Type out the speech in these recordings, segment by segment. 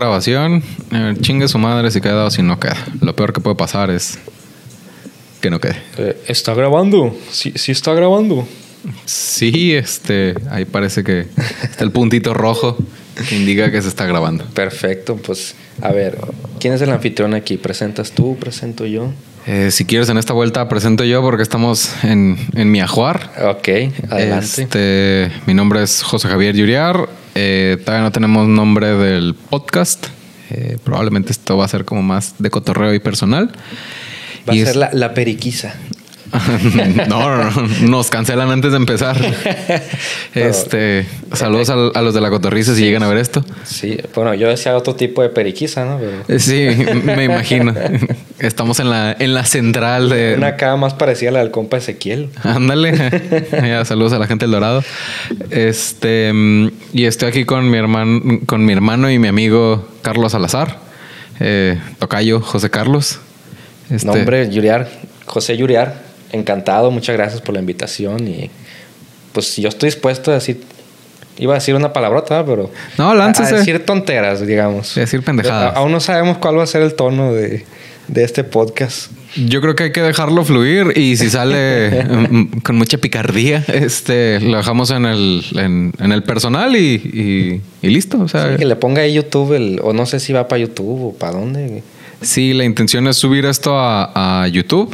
Grabación, eh, chingue su madre si queda o si no queda. Lo peor que puede pasar es que no quede. Eh, ¿Está grabando? Sí, sí está grabando. Sí, este, ahí parece que está el puntito rojo que indica que se está grabando. Perfecto, pues a ver, ¿quién es el anfitrión aquí? ¿Presentas tú? ¿Presento yo? Eh, si quieres, en esta vuelta presento yo porque estamos en, en mi ajuar. Ok, adelante. Este, mi nombre es José Javier Yuriar. Eh, todavía no tenemos nombre del podcast. Eh, probablemente esto va a ser como más de cotorreo y personal. Va Y a es- ser la, la periquisa. no, no, no, nos cancelan antes de empezar. Este, saludos al- a, los de la cotorriza si llegan a ver esto. Sí, bueno, yo decía otro tipo de periquisa, ¿no? Pero Eh, Sí, me imagino. Estamos en la, en la central de. una acá más parecida a la del compa Ezequiel. Ándale. Ya, saludos a la gente del Dorado. Este, mm, y estoy aquí con mi hermano, con mi hermano y mi amigo Carlos Salazar. Eh, tocayo José Carlos. Este, Nombre, Yuriar. José Yuriar. Encantado, muchas gracias por la invitación. Y pues yo estoy dispuesto a decir. Iba a decir una palabrota, pero. No, a, láncese. a decir tonteras, digamos. A decir pendejadas. A- aún no sabemos cuál va a ser el tono de, de este podcast. Yo creo que hay que dejarlo fluir y si sale mm, con mucha picardía, este, lo dejamos en el, en, en el personal y, y- y listo. O sea, Sí, que le ponga ahí YouTube, el, o no sé si va para YouTube o para dónde. Sí, la intención es subir esto a, a YouTube.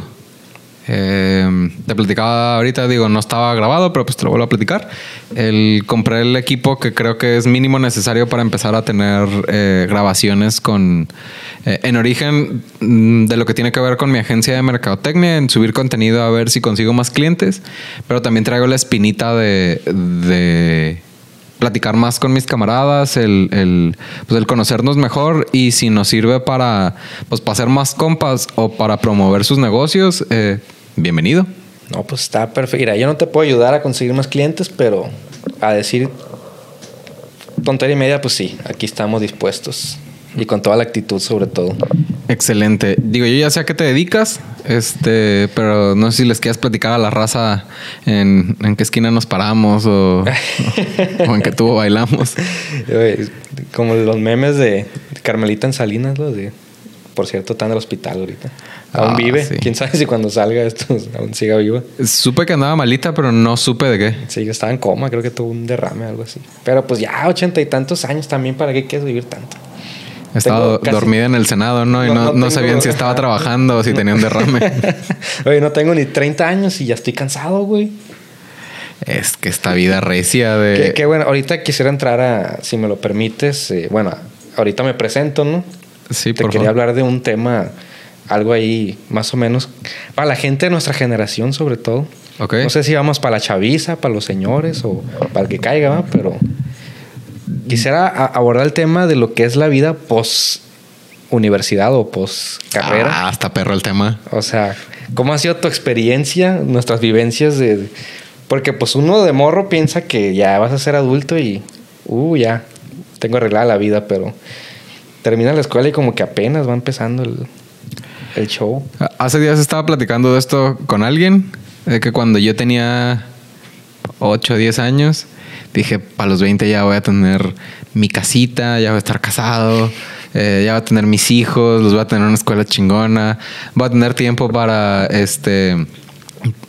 Eh, te platicaba ahorita, digo, no estaba grabado, pero pues te lo vuelvo a platicar. El, compré el equipo que creo que es mínimo necesario para empezar a tener eh, grabaciones con... eh, en origen mm, de lo que tiene que ver con mi agencia de mercadotecnia, en subir contenido a ver si consigo más clientes, pero también traigo la espinita de- de platicar más con mis camaradas, el, el, pues el conocernos mejor y si nos sirve para, pues, para hacer más compas o para promover sus negocios, eh, bienvenido. No, pues está perfecto. Mira, yo no te puedo ayudar a conseguir más clientes, pero a decir tontería y media, pues sí, aquí estamos dispuestos. Y con toda la actitud, sobre todo. Excelente. Digo, yo ya sé a qué te dedicas, este, pero no sé si les quieras platicar a la raza en, en qué esquina nos paramos o, o en qué tubo bailamos. Como los memes de Carmelita en Salinas, los de. Por cierto, está en el hospital ahorita. Aún Ah, vive. sí. Quién sabe si cuando salga esto aún siga viva. Supe que andaba malita, pero no supe de qué. Sí, estaba en coma, creo que tuvo un derrame algo así. Pero pues ya, ochenta y tantos años también, ¿para qué quieres vivir tanto? Estaba casi- dormida en el Senado, ¿no? Y No, no, no no tengo- sabían si estaba trabajando o si tenía un derrame. Oye, no tengo ni 30 años y ya estoy cansado, güey. Es que esta vida recia de. Qué, bueno, ahorita quisiera entrar a, si me lo permites, eh, bueno, ahorita me presento, ¿no? Sí, Te por quería favor. hablar de un tema, algo ahí más o menos, para la gente de nuestra generación sobre todo. Ok. No sé si vamos para la chaviza, para los señores o para el que caiga, ¿va? pero quisiera abordar el tema de lo que es la vida post universidad o post carrera. Ah, hasta perro el tema. O sea, ¿cómo ha sido tu experiencia, nuestras vivencias de... Porque pues uno de morro piensa que ya vas a ser adulto y... Uh, ya, tengo arreglada la vida, pero termina la escuela y como que apenas va empezando el, el show. Hace días estaba platicando de esto con alguien. De que cuando yo tenía 8 o 10 años, dije, para los 20 ya voy a tener mi casita, ya voy a estar casado, eh, ya voy a tener mis hijos, los voy a tener en una escuela chingona, voy a tener tiempo para este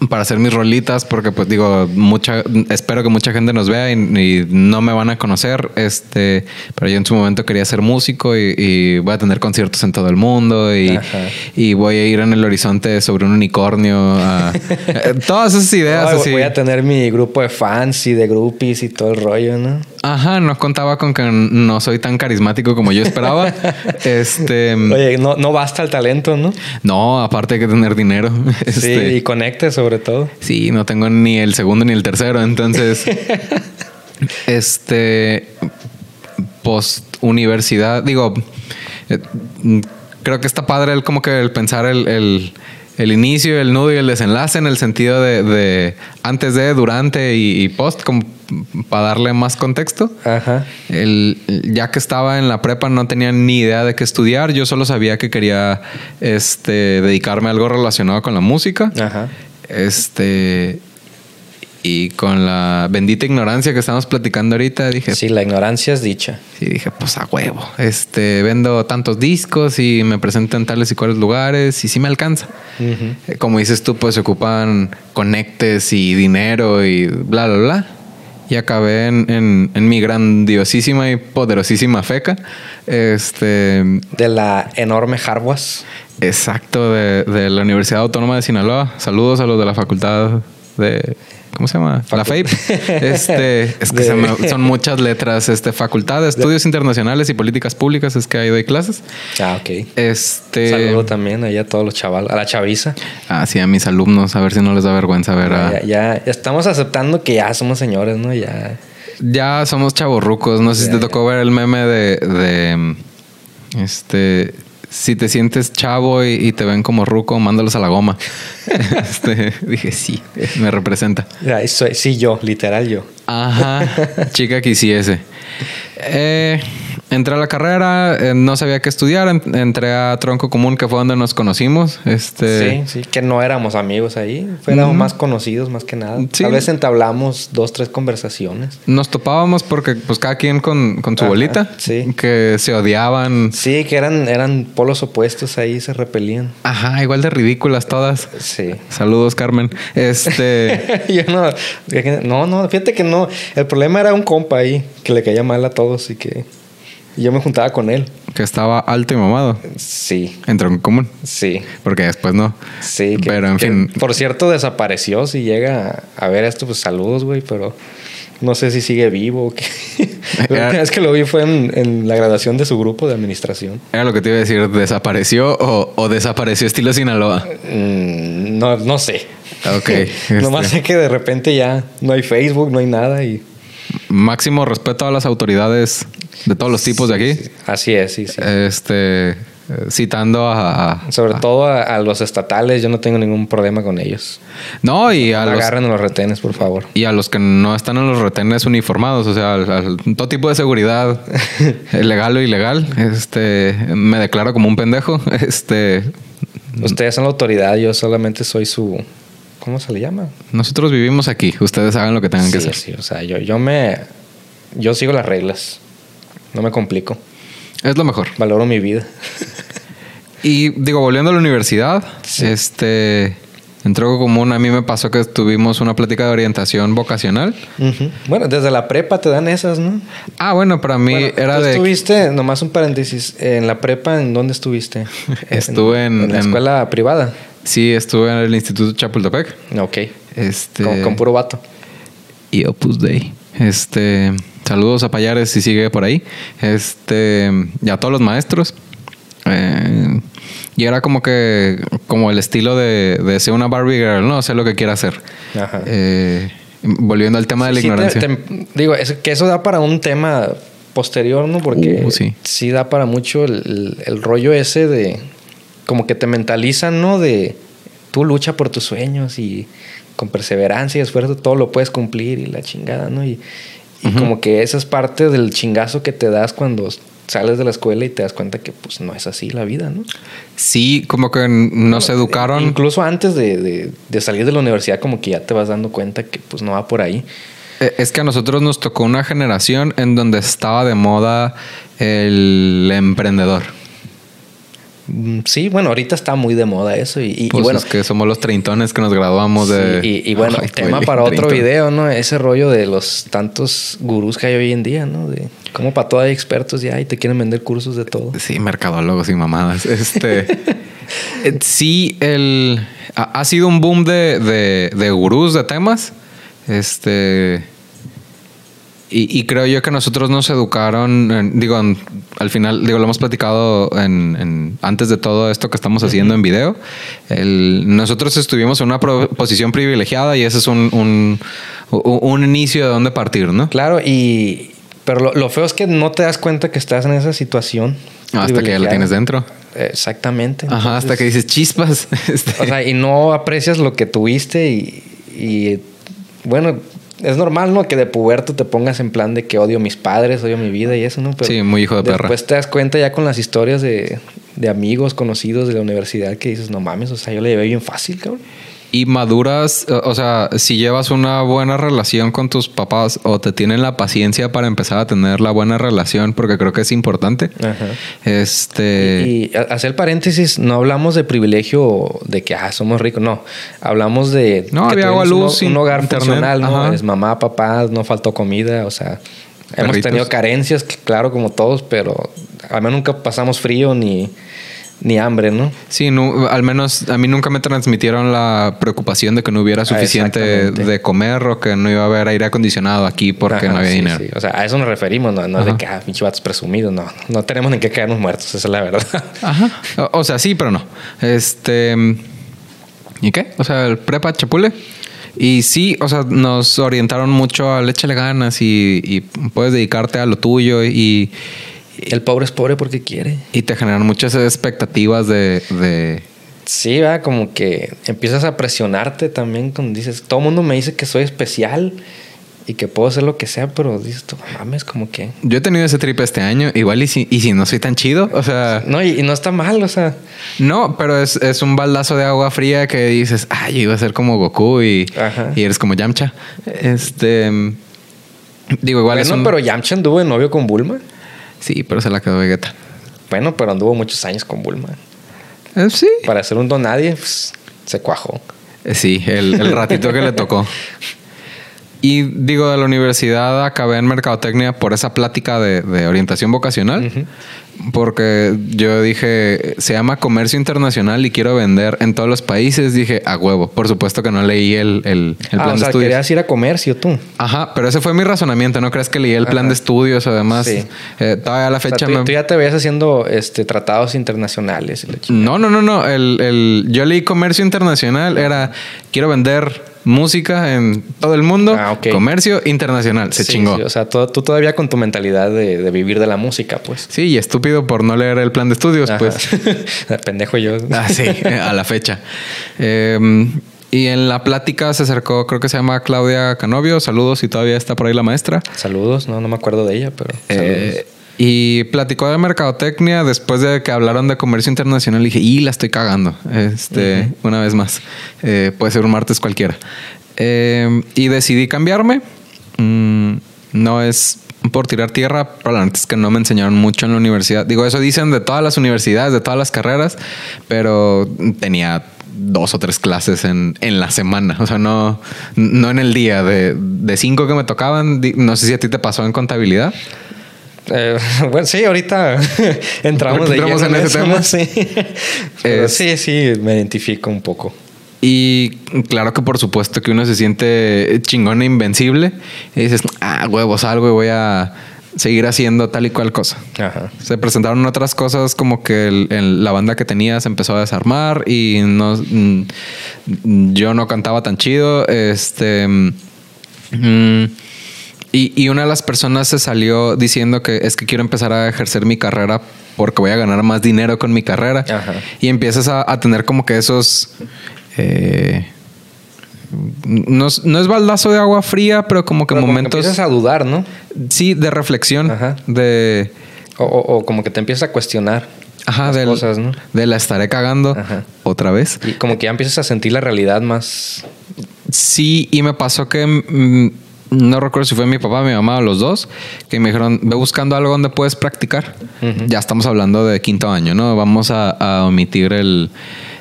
para hacer mis rolitas porque pues digo mucha espero que mucha gente nos vea y, y no me van a conocer este pero yo en su momento quería ser músico y, y voy a tener conciertos en todo el mundo y, voy a ir en el horizonte sobre un unicornio a- eh, todas esas ideas así Voy a tener mi grupo de fans y de groupies y todo el rollo, ¿no? Ajá no contaba con que no soy tan carismático como yo esperaba este Oye, no, no basta el talento, ¿no? no aparte hay que tener dinero Sí, este, y conecte sobre todo. Sí, no tengo ni el segundo ni el tercero. Entonces, este, post universidad, digo, eh, creo que está padre el como que el pensar el, el, el inicio, el nudo y el desenlace en el sentido de, de antes de, durante y, y post, como para darle más contexto. Ajá. El, ya que estaba en la prepa no tenía ni idea de qué estudiar. Yo solo sabía que quería este, dedicarme a algo relacionado con la música. Ajá. Este. Y con la bendita ignorancia que estamos platicando ahorita, dije, Sí, la ignorancia es dicha. Sí, dije, pues a huevo. Este, vendo tantos discos y me presento en tales y cuales lugares y sí me alcanza. Eh, Como dices tú, pues se ocupan conectes y dinero y bla, bla, bla. Y acabé en, en- en mi grandiosísima y poderosísima feca. Este, De la enorme Harwas. exacto, de, de la Universidad Autónoma de Sinaloa. Saludos a los de la facultad de. ¿Cómo se llama? La FAPE. Este, es que De- se me- son muchas letras. Este, Facultad de Estudios Internacionales y Políticas Públicas es que ahí doy clases. Ah, ok. Este. Saludo también allá a todos los chavales, a la chaviza. Ah, sí, a mis alumnos, a ver si no les da vergüenza ver a. Ya, ya, ya estamos aceptando que ya somos señores, ¿no? Ya. Ya somos chavorrucos. No sé si Ya, te tocó ver el meme de, de. Este. Si te sientes chavo y, y te ven como ruco, mándalos a la goma. este, dije, sí, me representa. ya soy- sí, yo, literal yo. Ajá, chica quisiese. Eh, entré a la carrera, eh, no sabía qué estudiar, en- entré a Tronco Común, que fue donde nos conocimos. Este, Sí, sí, que no éramos amigos ahí. Éramos más conocidos más que nada. Sí. Tal vez entablamos dos, tres conversaciones. Nos topábamos porque, pues, cada quien con, con su Ajá, bolita, sí. que se odiaban. Sí, que eran, eran polos opuestos ahí, se repelían. Ajá, igual de ridículas todas. Sí. Saludos, Carmen. Este. yo no, no, no, fíjate que no. El problema era un compa ahí que le caía mal a todos y que y yo me juntaba con él. que estaba alto y mamado Sí, en Tronco Común. sí, Porque después no. sí. que- Pero en que, fin. Por cierto, desapareció. Si llega a ver esto, pues saludos, güey, pero no sé si sigue vivo o qué. La última vez que lo vi fue en, en la graduación de su grupo de administración. Era lo que te iba a decir. ¿Desapareció o, o desapareció estilo Sinaloa? Mm, no, no sé. Ok. Nomás este. sé que de repente ya no hay Facebook, no hay nada y Máximo respeto a las autoridades de todos los tipos de aquí. así es, sí, sí. Este, citando a, a- Sobre a- todo a, a los estatales, yo no tengo ningún problema con ellos. no y a los agarren los retenes, por favor. y a los que no están en los retenes uniformados, o sea, al- al- todo tipo de seguridad, legal o ilegal. Este, me declaro como un pendejo. Este, Ustedes son la autoridad, yo solamente soy su... ¿Cómo se le llama? nosotros vivimos aquí. Ustedes hagan lo que tengan que Sí, hacer. sí, o sea, yo, yo me... Yo sigo las reglas. No me complico. Es lo mejor. Valoro mi vida. Y digo, volviendo a la universidad, este, en Común a mí me pasó que tuvimos una plática de orientación vocacional. Bueno, desde la prepa te dan esas, ¿no? Ah, bueno, para mí Bueno, era tú de... estuviste, nomás un paréntesis, en la prepa, ¿en dónde estuviste? Estuve en- en la en- escuela privada. Sí, estuve en el Instituto Chapultepec. Ok. Este... Con, con puro vato. y Opus Dei. Este, saludos a Payares si sigue por ahí. Este, y a todos los maestros. Eh, y era como que, como el estilo de, de ser una Barbie Girl, no sé lo que quiera hacer. Ajá. Eh, volviendo al tema de la Sí, te- ignorancia. te- digo, es que eso da para un tema posterior, ¿no? Porque Uh, sí. sí da para mucho el, el- el rollo ese de como que te mentalizan, ¿no? De tú lucha por tus sueños y con perseverancia y esfuerzo todo lo puedes cumplir y la chingada, ¿no? Y, y como que esa es parte del chingazo que te das cuando sales de la escuela y te das cuenta que pues no es así la vida, ¿no? Sí, como que nos educaron. Incluso antes de, de- de salir de la universidad como que ya te vas dando cuenta que pues no va por ahí. Eh, Es que a nosotros nos tocó una generación en donde estaba de moda el emprendedor. Mm, Sí, bueno, ahorita está muy de moda eso y, y- y Pues bueno, es que somos los treintones que nos graduamos de. y, y bueno, Ay, tema para otro video, ¿no? Ese rollo de los tantos gurús que hay hoy en día, ¿no? De cómo para todo hay expertos ya y te quieren vender cursos de todo. Sí, mercadólogos y mamadas. Este. eh, sí, el. Ha, ha sido un boom de, de, de gurús de temas. Este. Y, y creo yo que nosotros nos educaron, en- digo, en- al final, digo, lo hemos platicado en, en- antes de todo esto que estamos haciendo en video. El- nosotros estuvimos en una pro- posición privilegiada y ese es un, un, inicio de dónde partir, ¿no? Claro, y pero lo, lo feo es que no te das cuenta que estás en esa situación. Hasta que ya lo privilegiada. tienes dentro. Exactamente. Ajá, hasta que dices chispas. Este, O sea, y no aprecias lo que tuviste y, y, bueno, es normal, ¿no? Que de puberto te pongas en plan de que odio a mis padres, odio mi vida y eso, ¿no? Sí, muy hijo de perra. Después te das cuenta ya con las historias de, de amigos conocidos de la universidad que dices, no mames, o sea, yo le llevé bien fácil, cabrón. Y maduras, o sea, si llevas una buena relación con tus papás o te tienen la paciencia para empezar a tener la buena relación, porque creo que es importante. Ajá. Este. Y hacer paréntesis, no hablamos de privilegio de que ah, somos ricos, no. Hablamos de No, que había agua, luz, un, un hogar internet, funcional, ¿no? ajá. Es mamá, papá, no faltó comida, o sea, hemos tenido carencias, claro, como todos, pero al menos nunca pasamos frío ni, ni hambre, ¿no? Sí, no, al menos a mí nunca me transmitieron la preocupación de que no hubiera suficiente Ah, exactamente. de comer o que no iba a haber aire acondicionado aquí porque Ajá, no había sí, dinero. sí. O sea, a eso nos referimos, no, no es de que, ah, pinche vatos presumidos, no, no tenemos en qué caernos muertos, esa es la verdad. Ajá. O, o sea, sí, pero no. Este. ¿Y qué? O sea, el prepa Chapule. Y sí, o sea, nos orientaron mucho al échale ganas y, y puedes dedicarte a lo tuyo y, El pobre es pobre porque quiere. y te generan muchas expectativas de, de- Sí, va, como que empiezas a presionarte también cuando dices, todo el mundo me dice que soy especial y que puedo hacer lo que sea, pero dices, tú mames, como que... Yo he tenido ese trip este año, igual y si, y si no soy tan chido, o sea, No, y, y no está mal, o sea, no, pero es, es un baldazo de agua fría que dices, ay, yo iba a ser como Goku y, y eres como Yamcha. Este, digo, igual es bueno, un... pero Yamcha anduvo de novio con Bulma. Sí, pero se la quedó Vegeta. Bueno, pero anduvo muchos años con Bulma. Eh, sí. Para ser un don nadie, pues, se cuajó. Eh, Sí, el, el ratito que le tocó. Y digo, de la universidad acabé en mercadotecnia por esa plática de, de orientación vocacional. Porque yo dije, se llama comercio internacional y quiero vender en todos los países. Dije, a huevo. Por supuesto que no leí el, el, el ah, plan o de sea, estudios. querías ir a comercio tú. Ajá, pero ese fue mi razonamiento. No crees que leí el plan de estudios o demás. Sí. Eh, todavía a la O sea, fecha tú, me- tú ya te veías haciendo este, tratados internacionales. y la chingada. No, no, no, no. El, el- yo leí comercio internacional. Era quiero vender música en todo el mundo. Ah, ok. Comercio internacional. Se Sí, chingó. sí, o sea, tú, tú todavía con tu mentalidad de, de vivir de la música, pues. Sí, y estúpido por no leer el plan de estudios, Ajá. pues. Pendejo yo. Ah, sí, a la fecha. Eh, y en la plática se acercó, creo que se llama Claudia Canovio. Saludos si todavía está por ahí la maestra. Saludos, no, no me acuerdo de ella, pero Eh. Y platicó de mercadotecnia después de que hablaron de comercio internacional. Dije, y la estoy cagando. Este, una vez más. Eh, puede ser un martes cualquiera. Eh, y decidí cambiarme. Mm, no es por tirar tierra, pero la neta es que no me enseñaron mucho en la universidad. Digo, eso dicen de todas las universidades, de todas las carreras, pero tenía dos o tres clases en, en la semana. O sea, no, no en el día. De, de cinco que me tocaban, no sé si a ti te pasó en contabilidad. Eh, bueno, sí, ahorita entramos de Entramos lleno en ese tema. Sí. Pero Es- sí, sí, me identifico un poco. Y claro que por supuesto que uno se siente chingón e invencible. Y dices, ah, huevos, algo y voy a seguir haciendo tal y cual cosa. Ajá. Se presentaron otras cosas como que el- el- la banda que tenía se empezó a desarmar y no, mm, yo no cantaba tan chido. Este. mm, y, y una de las personas se salió diciendo que es que quiero empezar a ejercer mi carrera porque voy a ganar más dinero con mi carrera. Ajá. Y empiezas a, a tener como que esos. eh, no, es- no es baldazo de agua fría, pero como que Pero como que momentos. empiezas a dudar, ¿no? Sí, de reflexión. Ajá. De. O, o- o como que te empiezas a cuestionar Ajá, las del- cosas, ¿no? de la estaré cagando Ajá. otra vez. Y como que ya empiezas a sentir la realidad más... Sí, y me pasó que no recuerdo si fue mi papá, mi mamá o los dos, que me dijeron, ve buscando algo donde puedes practicar. Ya estamos hablando de quinto año, ¿no? Vamos a, a omitir el,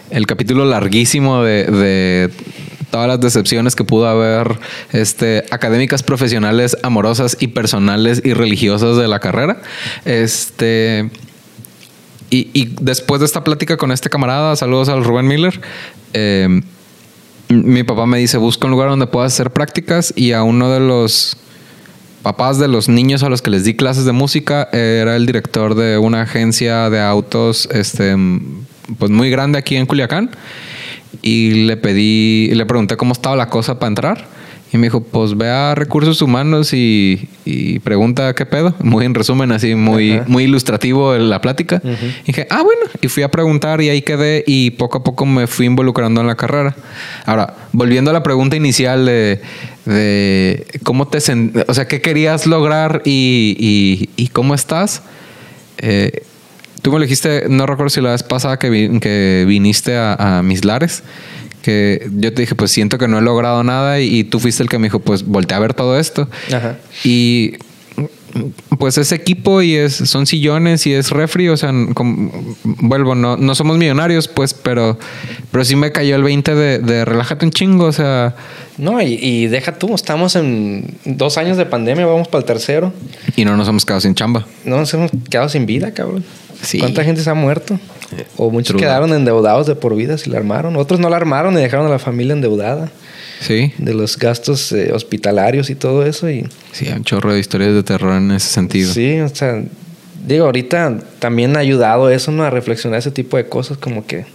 el capítulo larguísimo de, de todas las decepciones que pudo haber este, académicas, profesionales, amorosas y personales y religiosas de la carrera. Este... Y, y después de esta plática con este camarada, saludos al Rubén Miller, eh, mi papá me dice, busca un lugar donde puedas hacer prácticas y a uno de los papás de los niños a los que les di clases de música era el director de una agencia de autos este pues muy grande aquí en Culiacán y le pedí le pregunté cómo estaba la cosa para entrar y me dijo pues ve a recursos humanos y, y pregunta qué pedo muy en resumen así muy Ajá. muy ilustrativo la plática y dije, ah, bueno. Y fui a preguntar y ahí quedé y poco a poco me fui involucrando en la carrera. Ahora, volviendo a la pregunta inicial de, de cómo te o sea, qué querías lograr y, y- y cómo estás. Eh, tú me lo dijiste, no recuerdo si la vez pasada que, vi- que viniste a, a Mis Lares, que yo te dije, pues siento que no he logrado nada y, y tú fuiste el que me dijo, pues voltea a ver todo esto. Ajá. Y pues es equipo y es, son sillones y es refri, o sea, como- vuelvo, no, no somos millonarios, pues, pero, pero sí me cayó el 20 de, de relájate un chingo, o sea, No, y, y deja tú, estamos en dos años de pandemia, vamos para el tercero. y no nos hemos quedado sin chamba. No nos hemos quedado sin vida, cabrón. Sí. ¿Cuánta gente se ha muerto? O muchos True. quedaron endeudados de por vida si la armaron. Otros no la armaron y dejaron a la familia endeudada Sí, de los gastos eh, hospitalarios y todo eso. Y sí, hay un chorro de historias de terror en ese sentido. sí, o sea, digo, ahorita también ha ayudado eso, ¿no? A reflexionar ese tipo de cosas, como que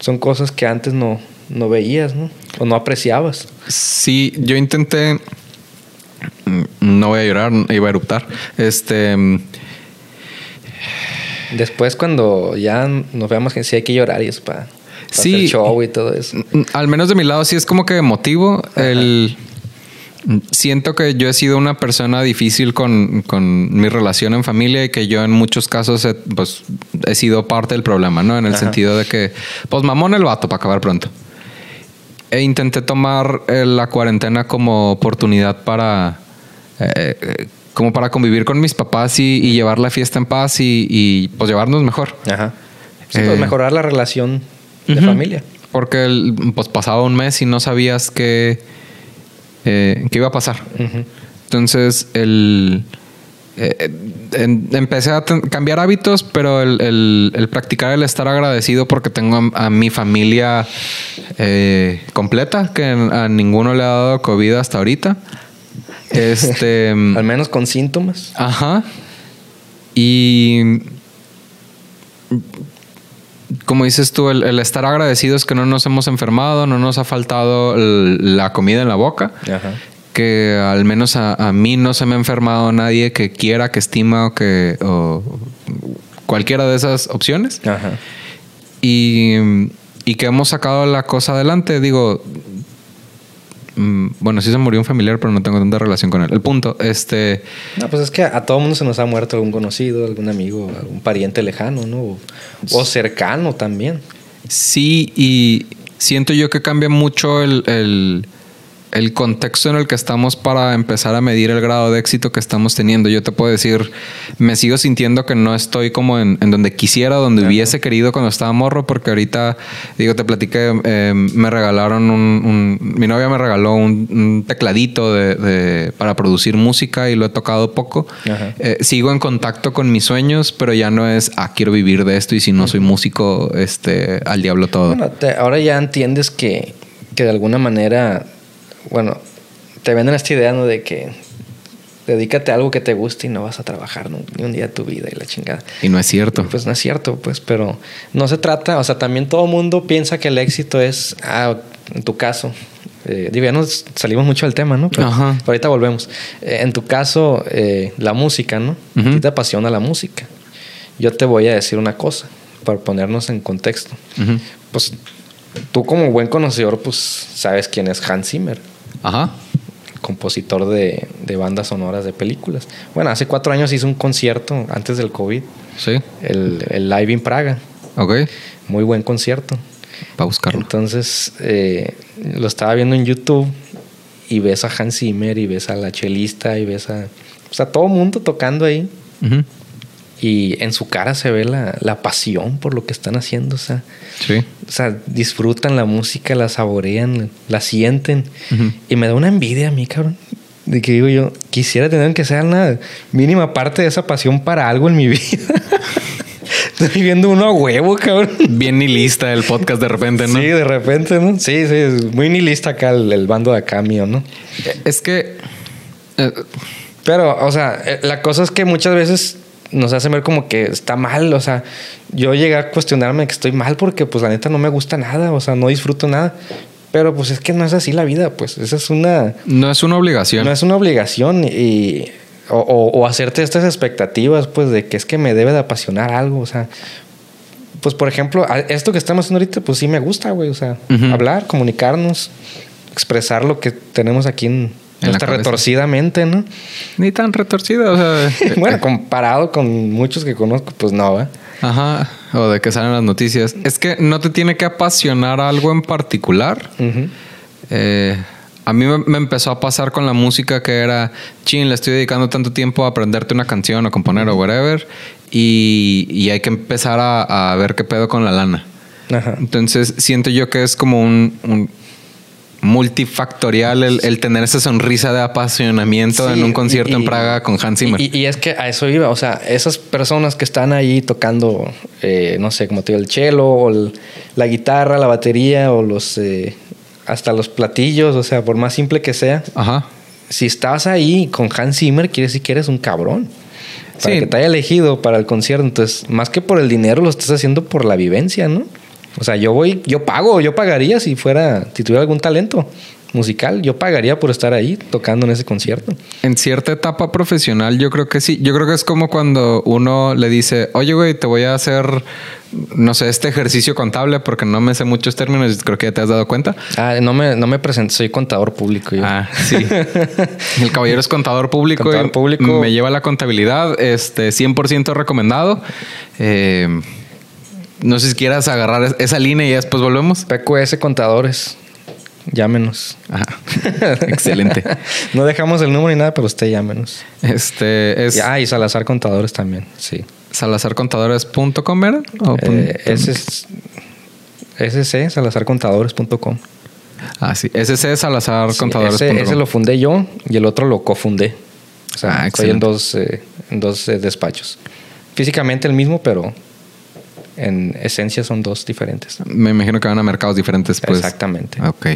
son cosas que antes no, no veías, ¿no? O no apreciabas. Sí, yo intenté. mm, No voy a llorar, iba a eruptar. Este. Mm, Después, cuando ya nos veamos que sí hay que llorar y eso para, Sí. hacer show y todo eso. mm, Al menos de mi lado, sí es como que emotivo. El. mm, Siento que yo he sido una persona difícil con, con mi relación en familia y que yo en muchos casos he, pues, he sido parte del problema, ¿no? En el Ajá. sentido de que, pues mamón el vato para acabar pronto. E intenté tomar eh, la cuarentena como oportunidad para. eh, eh, como para convivir con mis papás y, y llevar la fiesta en paz y, y, pues llevarnos mejor. Ajá. Sí, Eh, pues mejorar la relación de familia. Porque el- pues pasaba un mes y no sabías qué, eh, qué iba a pasar. Entonces, el, eh, en- empecé a cambiar hábitos, pero el, el- el practicar el estar agradecido porque tengo a, a mi familia eh, completa, que a ninguno le ha dado COVID hasta ahorita. Este. Al menos con síntomas. Ajá. Y como dices tú, el, el estar agradecidos que no nos hemos enfermado, no nos ha faltado el- la comida en la boca, Ajá. que al menos a, a mí no se me ha enfermado nadie que quiera, que estima o que o cualquiera de esas opciones Ajá. y, y que hemos sacado la cosa adelante. Digo, mm, bueno, sí se murió un familiar, pero no tengo tanta relación con él. El punto, este, No, pues es que a todo mundo se nos ha muerto algún conocido, algún amigo, algún pariente lejano, ¿no? O, o cercano también. sí, y siento yo que cambia mucho el, el, el contexto en el que estamos para empezar a medir el grado de éxito que estamos teniendo. Yo te puedo decir, me sigo sintiendo que no estoy como en, en donde quisiera, donde hubiese querido cuando estaba morro, porque ahorita, digo, te platiqué, eh, me regalaron un, un- mi novia me regaló un, un tecladito de, de- para producir música y lo he tocado poco. Ajá. Eh, sigo en contacto con mis sueños, pero ya no es, ah, quiero vivir de esto y si no soy músico, este, al diablo todo. Bueno, te- ahora ya entiendes que, que de alguna manera, bueno, te venden esta idea, ¿no? De que dedícate a algo que te guste y no vas a trabajar ni un día de tu vida y la chingada. y no es cierto. Pues no es cierto, pues, pero no se trata, o sea, también todo mundo piensa que el éxito es, ah, en tu caso, eh, digo, ya nos salimos mucho del tema, ¿no? Pero Ajá. ahorita volvemos. Eh, en tu caso, eh, la música, ¿no? Ujú. A ti te apasiona la música. Yo te voy a decir una cosa, para ponernos en contexto. Pues tú como buen conocedor, pues sabes quién es Hans Zimmer, Ajá. compositor de, de bandas sonoras de películas. Bueno, hace cuatro años hizo un concierto antes del COVID, Sí. el, el Live in Praga. Ok. Muy buen concierto. Para buscarlo. Entonces, eh, lo estaba viendo en YouTube y ves a Hans Zimmer y ves a la chelista y ves a, o sea, todo mundo tocando ahí. Ujú. Y en su cara se ve la, la pasión por lo que están haciendo. O sea, Sí. o sea, disfrutan la música, la saborean, la sienten. Ujú. Y me da una envidia a mí, cabrón. De que digo yo, quisiera tener que sea una mínima parte de esa pasión para algo en mi vida. Estoy viendo uno a huevo, cabrón. Bien nihilista el podcast de repente, ¿no? Sí, de repente, ¿no? Sí, sí, es muy nihilista acá el, el bando de acá mío, ¿no? Es que. eh, Pero, o sea, eh, la cosa es que muchas veces nos hacen ver como que está mal, o sea, yo llegué a cuestionarme que estoy mal porque pues la neta no me gusta nada, o sea, no disfruto nada. Pero pues es que no es así la vida, pues esa es una no es una obligación. no es una obligación y o, o- o hacerte estas expectativas, pues de que es que me debe de apasionar algo, o sea, pues por ejemplo, esto que estamos haciendo ahorita, pues sí me gusta, güey, o sea, hablar, comunicarnos, expresar lo que tenemos aquí en, En la nuestra cabeza. retorcida mente, ¿no? Ni tan retorcida. O sea. bueno, comparado con muchos que conozco, pues no, ¿va? Ajá, o de que salen las noticias. Es que no te tiene que apasionar algo en particular. Eh, a mí me, me empezó a pasar con la música que era, chin, le estoy dedicando tanto tiempo a aprenderte una canción o componer o whatever, y, y hay que empezar a, a ver qué pedo con la lana. Ajá. Entonces siento yo que es como un, un multifactorial el, el tener esa sonrisa de apasionamiento Sí, en un concierto y- en Praga con Hans Zimmer. Y, y es que a eso iba, o sea, esas personas que están ahí tocando, eh, no sé, como te digo, el cello o el- la guitarra, la batería o los, eh, hasta los platillos, o sea, por más simple que sea, Ajá. si estás ahí con Hans Zimmer, quiere decir que eres un cabrón. Para Sí. que te haya elegido para el concierto. Entonces, más que por el dinero, lo estás haciendo por la vivencia, ¿no? O sea, yo voy, yo pago, yo pagaría si fuera, si tuviera algún talento musical, yo pagaría por estar ahí tocando en ese concierto. En cierta etapa profesional, yo creo que sí. Yo creo que es como cuando uno le dice, oye, güey, te voy a hacer, no sé, este ejercicio contable porque no me sé muchos términos, creo que ya te has dado cuenta. Ah, no me, no me presenté, soy contador público. Yo. Ah, sí. El caballero es contador público. Contador y público. Me lleva la contabilidad, este, 100% recomendado. Eh, no sé si quieras agarrar es- esa línea y ya después volvemos. PQS Contadores, llámenos. Ajá. Excelente. no dejamos el número ni nada, pero usted llámenos. Este es Ah, y Salazar Contadores también, sí. salazarcontadores.com, pun- Eh, ese es SC, salazarcontadores.com. Ah, sí. SC salazarcontadores.com. ese, ese lo fundé yo y el otro lo cofundé. O sea, Ah, estoy en dos, eh, en dos eh, despachos. Físicamente el mismo, pero en esencia son dos diferentes. Me imagino que van a mercados diferentes, pues. Exactamente. Ok.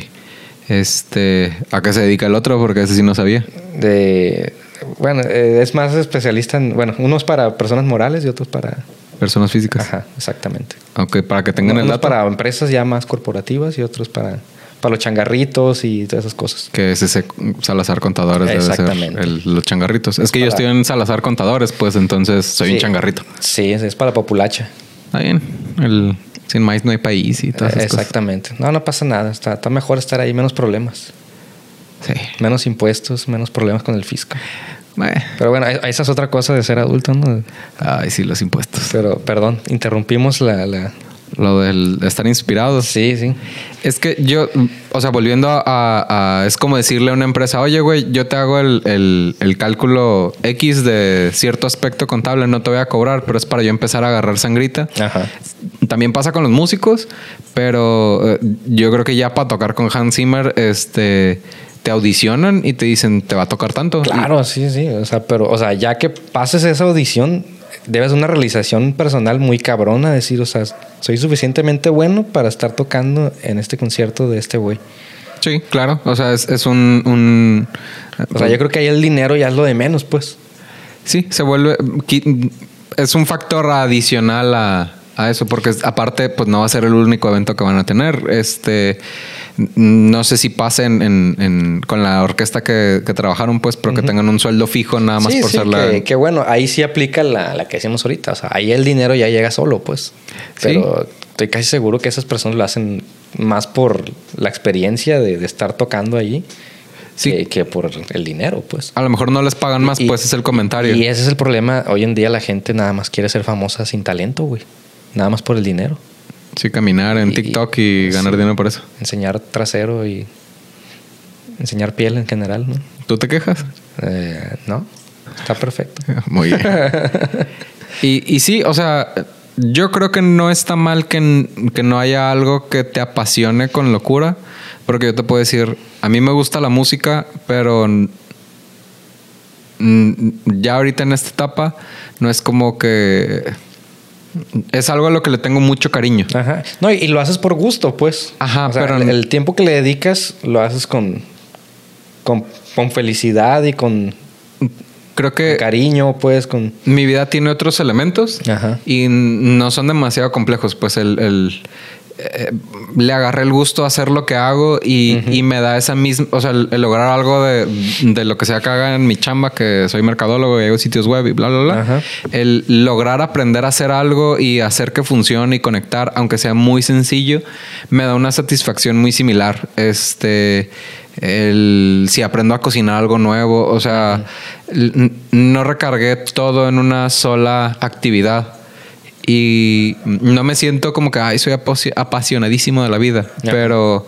Este, ¿a qué se dedica el otro? Porque ese sí no sabía. De, bueno, eh, es más especialista en, bueno, unos para personas morales y otros para... Personas físicas. Ajá, exactamente. Ok, para que tengan el unos dato. para empresas ya más corporativas y otros para, para los changarritos y todas esas cosas. Que es ese Salazar Contadores debe ser Exactamente. el- los changarritos. Es, que yo estoy en Salazar Contadores, pues entonces soy un changarrito. Sí, es, es para la populacha. Está bien. El, sin maíz no hay país y todas esas Exactamente. No, no pasa nada. Está, está mejor estar ahí, menos problemas. Sí. Menos impuestos, menos problemas con el fisco. Eh, Pero bueno, esa es otra cosa de ser adulto, ¿no? Ay, sí, los impuestos. Pero, perdón, interrumpimos la... la... Lo del estar inspirados. Sí, sí. Es que yo, o sea, volviendo a, a- Es como decirle a una empresa, oye, güey, yo te hago el, el- el cálculo X de cierto aspecto contable, no te voy a cobrar, pero es para yo empezar a agarrar sangrita. Ajá. También pasa con los músicos, pero eh, yo creo que ya para tocar con Hans Zimmer, este, te audicionan y te dicen, te va a tocar tanto. Claro, sí, sí. O sea, pero, o sea, ya que pases esa audición, debes una realización personal muy cabrona. Decir, o sea, soy suficientemente bueno para estar tocando en este concierto de este güey. Sí, claro. O sea, es, es un, un- O sea, yo creo que ahí el dinero ya es lo de menos, pues. Sí, se vuelve. Es un factor adicional a, a eso, porque aparte, pues no va a ser el único evento que van a tener. Este. No sé si pasen en, en- con la orquesta que, que trabajaron, pues, pero que tengan un sueldo fijo nada más sí, por sí, ser la. que, que bueno, ahí sí aplica la, la que decimos ahorita. O sea, ahí el dinero ya llega solo, pues. Pero estoy casi seguro que esas personas lo hacen más por la experiencia de, de estar tocando allí Sí. que, que por el dinero, pues. A lo mejor no les pagan más, Y- pues es el comentario. Y ese es el problema. Hoy en día la gente nada más quiere ser famosa sin talento, güey. Nada más por el dinero. Sí, caminar en Y- TikTok y ganar sí. dinero por eso. Enseñar trasero y enseñar piel en general, ¿no? ¿Tú te quejas? Eh, no, está perfecto. Muy bien. y, y sí, o sea, yo creo que no está mal que, que no haya algo que te apasione con locura. Porque yo te puedo decir, a mí me gusta la música, pero ya ahorita en esta etapa no es como que... Es algo a lo que le tengo mucho cariño. Ajá. No, y, y lo haces por gusto, pues. Ajá, O sea, pero- el, el tiempo que le dedicas lo haces con, con, con felicidad y con, Creo con que cariño, pues, con... mi vida tiene otros elementos Ajá. y no son demasiado complejos. Pues el, el- eh, le agarré el gusto a hacer lo que hago y, y me da esa misma, o sea, el, el lograr algo de, de lo que sea que haga en mi chamba, que soy mercadólogo y hago sitios web y bla, bla, bla. Ajá. El lograr aprender a hacer algo y hacer que funcione y conectar, aunque sea muy sencillo, me da una satisfacción muy similar. Este, el, si aprendo a cocinar algo nuevo, o sea, l- no recargué todo en una sola actividad. Y no me siento como que, ay, soy apasionadísimo de la vida. Pero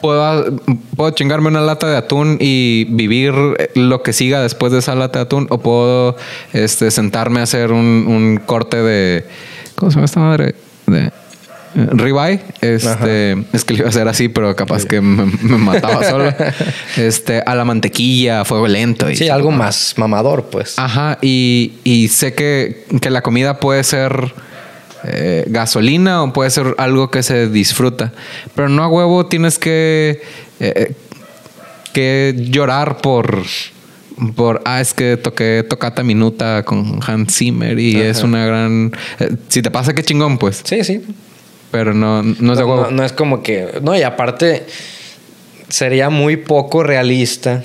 puedo, puedo chingarme una lata de atún y vivir lo que siga después de esa lata de atún. O puedo este, sentarme a hacer un, un corte de... ¿Cómo se llama esta madre? De... eh, Ribeye, este, es que lo iba a hacer así, pero capaz que me, me mataba solo. Este, a la mantequilla, a fuego lento. Y Sí, algo más mamador, pues. Ajá, y, y sé que, que la comida puede ser eh, gasolina o puede ser algo que se disfruta, pero no a huevo tienes que, eh, que llorar por, por, ah, es que toqué tocata minuta con Hans Zimmer y Ajá. es una gran... eh, si te pasa, qué chingón, pues, Sí, sí. Pero no, no es de huevo. no- no es como que. No, y aparte, sería muy poco realista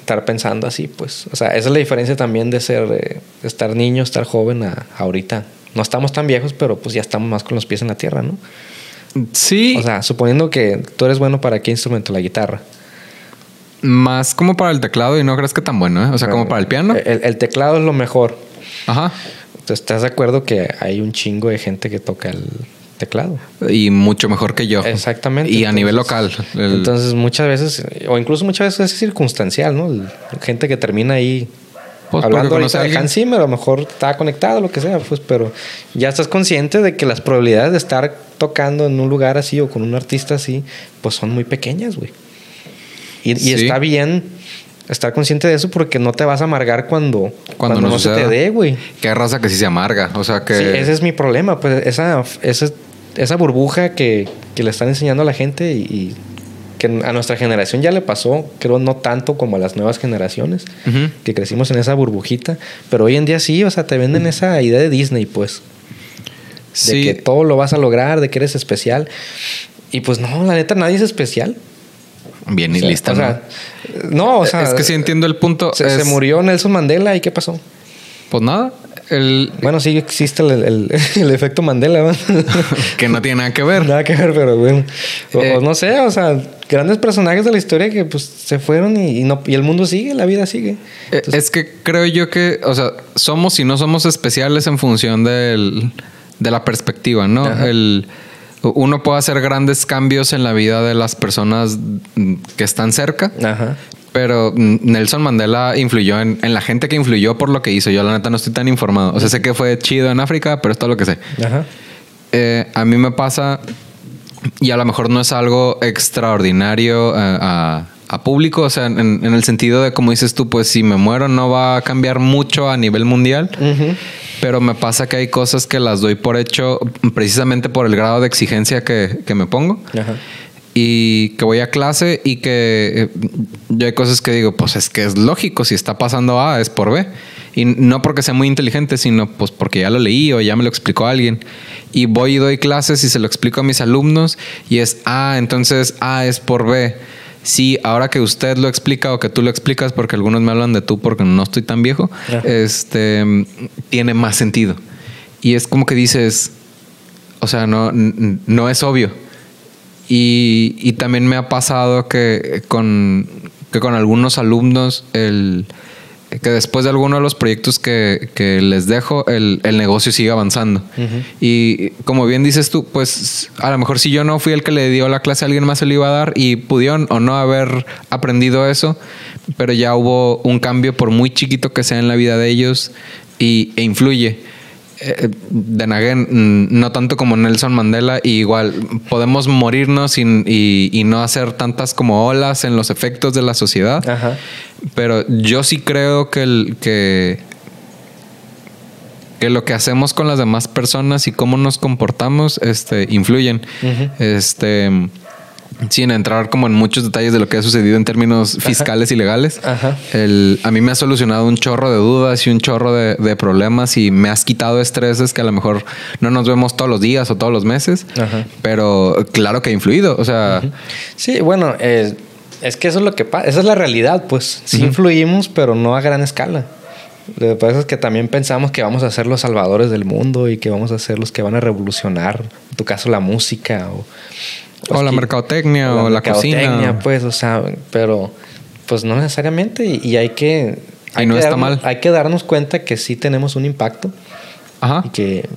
estar pensando así, pues. O sea, esa es la diferencia también de ser. eh, estar niño, estar joven a, ahorita. No estamos tan viejos, pero pues ya estamos más con los pies en la tierra, ¿no? Sí, O sea, suponiendo que tú eres bueno para qué instrumento, la guitarra. más como para el teclado y no crees que tan bueno, ¿eh? O sea, como para el piano. El, el teclado es lo mejor. Ajá. Entonces, ¿Estás de acuerdo que hay un chingo de gente que toca el teclado? Y mucho mejor que yo. Exactamente. Y a nivel local. Entonces- El- Entonces, muchas veces, o incluso muchas veces es circunstancial, ¿no? Gente que termina ahí Pues hablando ahorita de alguien. Hans Zimmer, a lo mejor está conectado, lo que sea, pues, pero ya estás consciente de que las probabilidades de estar tocando en un lugar así o con un artista así, pues son muy pequeñas, güey. Y, está bien estar consciente de eso porque no te vas a amargar cuando, cuando, no, se te dé, güey. Qué raza que sí se amarga. O sea que. Sí, ese es mi problema, pues esa, esa, esa burbuja que, que le están enseñando a la gente y, y que a nuestra generación ya le pasó, creo no tanto como a las nuevas generaciones, que crecimos en esa burbujita, pero hoy en día sí, o sea, te venden esa idea de Disney, pues, de Sí. que todo lo vas a lograr, de que eres especial. Y pues no, la neta, nadie es especial. Bien y O sea, lista. o ¿no? sea, no, o sea, es que sí entiendo el punto. se, murió Nelson Mandela y ¿qué pasó? Pues nada. El, Bueno, sí existe el, el- el efecto Mandela, ¿no? que no tiene nada que ver. Nada que ver, pero bueno. O, Eh, no sé, o sea, grandes personajes de la historia que pues se fueron y, y no, y el mundo sigue, la vida sigue. Eh, es que creo yo que, o sea, somos y no somos especiales en función del, de la perspectiva, ¿no? Ajá. El, uno puede hacer grandes cambios en la vida de las personas que están cerca, Ajá. Pero Nelson Mandela influyó en, en la gente que influyó por lo que hizo. Yo la neta no estoy tan informado. O sea, sé que fue chido en África, pero es todo lo que sé. Ajá. Eh, a mí me pasa, y a lo mejor no es algo extraordinario eh, a, a público, o sea, en, en el sentido de, como dices tú, pues si me muero no va a cambiar mucho a nivel mundial, Ujú. pero me pasa que hay cosas que las doy por hecho precisamente por el grado de exigencia que, que me pongo. Ajá. Y que voy a clase y que eh, yo hay cosas que digo, pues es que es lógico, si está pasando A es por B. Y no porque sea muy inteligente, sino pues porque ya lo leí o ya me lo explicó alguien. Y voy y doy clases y se lo explico a mis alumnos y es A, entonces A es por B. Sí, ahora que usted lo explica o que tú lo explicas, porque algunos me hablan de tú porque no estoy tan viejo, este tiene más sentido. Y es como que dices, o sea, no, no es obvio. Y, y también me ha pasado que con, que con algunos alumnos, el, que después de alguno de los proyectos que, que les dejo, el, el negocio sigue avanzando. Y como bien dices tú, pues a lo mejor si yo no fui el que le dio la clase alguien más se lo iba a dar y pudieron o no haber aprendido eso, pero ya hubo un cambio por muy chiquito que sea en la vida de ellos y, e influye. Eh, de Naguen, no tanto como Nelson Mandela, y igual podemos morirnos y, y- y no hacer tantas como olas en los efectos de la sociedad. Ajá. Pero yo sí creo que, el, que, que lo que hacemos con las demás personas y cómo nos comportamos este, influyen. Este, sin entrar como en muchos detalles de lo que ha sucedido en términos fiscales y legales. Ajá. El, a mí me ha solucionado un chorro de dudas y un chorro de, de problemas y me has quitado estreses que a lo mejor no nos vemos todos los días o todos los meses. Ajá. Pero claro que ha influido. O sea, Sí, bueno, eh, es que eso es lo que pasa, esa es la realidad, pues sí influimos, pero no a gran escala. Lo que pasa es que también pensamos que vamos a ser los salvadores del mundo y que vamos a ser los que van a revolucionar, en tu caso, la música o, o la que- mercadotecnia o la, cocina. mercadotecnia, pues, o sea, pero pues no necesariamente y, y hay que... Y hay no que está darnos- mal. Hay que darnos cuenta que sí tenemos un impacto Ajá. Y que,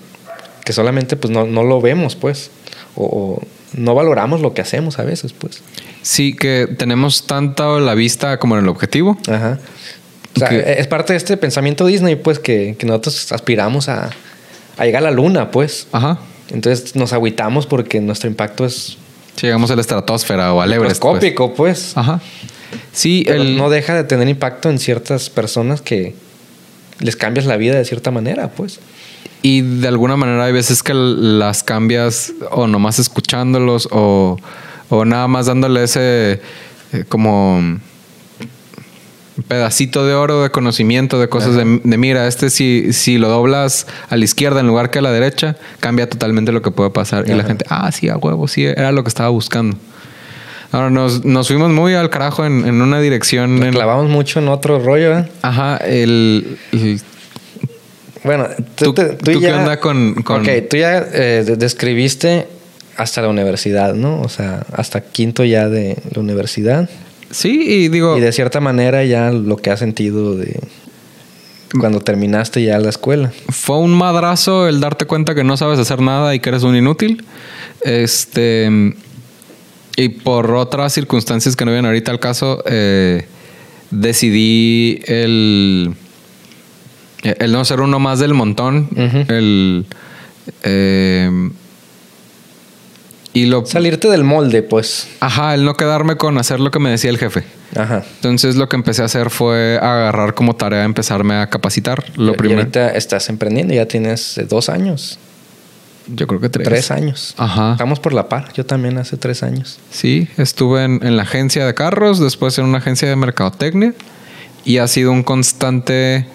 que solamente pues no, no lo vemos, pues. O, o no valoramos lo que hacemos a veces, pues. Sí, que tenemos tanto la vista como en el objetivo. Ajá. O sea, Que- es parte de este pensamiento Disney, pues, que, que nosotros aspiramos a, a llegar a la luna, pues. Ajá. Entonces nos agüitamos porque nuestro impacto es Si llegamos a la estratosfera o al Everest. pues. microscópico, pues. Ajá. Sí, Pero el, no deja de tener impacto en ciertas personas que les cambias la vida de cierta manera, pues. Y de alguna manera hay veces que las cambias o nomás escuchándolos o, o nada más dándole ese eh, como pedacito de oro de conocimiento de cosas de, de, mira, este si, si lo doblas a la izquierda en lugar que a la derecha, cambia totalmente lo que puede pasar. Y la gente, ah, sí, a huevo, sí, era lo que estaba buscando. Ahora nos, nos fuimos muy al carajo en, en una dirección. Nos en- clavamos mucho en otro rollo, ¿eh? Ajá, el, el- Bueno, ¿Tú- tú qué onda con- con- Ok, tú ya eh, de- describiste hasta la universidad, ¿no? O sea, hasta quinto ya de la universidad. Sí, y digo, Y de cierta manera ya lo que has sentido de cuando terminaste ya la escuela. fue un madrazo el darte cuenta que no sabes hacer nada y que eres un inútil. Este. Y por otras circunstancias que no vienen ahorita al caso, eh, decidí el. El no ser uno más del montón. El. eh, y lo. Salirte del molde, pues. Ajá, el no quedarme con hacer lo que me decía el jefe. Ajá. Entonces lo que empecé a hacer fue agarrar como tarea empezarme a capacitar. Lo Y- primero. Y ahorita estás emprendiendo, ya tienes eh, dos años, Yo creo que tres. tres años. Ajá. Estamos por la par, yo también hace tres años. Sí, estuve en, en la agencia de carros, después en una agencia de mercadotecnia y ha sido un constante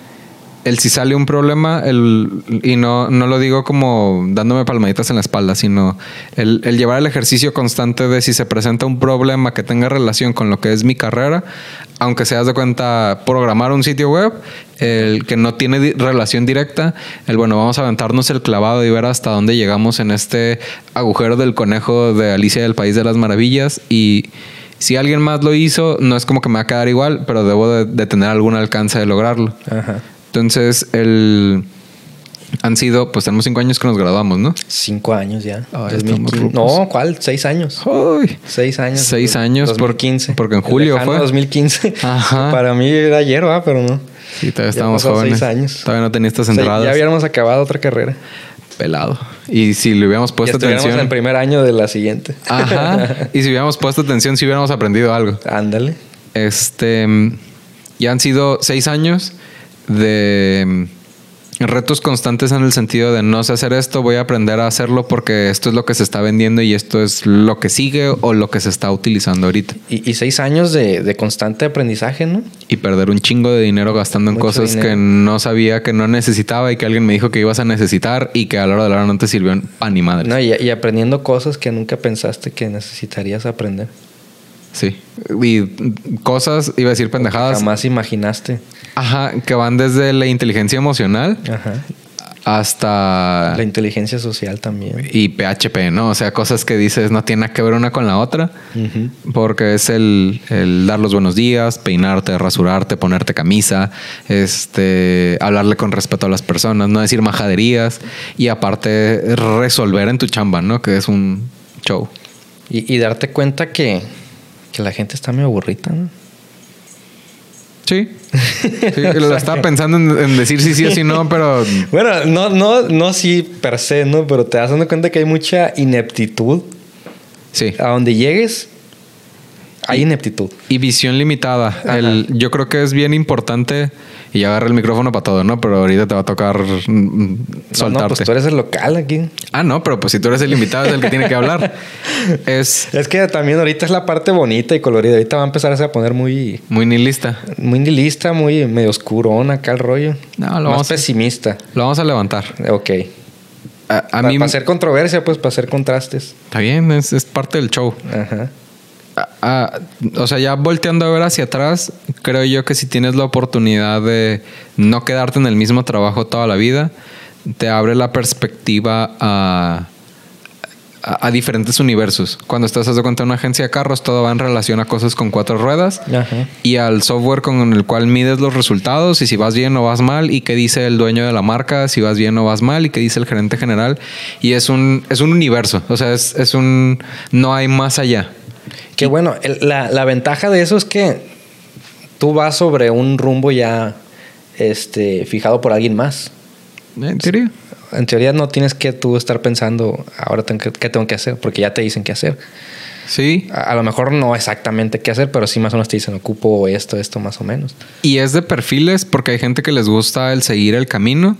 el si sale un problema, el, y no, no lo digo como dándome palmaditas en la espalda, sino el, el llevar el ejercicio constante de si se presenta un problema que tenga relación con lo que es mi carrera, aunque seas de cuenta programar un sitio web, el que no tiene relación directa, el bueno, vamos a aventarnos el clavado y ver hasta dónde llegamos en este agujero del conejo de Alicia del País de las Maravillas y si alguien más lo hizo, no es como que me va a quedar igual, pero debo de, de tener algún alcance de lograrlo. Ajá. Entonces, el... Han sido, pues tenemos cinco años que nos graduamos, ¿no? Cinco años ya. Ay, 2015. estamos rucos. no, ¿cuál? Seis años. Uy. Seis años. Seis años por- 2015. porque en El julio fue. 2015. Ajá. Para mí era ayer, ¿va? Pero no. Sí, todavía Ya estábamos jóvenes. seis años. Todavía no tenía estas entradas. ya habíamos acabado otra carrera. Pelado. Y si le hubiéramos Ya puesto estuviéramos atención. en primer año de la siguiente. Ajá. Y si hubiéramos puesto atención, si hubiéramos aprendido algo. Ándale. Este. Ya han sido seis años de mm, retos constantes en el sentido de no sé hacer esto, voy a aprender a hacerlo porque esto es lo que se está vendiendo y esto es lo que sigue o lo que se está utilizando ahorita. Y, y seis años de, de constante aprendizaje, ¿no? Y perder un chingo de dinero gastando en cosas dinero. que no sabía que no necesitaba y que alguien me dijo que ibas a necesitar y que a la hora de la hora no te sirvió pan ni madre. No, y, y aprendiendo cosas que nunca pensaste que necesitarías aprender. Sí. Y cosas, iba a decir pendejadas. Jamás imaginaste. Ajá, que van desde la inteligencia emocional Ajá. hasta La inteligencia social también. y PHP, ¿no? O sea, cosas que dices no tienen nada que ver una con la otra, Ujú. porque es el, el dar los buenos días, peinarte, rasurarte, ponerte camisa, este, hablarle con respeto a las personas, no decir majaderías y aparte resolver en tu chamba, ¿no? Que es un show. Y, y darte cuenta que, que la gente está medio aburrida, ¿no? Sí. Sí, lo estaba pensando en, en decir sí, sí o sí no, pero Bueno, no, no, no sí per se, ¿no? Pero te das dando cuenta que hay mucha ineptitud. sí. A donde llegues, hay ineptitud. Y visión limitada. El- yo creo que es bien importante y agarra el micrófono para todo, ¿no? Pero ahorita te va a tocar mm, No, soltarte. No, pues tú eres el local aquí. Ah, no, pero pues si tú eres el invitado es el que tiene que hablar. Es Es que también ahorita es la parte bonita y colorida. Ahorita va a empezar a poner muy, muy nihilista. muy nihilista, muy medio oscurón acá el rollo. No, lo Más vamos a- pesimista. Lo vamos a levantar. Ok. A, a Para mí hacer controversia, pues para hacer contrastes. está bien, es, es parte del show. Ajá. Ah, ah, o sea, ya volteando a ver hacia atrás, creo yo que si tienes la oportunidad de no quedarte en el mismo trabajo toda la vida, te abre la perspectiva a, a, a diferentes universos. Cuando estás de cuenta de una agencia de carros, todo va en relación a cosas con cuatro ruedas Ajá. y al software con el cual mides los resultados y si vas bien o vas mal y qué dice el dueño de la marca, si vas bien o vas mal y qué dice el gerente general. Y es un, es un universo, o sea, es, es un... no hay más allá. Que bueno, el- la, la ventaja de eso es que tú vas sobre un rumbo ya este, fijado por alguien más. ¿En serio? En teoría no tienes que tú estar pensando ahora tengo que- qué tengo que hacer, porque ya te dicen qué hacer. Sí. A, a lo mejor no exactamente qué hacer, pero sí más o menos te dicen ocupo esto, esto más o menos. Y es de perfiles porque hay gente que les gusta el seguir el camino.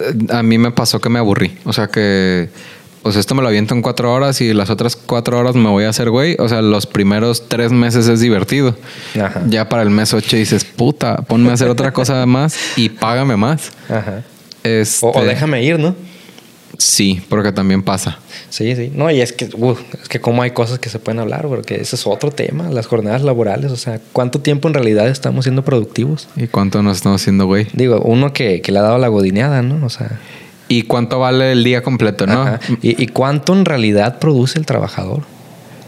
Eh, A mí me pasó que me aburrí. O sea que, pues esto me lo aviento en cuatro horas y las otras cuatro horas me voy a hacer güey. O sea, los primeros tres meses es divertido. Ajá. Ya para el mes ocho dices, puta, ponme a hacer otra cosa más y págame más. Ajá. Este, O, o déjame ir, ¿no? Sí, porque también pasa. Sí, sí. No, y es que, uh, es que cómo hay cosas que se pueden hablar, porque ese es otro tema, las jornadas laborales, o sea, ¿cuánto tiempo en realidad estamos siendo productivos? ¿Y cuánto nos estamos haciendo güey? Digo, uno que, que le ha dado la godineada, ¿no? O sea, ¿Y cuánto vale el día completo, no? ¿Y, y cuánto en realidad produce el trabajador?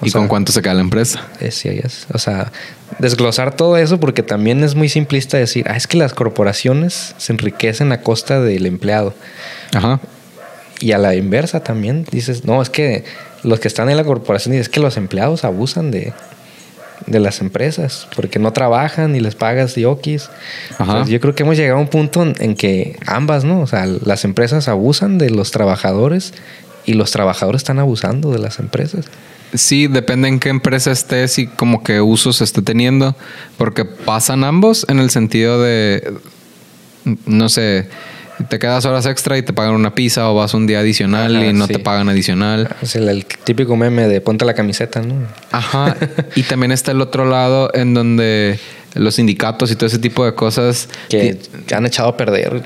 O ¿Y sea, con cuánto se queda la empresa? es- sí, es. O sea, desglosar todo eso porque también es muy simplista decir, ah, es que las corporaciones se enriquecen a costa del empleado. Ajá. Y a la inversa también dices, no, es que los que están en la corporación, es que los empleados abusan de, de las empresas porque no trabajan y les pagas yokis. Yo creo que hemos llegado a un punto en, en que ambas, ¿no? O sea, las empresas abusan de los trabajadores y los trabajadores están abusando de las empresas. Sí, depende en qué empresa estés y como qué usos esté teniendo, porque pasan ambos en el sentido de, no sé, te quedas horas extra y te pagan una pizza o vas un día adicional Ajá, y no sí. te pagan adicional. Es el, el típico meme de ponte la camiseta, ¿no? Ajá. y también está el otro lado en donde los sindicatos y todo ese tipo de cosas Que han echado a perder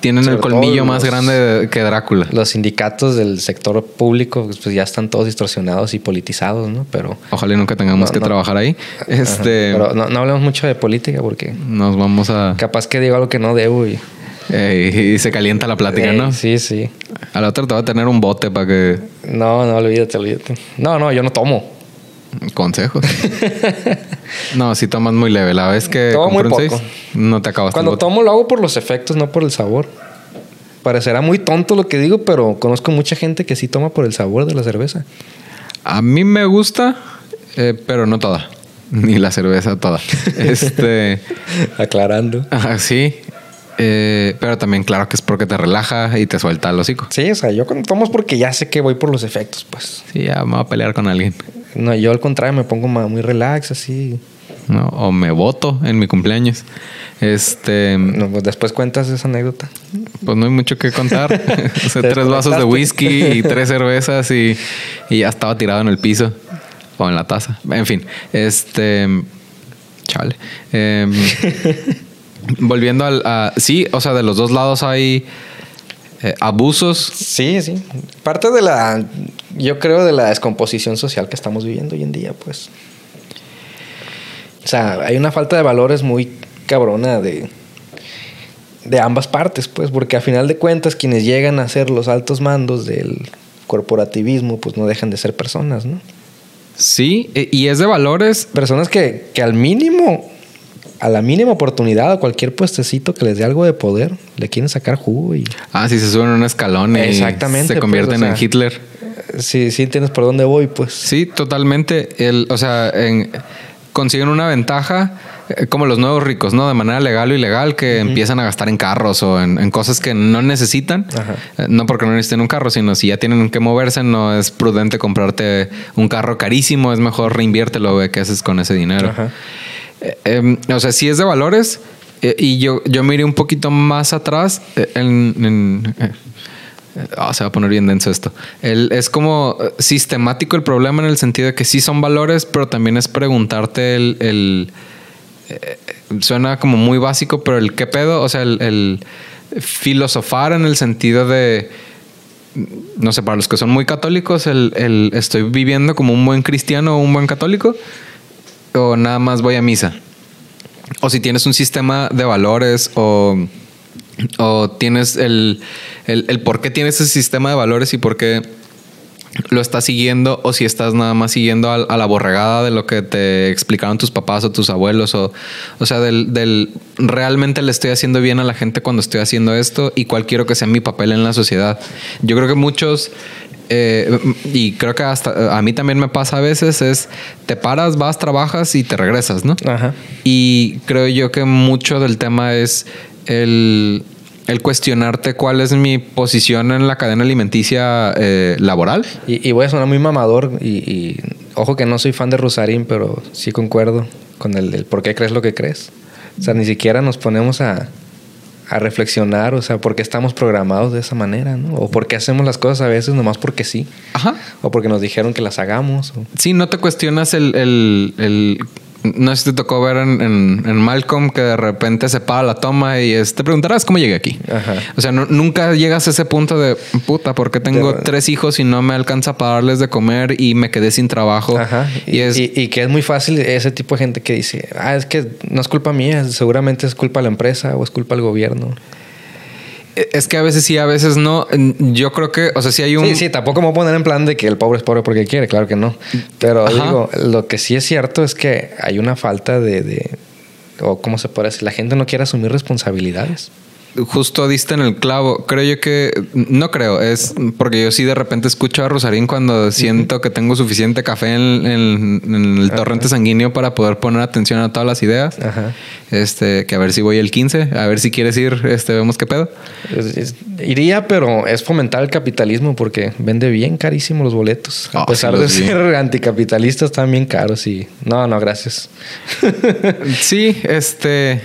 tienen el colmillo más los- grande de- que Drácula. los sindicatos del sector público, pues ya están todos distorsionados y politizados, ¿no? Pero Ojalá y nunca tengamos No, que no. trabajar ahí. Este, Ajá, Pero no, no hablemos mucho de política porque nos vamos a capaz que digo algo que no debo y... eh, y se calienta la plática, Eh, ¿no? Sí, sí. A la otra te va a tener un bote para que No, no, olvídate, olvídate. No, no, yo no tomo. consejos. no, si tomas muy leve. La vez que Tomo muy poco. seis, no te acabas Cuando tomo lo hago por los efectos, no por el sabor. Parecerá muy tonto lo que digo, pero conozco mucha gente que sí toma por el sabor de la cerveza. A mí me gusta, eh, pero no toda. Ni la cerveza toda. este, Aclarando. así. Eh, pero también, claro que es porque te relaja y te suelta el hocico. Sí, o sea, yo cuando tomo es porque ya sé que voy por los efectos, pues. Sí, ya me voy a pelear con alguien. No, yo al contrario me pongo muy relax, así. ¿no? O me voto en mi cumpleaños. Este, No, pues después cuentas esa anécdota. pues no hay mucho que contar. o sea, tres vasos de whisky y tres cervezas y, y ya estaba tirado en el piso o en la taza. En fin, este, chale. Em, volviendo al, a, sí, o sea, de los dos lados hay eh, abusos. Sí, sí. Parte de la, yo creo, de la descomposición social que estamos viviendo hoy en día, pues. O sea, hay una falta de valores muy cabrona de, de ambas partes, pues, porque a final de cuentas quienes llegan a ser los altos mandos del corporativismo, pues no dejan de ser personas, ¿no? Sí, e- y es de valores. Personas que, que al mínimo, a la mínima oportunidad, a cualquier puestecito que les dé algo de poder, le quieren sacar jugo y... Ah, si se suben a un escalón y Exactamente, se pues, convierten o sea, en Hitler. Sí, sí entiendes por dónde voy, pues. Sí, totalmente. El, o sea, en- consiguen una ventaja eh, como los nuevos ricos, ¿no? De manera legal o ilegal, que empiezan a gastar en carros o en, en cosas que no necesitan. Ajá. Eh, no porque no necesiten un carro, sino si ya tienen que moverse, no es prudente comprarte un carro carísimo, es mejor reinviértelo, ve qué haces con ese dinero. Ajá. Eh, em, o sea, sí es de valores. eh, y yo, yo me iré un poquito más atrás eh, ah, se va a poner bien denso esto. Es como sistemático el problema en el sentido de que sí son valores, pero también es preguntarte el... el- suena como muy básico, pero el qué pedo, o sea, el, filosofar en el sentido de no sé, para los que son muy católicos, el estoy viviendo como un buen cristiano o un buen católico, o nada más voy a misa. O si tienes un sistema de valores o, o tienes el, el, por qué tienes ese sistema de valores y por qué lo estás siguiendo o si estás nada más siguiendo a, a la borregada de lo que te explicaron tus papás o tus abuelos o, o sea, del, del realmente le estoy haciendo bien a la gente cuando estoy haciendo esto y cuál quiero que sea mi papel en la sociedad. Yo creo que muchos eh, y creo que hasta a mí también me pasa a veces es te paras, vas, trabajas y te regresas, ¿no? Ajá. Y creo yo que mucho del tema es el, el cuestionarte cuál es mi posición en la cadena alimenticia eh, laboral. Y, y voy a sonar muy mamador y, y ojo que no soy fan de Rosarín, pero sí concuerdo con el, el por qué crees lo que crees. O sea, ni siquiera nos ponemos a, a reflexionar, o sea, por qué estamos programados de esa manera, ¿no? O por qué hacemos las cosas a veces nomás porque sí. Ajá. O porque nos dijeron que las hagamos. o- Sí, no te cuestionas el, el, el- no sé si te tocó ver en, en- en Malcolm que de repente se para la toma y es, te preguntarás cómo llegué aquí. Ajá. O sea, no- nunca llegas a ese punto de puta, porque tengo De- tres hijos y no me alcanza para darles de comer y me quedé sin trabajo. Ajá. Y, es, y, y que es muy fácil ese tipo de gente que dice, ah, es que no es culpa mía, seguramente es culpa de la empresa o es culpa del gobierno. Es que a veces sí, a veces no. Yo creo que, o sea, sí hay un. Sí, sí, tampoco me voy a poner en plan de que el pobre es pobre porque quiere, claro que no. Pero Ajá. digo, lo que sí es cierto es que hay una falta de, de o cómo se puede decir, la gente no quiere asumir responsabilidades. Justo diste en el clavo. Creo yo que, no creo, es porque yo sí de repente escucho a Rosarín cuando siento que tengo suficiente café en, en- en el torrente sanguíneo para poder poner atención a todas las ideas. Ajá. Este, que a ver si voy el 15, a ver si quieres ir, este, vemos qué pedo. Es- es- iría, pero es fomentar el capitalismo porque vende bien carísimo los boletos. A Ah, pesar sí, de vi. ser anticapitalistas, están bien caros y no, no, gracias. Sí, este.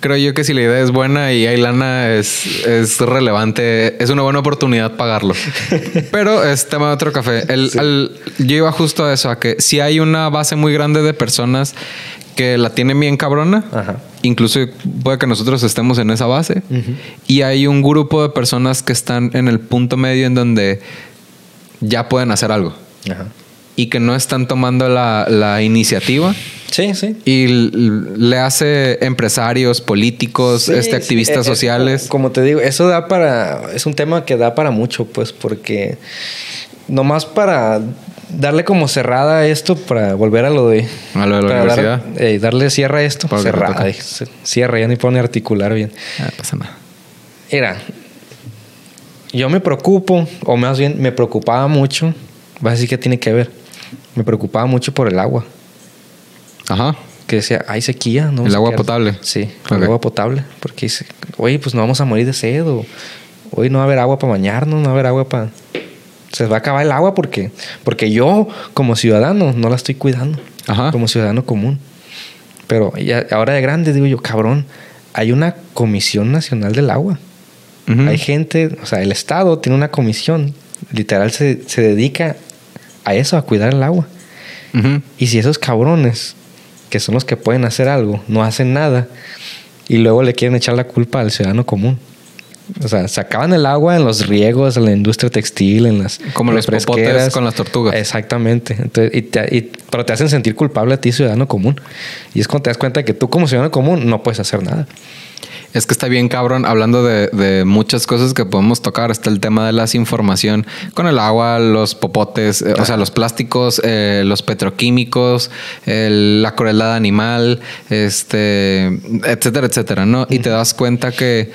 Creo yo que si la idea es buena y hay lana, es, es relevante. Es una buena oportunidad pagarlo. Pero es tema de otro café. El, al- yo iba justo a eso, a que si hay una base muy grande de personas que la tienen bien cabrona, Ajá. incluso puede que nosotros estemos en esa base, y hay un grupo de personas que están en el punto medio en donde ya pueden hacer algo Ajá. y que no están tomando la, la iniciativa Sí, sí. y le hace empresarios, políticos, Sí, este, activistas eh, eh, sociales. Como te digo, eso da para. Es un tema que da para mucho, pues, porque. Nomás para darle como cerrada a esto, para volver a lo de. A lo de la para dar- universidad. eh, darle cierre a esto. Cerrada. eh, Cierre, ya ni puedo ni articular bien. Ah, no pasa nada. Mira, yo me preocupo, o más bien me preocupaba mucho. Vas a decir que tiene que ver. Me preocupaba mucho por el agua. Ajá. Que decía, hay sequía, ¿no? El agua potable. Sí, el agua potable. Porque dice, oye, pues no vamos a morir de sed. O, hoy no va a haber agua para bañarnos, no va a haber agua para. Se va a acabar el agua porque, porque yo, como ciudadano, no la estoy cuidando. Ajá. Como ciudadano común. Pero ya, ahora de grande digo yo, cabrón, hay una Comisión Nacional del Agua. Hay gente, o sea, el Estado tiene una comisión, literal se, se dedica a eso, a cuidar el agua. Y si esos cabrones, que son los que pueden hacer algo, no hacen nada, y luego le quieren echar la culpa al ciudadano común. O sea, sacaban el agua en los riegos, en la industria textil, en las Como los popotes con las tortugas. Exactamente. Entonces, y te- y- pero te hacen sentir culpable a ti, ciudadano común. Y es cuando te das cuenta que tú como ciudadano común no puedes hacer nada. Es que está bien cabrón, hablando de, de muchas cosas que podemos tocar. Está el tema de la desinformación con el agua, los popotes, eh, o sea, los plásticos, eh, los petroquímicos, el- la crueldad animal, este, etcétera, etcétera, ¿no? Y te das cuenta que,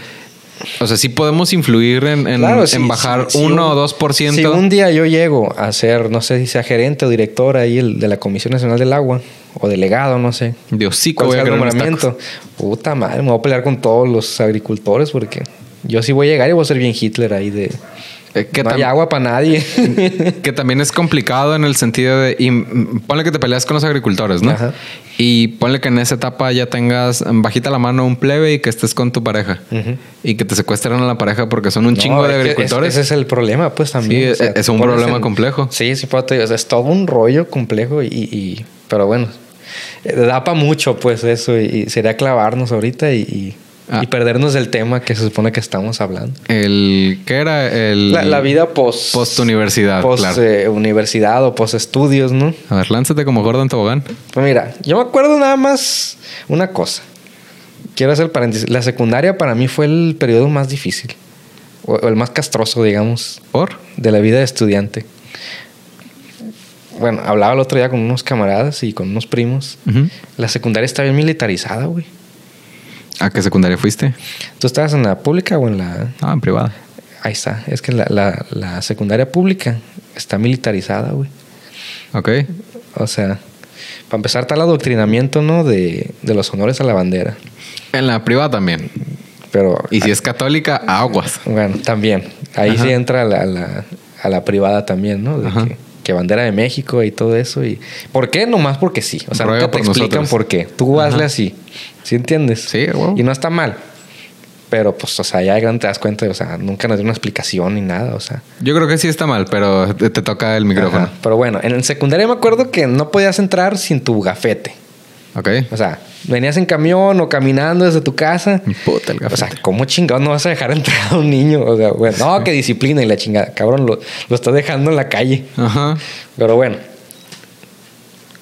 o sea, sí podemos influir en, en, Claro, en sí, bajar sí, sí, uno un- o dos por ciento. Si un día yo llego a ser, no sé si sea gerente o director ahí el- de la Comisión Nacional del Agua o delegado, no sé. de hocico ¿Cuál voy a nombramiento? Puta madre, me voy a pelear con todos los agricultores porque yo sí voy a llegar y voy a ser bien Hitler ahí de... Eh, que no hay agua para nadie. Que también es complicado en el sentido de. Y ponle que te peleas con los agricultores, ¿no? Ajá. Y ponle que en esa etapa ya tengas bajita la mano un plebe y que estés con tu pareja. Ujú. Y que te secuestren a la pareja porque son un No, chingo de es agricultores. Ese es el problema, pues también. Sí, es un tú pones problema complejo. Sí, sí, pero te digo, o sea, es todo un rollo complejo y... y- pero bueno, eh, da para mucho, pues eso. Y, y sería clavarnos ahorita y, y, Ah. y perdernos del tema que se supone que estamos hablando. El. ¿Qué era? El. La, la vida post... Post-universidad, Post claro. eh, universidad o post estudios, ¿no? A ver, lánzate como Gordon Tobogán. Pues mira, yo me acuerdo nada más una cosa. Quiero hacer el paréntesis. La secundaria para mí fue el periodo más difícil. O, o el más castroso, digamos, ¿Por? de la vida de estudiante. Bueno, hablaba el otro día con unos camaradas y con unos primos. La secundaria está bien militarizada, güey. ¿A qué secundaria fuiste? ¿Tú estabas en la pública o en la...? Ah, en privada. Ahí está. Es que la, la- la secundaria pública está militarizada, güey. Ok. O sea, para empezar está el adoctrinamiento, ¿no? De, de los honores a la bandera. En la privada también. Pero, Y si es católica, aguas. bueno, también. Ahí Ajá. sí entra a la, a la, a la privada también, ¿no? De Ajá. que, que bandera de México y todo eso. y ¿Por qué? Nomás porque sí. O sea, nunca te por explican nosotros. por qué. Tú hazle así. ¿Sí entiendes? Sí, huevo. Y no está mal. Pero, pues, o sea, ya de grande te das cuenta, o sea, nunca nos dio una explicación ni nada, o sea. Yo creo que sí está mal, pero te, te toca el micrófono. Ajá. Pero bueno, en el secundaria me acuerdo que no podías entrar sin tu gafete. Ok. O sea, venías en camión o caminando desde tu casa. Puta el O sea, gafete. ¿cómo chingados no vas a dejar entrar a un niño? O sea, bueno, no, que disciplina y la chingada. Cabrón, lo, lo estás dejando en la calle. Ajá. Pero bueno,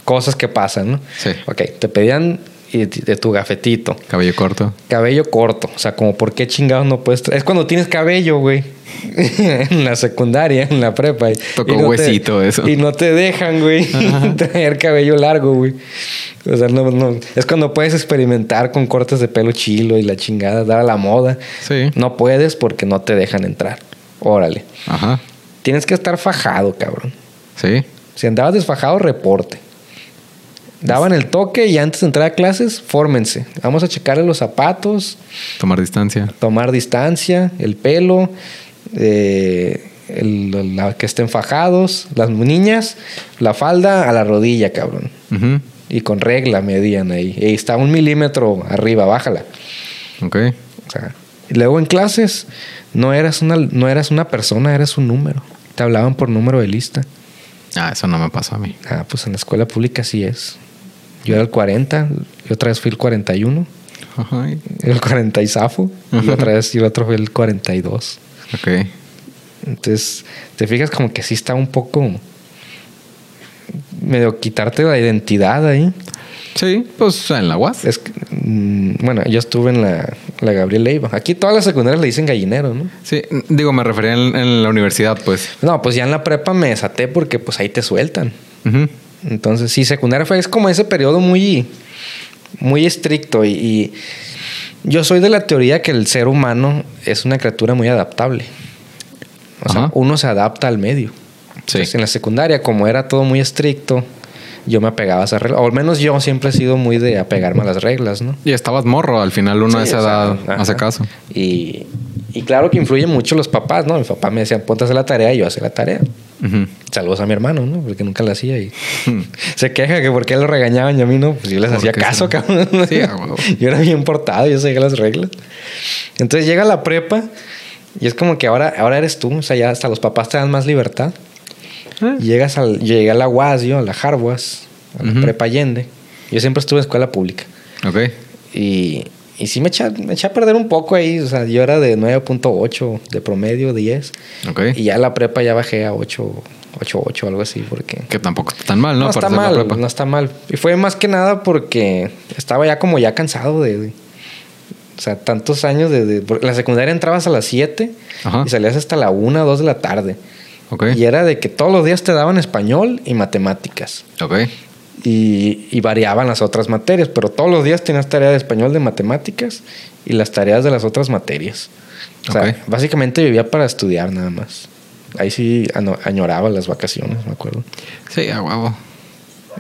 cosas que pasan, ¿no? Sí. Ok, te pedían y- de tu gafetito. Cabello corto. Cabello corto. O sea, como, ¿por qué chingados no puedes? Es cuando tienes cabello, güey. en la secundaria, en la prepa. y- Tocó y no huesito te, eso. Y no te dejan, güey, traer cabello largo, güey. O sea, no, no. Es cuando puedes experimentar con cortes de pelo chilo y la chingada, dar a la moda. Sí. No puedes porque no te dejan entrar. Órale. Ajá. Tienes que estar fajado, cabrón. Sí. Si andabas desfajado, reporte. Daban el toque y antes de entrar a clases, fórmense. Vamos a checarle los zapatos, Tomar distancia. tomar distancia, el pelo, eh, el- la, que estén fajados, las niñas, la falda a la rodilla, cabrón. Y con regla medían ahí. Y está un milímetro arriba, bájala. Ok. O sea, y luego en clases no eras una, no eras una persona, eras un número. Te hablaban por número de lista. Ah, eso no me pasó a mí. Ah, pues en la escuela pública sí es. Yo era el 40, y otra vez fui el 41, Ajá. el 40 y zafo, y otra vez y el otro fue el 42. Ok. Entonces, te fijas como que sí está un poco medio quitarte la identidad ahí. Sí, pues en la UAS. Es mm, bueno, yo estuve en la, la Gabriel Leiva. Aquí todas las secundarias le dicen gallinero, ¿no? Sí, digo, me refería en, en la universidad, pues. No, pues ya en la prepa me desaté porque pues ahí te sueltan. Ujú. Entonces, sí, secundaria fue es como ese periodo muy, muy estricto. Y, y yo soy de la teoría que el ser humano es una criatura muy adaptable. O sea, uno se adapta al medio. Sí. Entonces, en la secundaria, como era todo muy estricto, yo me apegaba a esas reglas. O al menos yo siempre he sido muy de apegarme a las reglas, ¿no? Y estabas morro, al final uno Sí, esa sea, edad hace caso. Y, y claro que influyen mucho los papás, ¿no? Mi papá me decía, ponte a hacer la tarea y yo hacía la tarea. Saludos a mi hermano, ¿no? Porque nunca la hacía y se queja que por qué lo regañaban y a mí no. Pues yo les hacía Porque caso, cabrón. Sí, yo era bien portado, yo seguía las reglas. Entonces llega la prepa y es como que ahora, ahora eres tú, o sea, ya hasta los papás te dan más libertad. Ah. Llegas al, yo llegué a la UAS, yo, a la Harwas, a la prepa Allende. Yo siempre estuve en escuela pública. Ok. Y, y sí me eché, me eché a perder un poco ahí. O sea, yo era de 9.8 de promedio, 10. Ok. Y ya la prepa ya bajé a 8, 8, 8, algo así, porque... Que tampoco está tan mal, ¿no? No, está mal, no está mal. Y fue más que nada porque estaba ya como ya cansado de... de- o sea, tantos años de... la secundaria entrabas a las 7 Ajá. y salías hasta la 1, 2 de la tarde. Y era de que todos los días te daban español y matemáticas. Ok. Y, y variaban las otras materias, pero todos los días tenías tarea de español, de matemáticas y las tareas de las otras materias. O sea, básicamente vivía para estudiar nada más. Ahí sí añoraba las vacaciones, me acuerdo. Sí, a huevo.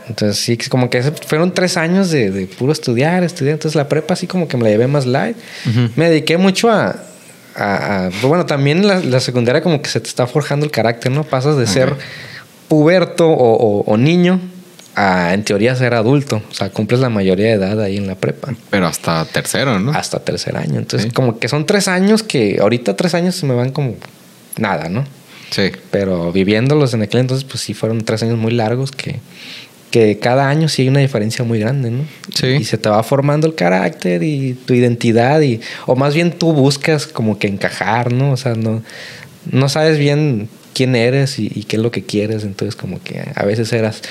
Entonces sí, como que fueron tres años de, de puro estudiar, estudiar. Entonces la prepa así como que me la llevé más light. Me dediqué mucho a... a- a- pues bueno, también la, la secundaria como que se te está forjando el carácter, ¿no? Pasas de ser puberto o, o- o niño a en teoría ser adulto. O sea, cumples la mayoría de edad ahí en la prepa. Pero hasta tercero, ¿no? Hasta tercer año. Entonces Sí. como que son tres años que ahorita tres años se me van como nada, ¿no? Sí. Pero viviéndolos en aquel entonces, pues sí fueron tres años muy largos que, que cada año sí hay una diferencia muy grande, ¿no? Sí. Y se te va formando el carácter y tu identidad y... O más bien tú buscas como que encajar, ¿no? O sea, no, no sabes bien quién eres y, y qué es lo que quieres. Entonces, como que a veces eras.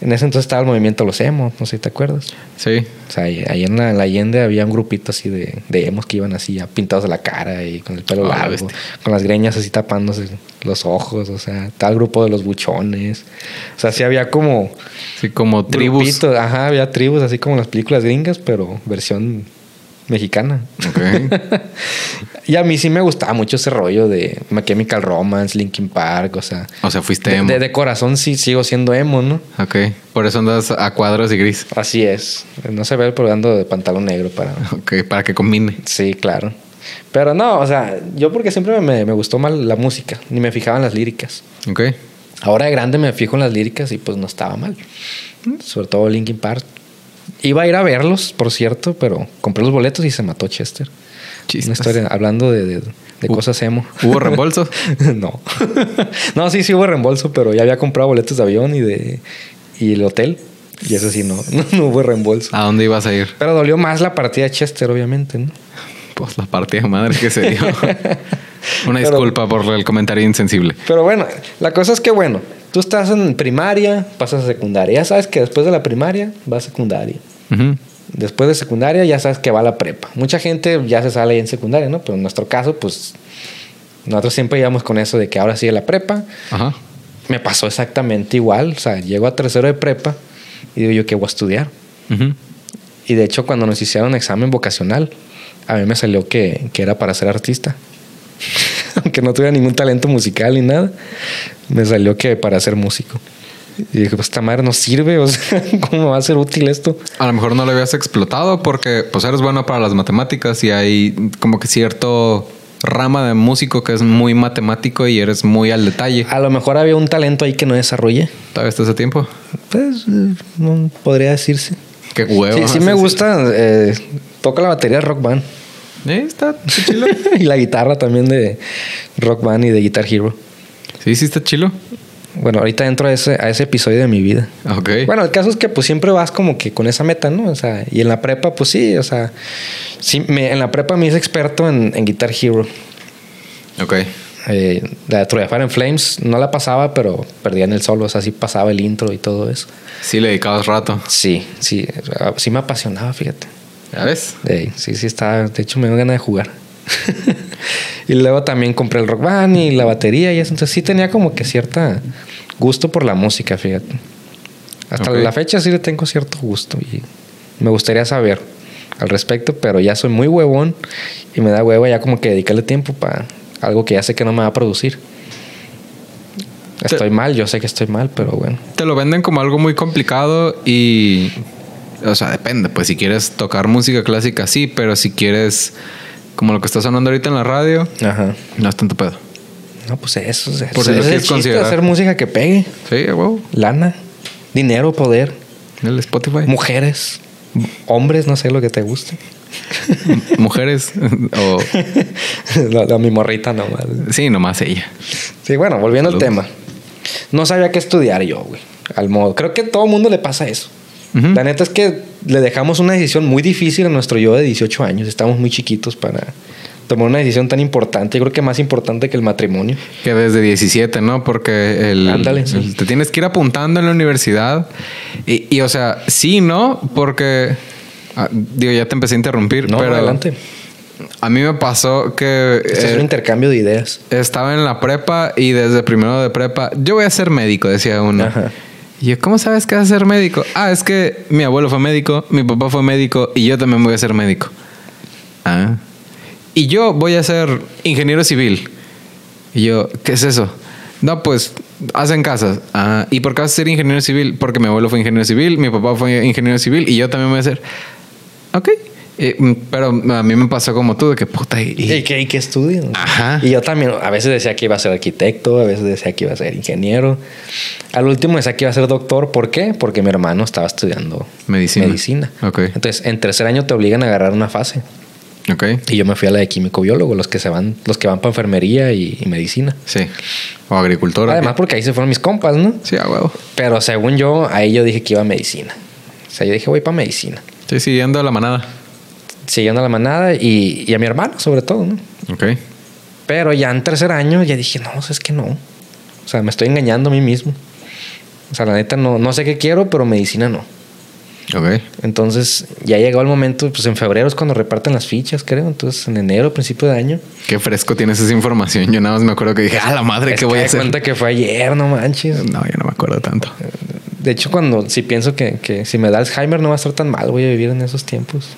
En ese entonces estaba el movimiento Los Emos, no sé si te acuerdas. Sí. O sea, ahí ahí en la, en la Allende había un grupito así de, de emos que iban así ya pintados de la cara y con el pelo Ah, largo, bestia. con las greñas así tapándose los ojos, o sea, tal grupo de los buchones. O sea, sí había como Sí, como tribus. ajá, había tribus así como las películas gringas, pero versión mexicana. Ok. Y a mí sí me gustaba mucho ese rollo de My Chemical Romance, Linkin Park, o sea, O sea, fuiste de, emo. de- de corazón sí sigo siendo emo, ¿no? Ok. Por eso andas a cuadros y gris. Así es. No se ve, pero ando de pantalón negro para Ok, para que combine. Sí, claro. Pero no, o sea, yo porque siempre me, me gustó mal la música, ni me fijaba en las líricas. Ok. Ahora de grande me fijo en las líricas y pues no estaba mal. Sobre todo Linkin Park. Iba a ir a verlos, por cierto, pero compré los boletos y se mató Chester. Chistes. Una historia hablando de, de- de cosas emo. ¿Hubo reembolso? no. no, sí, sí hubo reembolso, pero ya había comprado boletos de avión y de y el hotel. Y eso sí, no, no, hubo reembolso. ¿A dónde ibas a ir? Pero dolió más la partida de Chester, obviamente, ¿no? Pues la partida madre que se dio. Una Pero- disculpa por el comentario insensible. Pero bueno, la cosa es que, bueno, tú estás en primaria, pasas a secundaria. Ya sabes que después de la primaria va a secundaria. Después de secundaria ya sabes que va a la prepa. Mucha gente ya se sale en secundaria, ¿no? Pero en nuestro caso, pues nosotros siempre íbamos con eso de que ahora sigue la prepa. Ajá. Me pasó exactamente igual. O sea, llego a tercero de prepa y digo yo que voy a estudiar. Ujú. Y de hecho, cuando nos hicieron examen vocacional, a mí me salió que, que era para ser artista. Aunque no tuviera ningún talento musical ni nada, me salió que para ser músico. Y dije, pues esta madre no sirve, o sea, ¿cómo va a ser útil esto? A lo mejor no lo habías explotado porque pues eres bueno para las matemáticas y hay como que cierto rama de músico que es muy matemático y eres muy al detalle. A lo mejor había un talento ahí que no desarrollé. ¿Todavía estás a tiempo? Pues no podría decirse. Qué huevo. Sí, sí me gusta. eh, toca la batería de rock band. Eh, está, está chilo. y la guitarra también de rock band y de Guitar Hero. Sí, sí está chilo. Bueno, ahorita entro a ese, a ese episodio de mi vida. Ok. Bueno, el caso es que pues siempre vas como que con esa meta, ¿no? O sea, y en la prepa, pues sí, o sea, sí, me- en la prepa me hice experto en, en Guitar Hero. Ok. Eh, la de Fire and Flames no la pasaba, pero perdía en el solo, o sea, sí pasaba el intro y todo eso. Sí le dedicabas rato. Sí, sí, sí me apasionaba, fíjate. ¿Ya ves? Sí, sí, estaba, de hecho me dio ganas de jugar. y luego también compré el rock band y la batería y eso, entonces sí tenía como que cierta gusto por la música, fíjate. Hasta la fecha sí le tengo cierto gusto y me gustaría saber al respecto, pero ya soy muy huevón y me da hueva ya como que dedicarle tiempo para algo que ya sé que no me va a producir. Estoy mal, yo sé que estoy mal, pero bueno. Te lo venden como algo muy complicado y... O sea, depende. Pues si quieres tocar música clásica, sí. Pero si quieres... Como lo que está sonando ahorita en la radio, Ajá. no es tanto pedo. No, pues eso. Por si ese lo es el chiste, considerar. hacer música que pegue. Sí, huevo. Lana, dinero, poder, El Spotify. mujeres, hombres, no sé lo que te guste. Mujeres. o... la, la- mi morrita nomás. Sí, nomás ella. Sí, bueno, volviendo al tema. No sabía qué estudiar yo, güey. Al modo. Creo que a todo mundo le pasa eso. La neta es que le dejamos una decisión muy difícil a nuestro yo de 18 años. Estamos muy chiquitos para tomar una decisión tan importante. Yo creo que más importante que el matrimonio. Que desde 17, ¿no? Porque el, Ándale, sí. te tienes que ir apuntando en la universidad. Y, y, o sea, sí, ¿no? Porque... ah, digo, ya te empecé a interrumpir, No, pero... adelante. A mí me pasó que... Este es eh, un intercambio de ideas. Estaba en la prepa y desde primero de prepa, yo voy a ser médico, decía uno. Ajá. Y yo, ¿cómo sabes que vas a ser médico? Ah, es que mi abuelo fue médico, mi papá fue médico y yo también voy a ser médico. Ah. Y yo voy a ser ingeniero civil. Y yo, ¿qué es eso? No, pues hacen casas. Ah, ¿y por qué vas a ser ingeniero civil? Porque mi abuelo fue ingeniero civil, mi papá fue ingeniero civil y yo también voy a ser. Ok. Eh, mm, pero a mí me pasó como tú, de que puta. Y, ¿Y qué, y qué estudian? Ajá. Y yo también, a veces decía que iba a ser arquitecto, a veces decía que iba a ser ingeniero. Al último decía que iba a ser doctor. ¿Por qué? Porque mi hermano estaba estudiando Medicina. medicina. Entonces, en tercer año te obligan a agarrar una fase. Ok. Y yo me fui a la de químico biólogo, los que se van, los que van para enfermería y, y medicina. Sí. O agricultor. Además, porque ahí se fueron mis compas, ¿no? Sí, a huevo. Pero según yo, ahí yo dije que iba a medicina. O sea, yo dije, voy para medicina. Sí, siguiendo la manada. Siguiendo a la manada y, y a mi hermano, sobre todo, ¿no? Ok. Pero ya en tercer año ya dije, no, es que no. O sea, me estoy engañando a mí mismo. O sea, la neta no, no sé qué quiero, pero medicina no. Ok. Entonces, ya llegó el momento, pues en febrero es cuando reparten las fichas, creo. Entonces, en enero, principio de año. Qué fresco tienes esa información. Yo nada más me acuerdo que dije, ah, la madre, Es ¿qué voy que a hacer? cuenta que fue ayer, no manches. No, yo no me acuerdo tanto. De hecho, cuando si pienso que, que si me da Alzheimer no va a estar tan mal, voy a vivir en esos tiempos.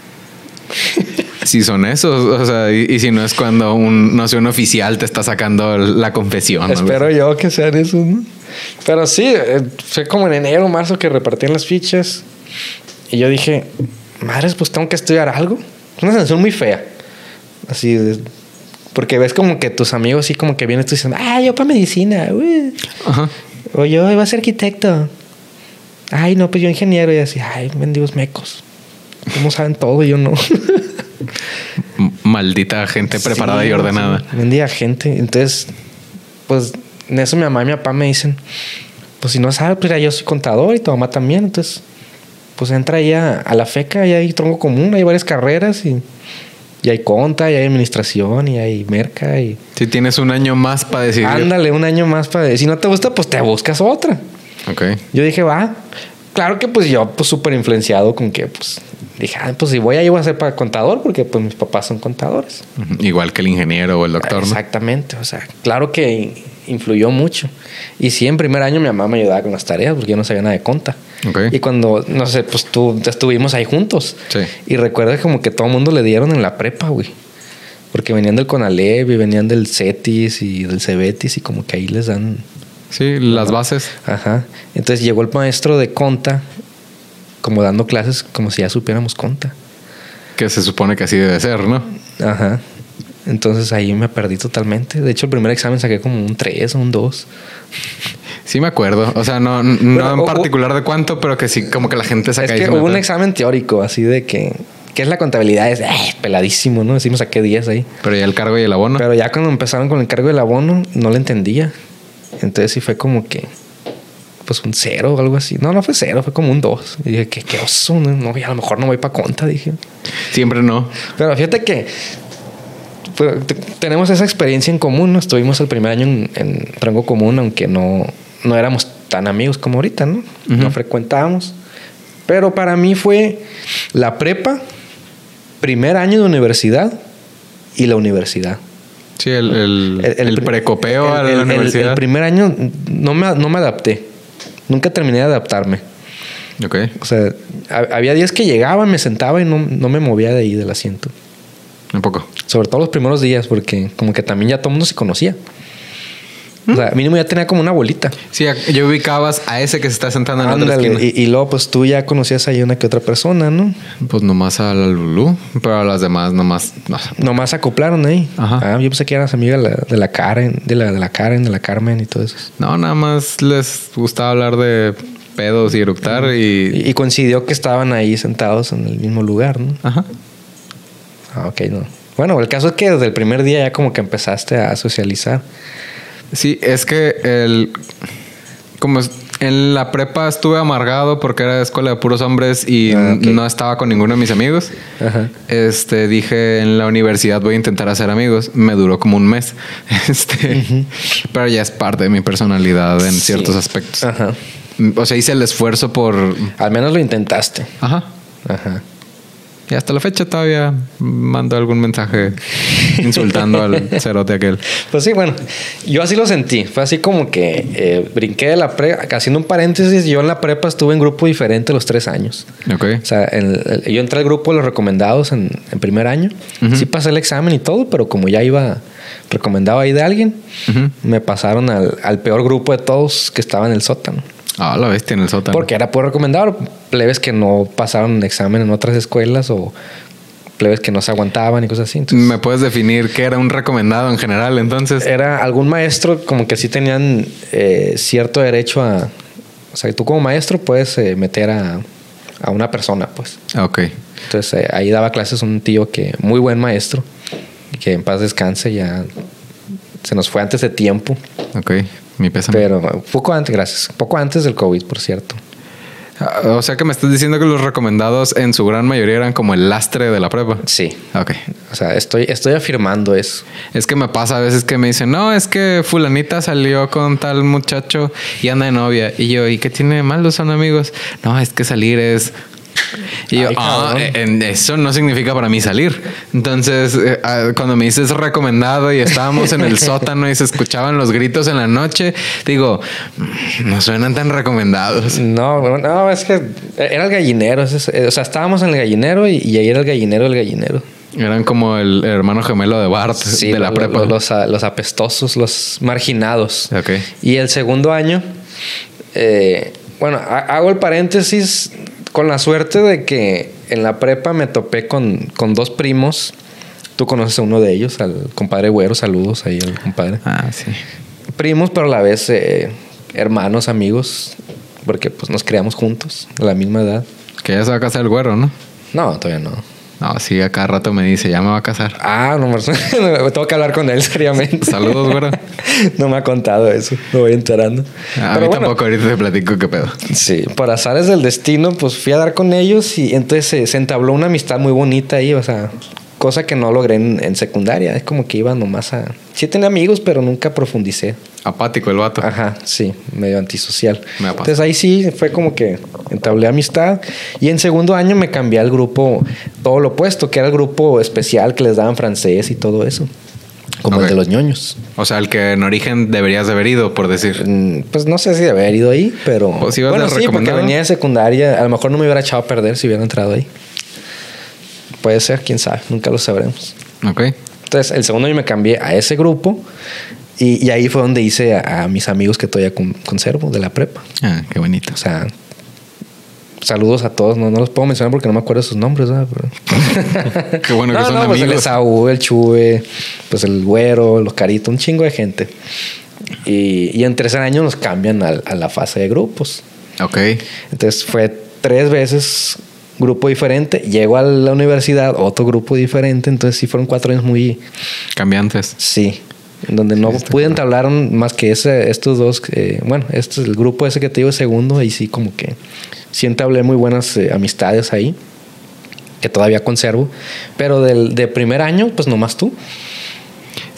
Si son esos, o sea, y, y si no es cuando un, no sé, un oficial te está sacando la confesión. o Espero yo que sean esos, ¿no? Pero sí, eh, fue como en enero, marzo que repartían las fichas. Y yo dije, madres, pues tengo que estudiar algo. Una sensación muy fea. Así, de- porque ves como que tus amigos así como que vienen tú diciendo, ah, yo para medicina, uy". Ajá. o yo iba a ser arquitecto. Ay, no, pues yo ingeniero. Y así, ay, mendigos mecos. ¿Cómo saben todo? Y yo no. Maldita gente preparada Sí, y ordenada. sí, Bendiga gente. Entonces, pues en eso mi mamá y mi papá me dicen, pues si no sabes, pues ya yo soy contador y tu mamá también. Entonces, pues entra ahí a, la FECA y hay tronco común, hay varias carreras y, y hay conta, y hay administración, y hay merca y... Si tienes un año más para decidir. Ándale, un año más para... Si no te gusta, pues te buscas otra. Ok. Yo dije, va. Claro que pues yo, pues súper influenciado con que, pues, dije, ah, pues si voy ahí voy a ser para contador porque pues mis papás son contadores. Igual que el ingeniero o el doctor, ¿no? Exactamente, o sea, claro que influyó mucho. Y sí, en primer año mi mamá me ayudaba con las tareas porque yo no sabía nada de conta. Y cuando, no sé, pues tú estuvimos ahí juntos. Sí. Y recuerda como que todo el mundo le dieron en la prepa, güey. Porque venían del Conalep y venían del CETIS y del CEBETIS y como que ahí les dan... Sí, las bases. Ajá. Entonces llegó el maestro de conta como dando clases como si ya supiéramos conta. Que se supone que así debe ser, ¿no? Ajá. Entonces ahí me perdí totalmente. De hecho, el primer examen saqué como un 3 o un 2. Sí me acuerdo. O sea, no, no en o- particular de cuánto, pero que sí, como que la gente saca Es que hubo un examen teórico así de que... ¿Qué es la contabilidad? Es eh, peladísimo, ¿no? Decimos saqué 10 ahí. Pero ya el cargo y el abono. Pero ya cuando empezaron con el cargo del abono, no lo entendía. Entonces sí fue como que... Pues un cero o algo así. No, no fue cero, fue como un 2. Y dije, qué, qué oso. No, No, a lo mejor no voy para conta, dije. Siempre no. Pero fíjate que pues, te- tenemos esa experiencia en común, ¿no? Estuvimos el primer año en, en rango común, aunque no, no éramos tan amigos como ahorita, ¿no? No Ujú. frecuentábamos. Pero para mí fue la prepa, primer año de universidad y la universidad. Sí, el, el, el, precopeo a la universidad. El, primer año no me, no me adapté. Nunca terminé de adaptarme. Ok. O sea, ha- había días que llegaba, me sentaba y no, no me movía de ahí del asiento. Un poco. Sobre todo los primeros días, porque como que también ya todo el mundo se conocía. O sea, mínimo ya tenía como una bolita. Sí, yo ubicabas a ese que se está sentando en la otra Ándale, esquina. y, y luego pues tú ya conocías ahí una que otra persona, ¿no? Pues nomás a la Lulú, pero a las demás nomás. No. Nomás acoplaron ahí. Ajá. Ah, yo pensé que eras amiga de la, de la Karen, de la, de la Karen, de la Carmen y todo eso. no, nada más les gustaba hablar de pedos y eructar y. Y, y coincidió que estaban ahí sentados en el mismo lugar, ¿no? Ajá. Ah, ok, no. Bueno, el caso es que desde el primer día ya como que empezaste a socializar. Sí, es que el. Como en la prepa estuve amargado porque era escuela de puros hombres y Ah, no estaba con ninguno de mis amigos. Ajá. Este, dije en la universidad voy a intentar hacer amigos. Me duró como un mes. Este, pero ya es parte de mi personalidad en Sí. ciertos aspectos. Ajá. O sea, hice el esfuerzo por. Al menos lo intentaste. Ajá. Ajá. Y hasta la fecha todavía mando algún mensaje insultando al cerote aquel. Pues sí, bueno, yo así lo sentí. Fue así como que eh, brinqué de la prepa, haciendo un paréntesis, yo en la prepa estuve en grupo diferente los tres años. Ok. O sea, en el- yo entré al grupo de los recomendados en, en primer año. Sí pasé el examen y todo, pero como ya iba recomendado ahí de alguien, me pasaron al, al peor grupo de todos que estaba en el sótano. Ah, la bestia en el sótano. Porque era por recomendado. Plebes que no pasaron examen en otras escuelas o plebes que no se aguantaban y cosas así. Entonces, ¿Me puedes definir qué era un recomendado en general entonces? era algún maestro como que sí tenían eh, cierto derecho a... O sea, tú como maestro puedes eh, meter a, a una persona, pues. Ok. Entonces eh, ahí daba clases un tío que muy buen maestro que en paz descanse ya se nos fue antes de tiempo, Ok. Mi pésame. pero poco antes, gracias, poco antes del COVID, por cierto. Ah, O sea que me estás diciendo que los recomendados en su gran mayoría eran como el lastre de la prepa. Sí. Ok. O sea, estoy, estoy afirmando eso. Es que me pasa a veces que me dicen, no, es que fulanita salió con tal muchacho y anda de novia. Y yo, ¿y qué tiene de malo? Son amigos. No, es que salir es... Y yo, Ay, ah, eh, en- eso no significa para mí salir. Entonces, eh, ah, cuando me dices recomendado y estábamos en el sótano y se escuchaban los gritos en la noche, digo, "Mm, no suenan tan recomendados. No, no, es que era el gallinero. es- O sea, estábamos en el gallinero y, y ahí era el gallinero del gallinero. Eran como el hermano gemelo de Bart Sí, de la lo- prepa. lo- Los, a- los apestosos, los marginados. Ok. Y el segundo año, eh, bueno, ha- hago el paréntesis con la suerte de que en la prepa me topé con, con dos primos. Tú conoces a uno de ellos, al compadre Güero, saludos ahí al compadre. Ah, sí. Primos, pero a la vez eh, hermanos, amigos, porque pues nos criamos juntos, a la misma edad. Que ya se va a casar el güero, ¿no? No, todavía no. No, sí, a cada rato me dice, ya me va a casar. Ah, no, me tengo que hablar con él seriamente. Saludos, güero. no me ha contado eso, me voy enterando. A Pero mí bueno, tampoco, ahorita te platico qué pedo. Sí, por azares del destino, pues fui a dar con ellos y entonces se, se entabló una amistad muy bonita ahí, o sea, cosa que no logré en, en secundaria. Es como que iba nomás a... Sí tenía amigos, pero nunca profundicé. Apático el vato. Ajá, sí, medio antisocial. Me. Entonces ahí sí fue como que entablé amistad. Y en segundo año me cambié al grupo, todo lo opuesto, que era el grupo especial que les daban francés y todo eso. Como el de los ñoños. O sea, el que en origen deberías de haber ido, por decir. Mm, Pues no sé si de haber ido ahí, pero. Pues bueno, sí, porque venía de secundaria. A lo mejor no me hubiera echado a perder si hubiera entrado ahí. Puede ser, quién sabe, nunca lo sabremos. Ok. Entonces, el segundo año me cambié a ese grupo y, y ahí fue donde hice a, a mis amigos que todavía con- conservo de la prepa. Ah, qué bonito. O sea, saludos a todos. No, no los puedo mencionar porque no me acuerdo sus nombres, ¿verdad? Pero- Qué bueno que no, son no, pues el amigos. Esaú, el Chube, pues el Güero, los Caritos, un chingo de gente. Y, y en tercer año nos cambian al- a, la fase de grupos. Ok. Entonces fue tres veces grupo diferente. Llego a la universidad, otro grupo diferente. Entonces sí fueron cuatro años muy... Cambiantes. Sí. Donde no pude entablar más que ese, estos dos. eh, bueno, este es el grupo ese que te digo segundo. Y sí como que sí entablé muy buenas eh, amistades ahí. Que todavía conservo. Pero del de primer año, pues nomás tú.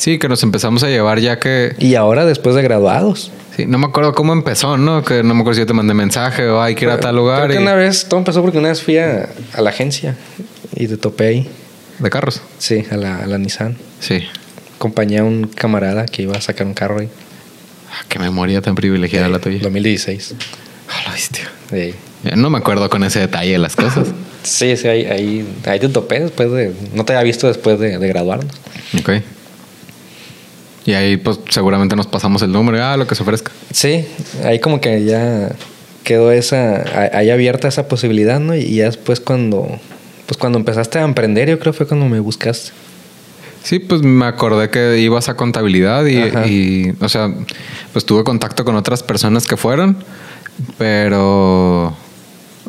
Sí, que nos empezamos a llevar ya que... Y ahora después de graduados. Sí, no me acuerdo cómo empezó, ¿no? Que no me acuerdo si yo te mandé mensaje o hay que ir a tal lugar. Creo que una vez, todo empezó porque una vez fui a, a la agencia y te topé ahí. De carros. Sí, a la, a la Nissan. Sí. Acompañé a un camarada que iba a sacar un carro ahí. Ah, qué memoria tan privilegiada la tuya. 2016. Ah, lo viste. Sí, No me acuerdo con ese detalle de las cosas. sí, sí, ahí, ahí, ahí te topé después de... No te había visto después de, de graduarnos. Ok. Y ahí, pues, seguramente nos pasamos el número. Ah, lo que se ofrezca. Sí, ahí como que ya quedó esa... Ahí abierta esa posibilidad, ¿no? Y ya después cuando... Pues cuando empezaste a emprender, yo creo fue cuando me buscaste. Sí, pues me acordé que ibas a contabilidad y, y, o sea, pues tuve contacto con otras personas que fueron, pero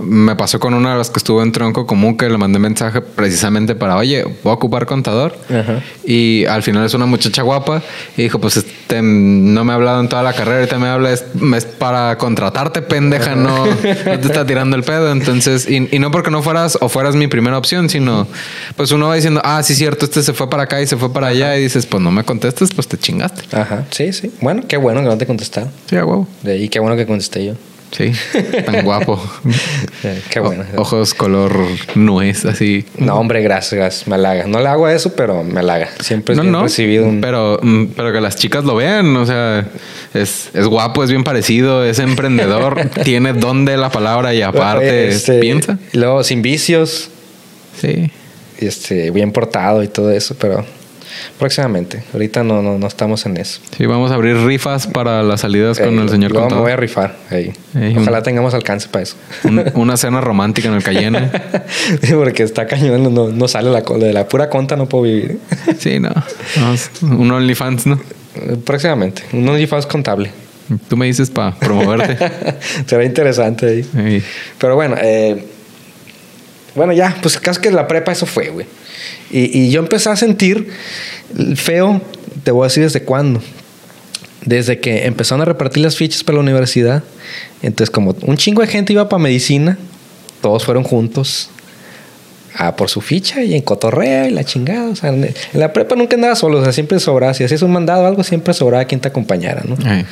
me pasó con una de las que estuvo en tronco común que le mandé mensaje precisamente para, oye, voy a ocupar contador. Ajá. Y al final es una muchacha guapa y dijo, pues este, no me ha hablado en toda la carrera, ahorita me habla, es, es para contratarte, pendeja, no, no te está tirando el pedo. Entonces, y, y no porque no fueras o fueras mi primera opción, sino pues uno va diciendo, ah, sí, cierto, este se fue para acá y se fue para allá y dices, pues no me contestes, pues te chingaste. Ajá, sí, sí. Bueno, qué bueno que no te contestaron. Sí, a huevo. Ahí, qué bueno que contesté yo. Sí, tan guapo. Eh, Qué bueno. O- ojos color nuez, así. No, hombre, gracias, gracias. Me halaga. No le hago eso, pero me halaga. Siempre No, no, recibido un... pero, mm, pero que las chicas lo vean, o sea, es, es guapo, es bien parecido, es emprendedor, tiene don de la palabra y aparte Este, piensa. y luego, sin vicios, Sí. y este, bien portado y todo eso, pero próximamente. Ahorita no, no, no estamos en eso. Sí, vamos a abrir rifas para las salidas con Eh, el señor luego me voy a contador. rifar. ahí. Ey, Ojalá un- tengamos alcance para eso. Un- una cena romántica en el Cayenne. Sí, Porque está cañón, no, no sale la. De la pura conta no puedo vivir. Sí, no. Un OnlyFans, ¿no? Próximamente. Un OnlyFans contable. Tú me dices para promoverte. Será interesante ahí. Pero bueno, eh, bueno, ya, pues casi que la prepa eso fue, güey. Y, y yo empecé a sentir feo, te voy a decir desde cuándo. desde que empezaron a repartir las fichas para la universidad, entonces como un chingo de gente iba para medicina, todos fueron juntos a por su ficha y en cotorreo y la chingada. O sea, en la prepa nunca andaba solo, o sea, siempre sobraba. Si hacías un mandado o algo, siempre sobraba quien te acompañara, ¿no? Ay,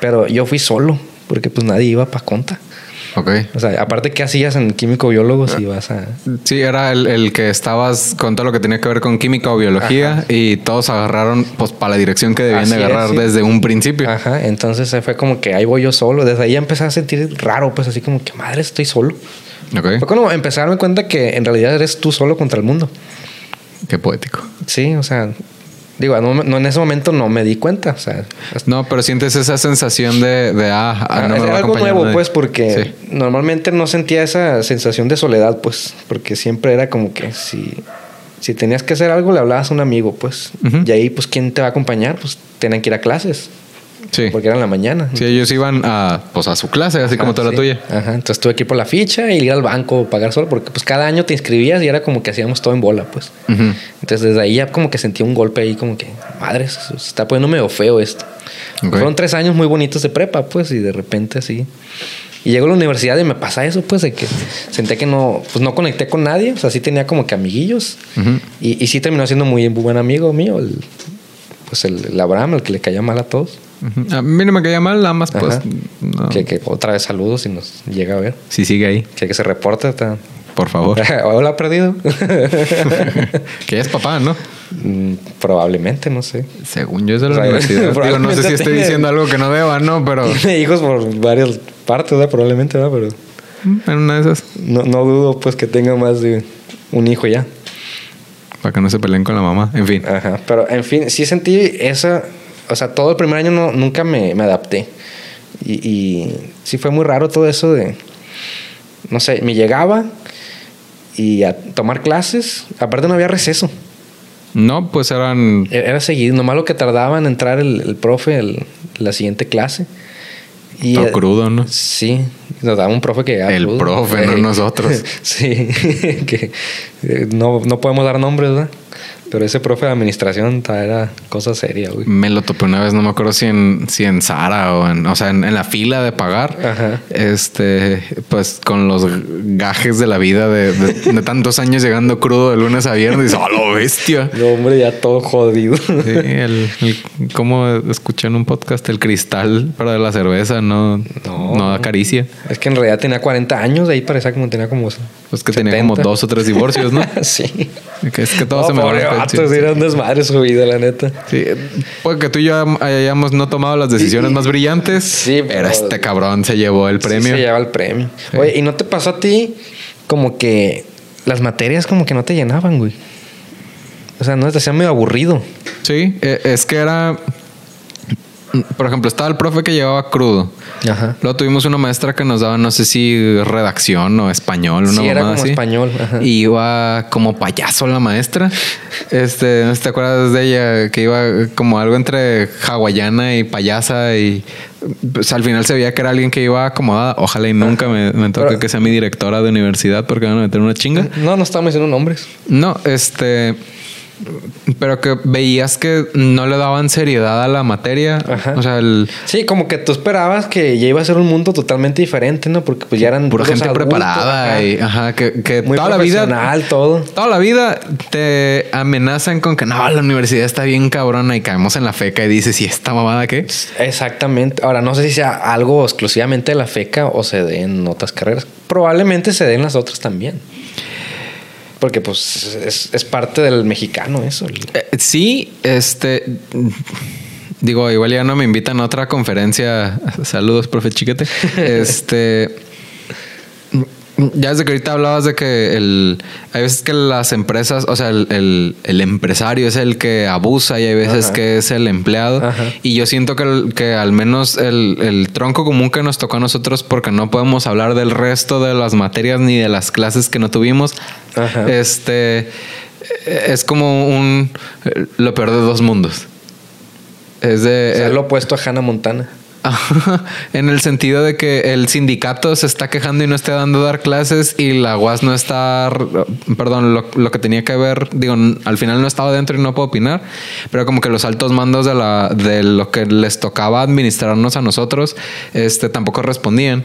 Pero yo fui solo, porque pues nadie iba para conta. Ok. O sea, aparte, ¿qué hacías en químico biólogo si vas a...? Sí, era el, el que estabas con todo lo que tenía que ver con química o biología y todos agarraron pues para la dirección que debían Así de es, agarrar sí. desde un principio. Ajá, entonces fue como que ahí voy yo solo. Desde ahí empecé a sentir raro, pues así como que madre, estoy solo. Ok. Fue cuando empecé a darme cuenta que en realidad eres tú solo contra el mundo. Qué poético. Sí, o sea, digo, no, no, en ese momento no me di cuenta. O sea, No, pero sientes esa sensación de, de ah, ah, no me es va a algo nuevo, nadie. pues, porque Sí. normalmente no sentía esa sensación de soledad, pues, porque siempre era como que si, si tenías que hacer algo, le hablabas a un amigo, pues, y ahí, pues, ¿quién te va a acompañar? Pues, tenían que ir a clases, Sí. porque era en la mañana. Sí, ellos iban a, pues, a su clase, así como toda sí. la tuya. Ajá, entonces tuve que ir por la ficha y ir al banco, pagar solo, porque pues cada año te inscribías y era como que hacíamos todo en bola, pues. Entonces desde ahí ya como que sentí un golpe ahí, como que, madre, se está poniendo medio feo esto. Fueron tres años muy bonitos de prepa, pues, y de repente así. Y llego a la universidad y me pasa eso, pues, de que senté que no, pues no conecté con nadie, o sea, sí tenía como que amiguillos. Y, y sí terminó siendo muy buen amigo mío, el, pues el, el Abraham, el que le caía mal a todos. A mí no me caía mal, nada más, pues. No. Que, que otra vez saludos y nos llega a ver. Si sigue ahí, Que, que se reporte. Está... por favor. Hola, perdido. que ya es papá, ¿no? Mm, Probablemente, no sé. Según yo es de la O sea, universidad. Digo, no sé si estoy diciendo algo que no deba, ¿no? Pero Tiene hijos por varias partes, ¿verdad? Probablemente, ¿verdad? Pero en una de esas, no, no dudo pues que tenga más de un hijo ya. para que no se peleen con la mamá. En fin. Ajá. Pero en fin, sí sentí esa. O sea, todo el primer año no, nunca me, me adapté. Y, y sí fue muy raro todo eso de. No sé, me llegaba y a tomar clases. Aparte, no había receso. No, pues eran. Era era seguido, nomás lo que tardaba en entrar el, el profe el- la siguiente clase. Y Todo eh, crudo, ¿no? Sí, nos daba un profe que El crudo. profe, no Eh, nosotros. sí, que eh, no, no podemos dar nombres, ¿verdad? Pero ese profe de administración era cosa seria, güey. Me lo topé una vez, no me acuerdo si en, si en Sara o en, o sea, en, en la fila de pagar. Ajá. Este, pues con los gajes de la vida de, de- de tantos años llegando crudo de lunes a viernes. ¡Oh, lo bestia! No, hombre, ya todo jodido. Sí, el, el- como escuché en un podcast, el cristal para la cerveza no, No. no, da caricia. Es que en realidad tenía 40 años, de ahí parecía como tenía como. Pues que tenía como 70. dos o tres divorcios, ¿no? sí. Que es que todo No, se me va pobre a sí, era un desmadre su vida, la neta. Sí, puede que tú y yo hayamos no tomado las decisiones más brillantes. Sí, pero pero- este cabrón se llevó el Sí, premio. se lleva el premio. Oye, ¿y no te pasó a ti como que las materias como que no te llenaban, güey? O sea, no te hacía medio aburrido. Sí, eh, es que era. Por ejemplo, estaba el profe que llevaba crudo. Ajá. Luego tuvimos una maestra que nos daba, no sé si redacción o español, una Sí, era como así. español, ajá. Y iba como payaso la maestra. Este, no te acuerdas de ella, que iba como algo entre hawaiana y payasa y pues al final se veía que era alguien que iba acomodada. Ojalá y nunca me, me toque Pero- que sea mi directora de universidad porque van a meter una chinga. No, no estamos diciendo nombres. No, este. Pero que veías que no le daban seriedad a la materia. Ajá. O sea, el, Sí, como que tú esperabas que ya iba a ser un mundo totalmente diferente, ¿no? Porque pues ya eran pura gente adultos, preparada y ajá, que, que muy toda la vida. todo. Toda la vida te amenazan con que no, la universidad está bien cabrona y caemos en la feca y dices, ¿y esta mamada qué? Exactamente. Ahora, no sé si sea algo exclusivamente de la FECA o se dé en otras carreras. Probablemente se dé en las otras también. Porque pues es, es parte del mexicano eso. Eh, sí, este. Digo, igual ya no me invitan a otra conferencia. Saludos, profe Chiquete. Este. Ya desde que ahorita hablabas de que el, hay veces que las empresas, o sea, el, el- el empresario es el que abusa y hay veces Ajá. que es el empleado. Ajá. Y yo siento que, que al menos el, el tronco común que nos tocó a nosotros, porque no podemos hablar del resto de las materias ni de las clases que no tuvimos, Ajá. este es como un lo peor de dos mundos. Es de O sea, eh, lo opuesto a Hannah Montana. en el sentido de que el sindicato se está quejando y no está dando dar clases y la UAS no está, perdón, lo, que tenía que ver, digo, al final no estaba dentro y no puedo opinar, pero como que los altos mandos de, la, de lo que les tocaba administrarnos a nosotros, este, tampoco respondían.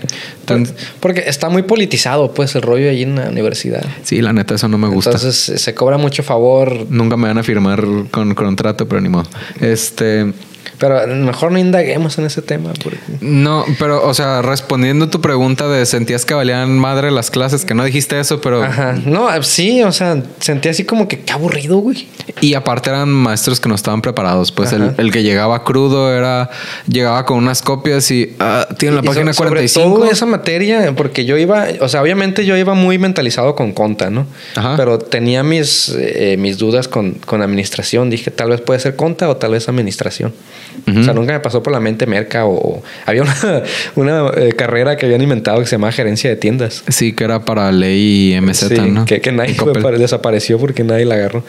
Porque está muy politizado, pues, el rollo ahí en la universidad. Sí, la neta, eso no me gusta. Entonces se cobra mucho favor. Nunca me van a firmar con contrato, pero ni modo. Este... Pero mejor no indaguemos en ese tema. No, pero, o sea, respondiendo tu pregunta de sentías que valían madre las clases, que no dijiste eso, pero. Ajá. No, sí, o sea, sentí así como que qué aburrido, güey. Y aparte eran maestros que no estaban preparados. Pues el, que llegaba crudo era. Llegaba con unas copias y. Ah, tiene la página 45. Sobre esa materia, porque yo iba. O sea, obviamente yo iba muy mentalizado con conta, ¿no? Ajá. Pero tenía mis, eh, mis dudas con, con administración. Dije, tal vez puede ser conta o tal vez administración. O sea, nunca me pasó por la mente merca o, había una, eh, carrera que habían inventado que se llama gerencia de tiendas. Sí, que era para ley y MZ, ¿no? Que, que nadie desapareció porque nadie la agarró.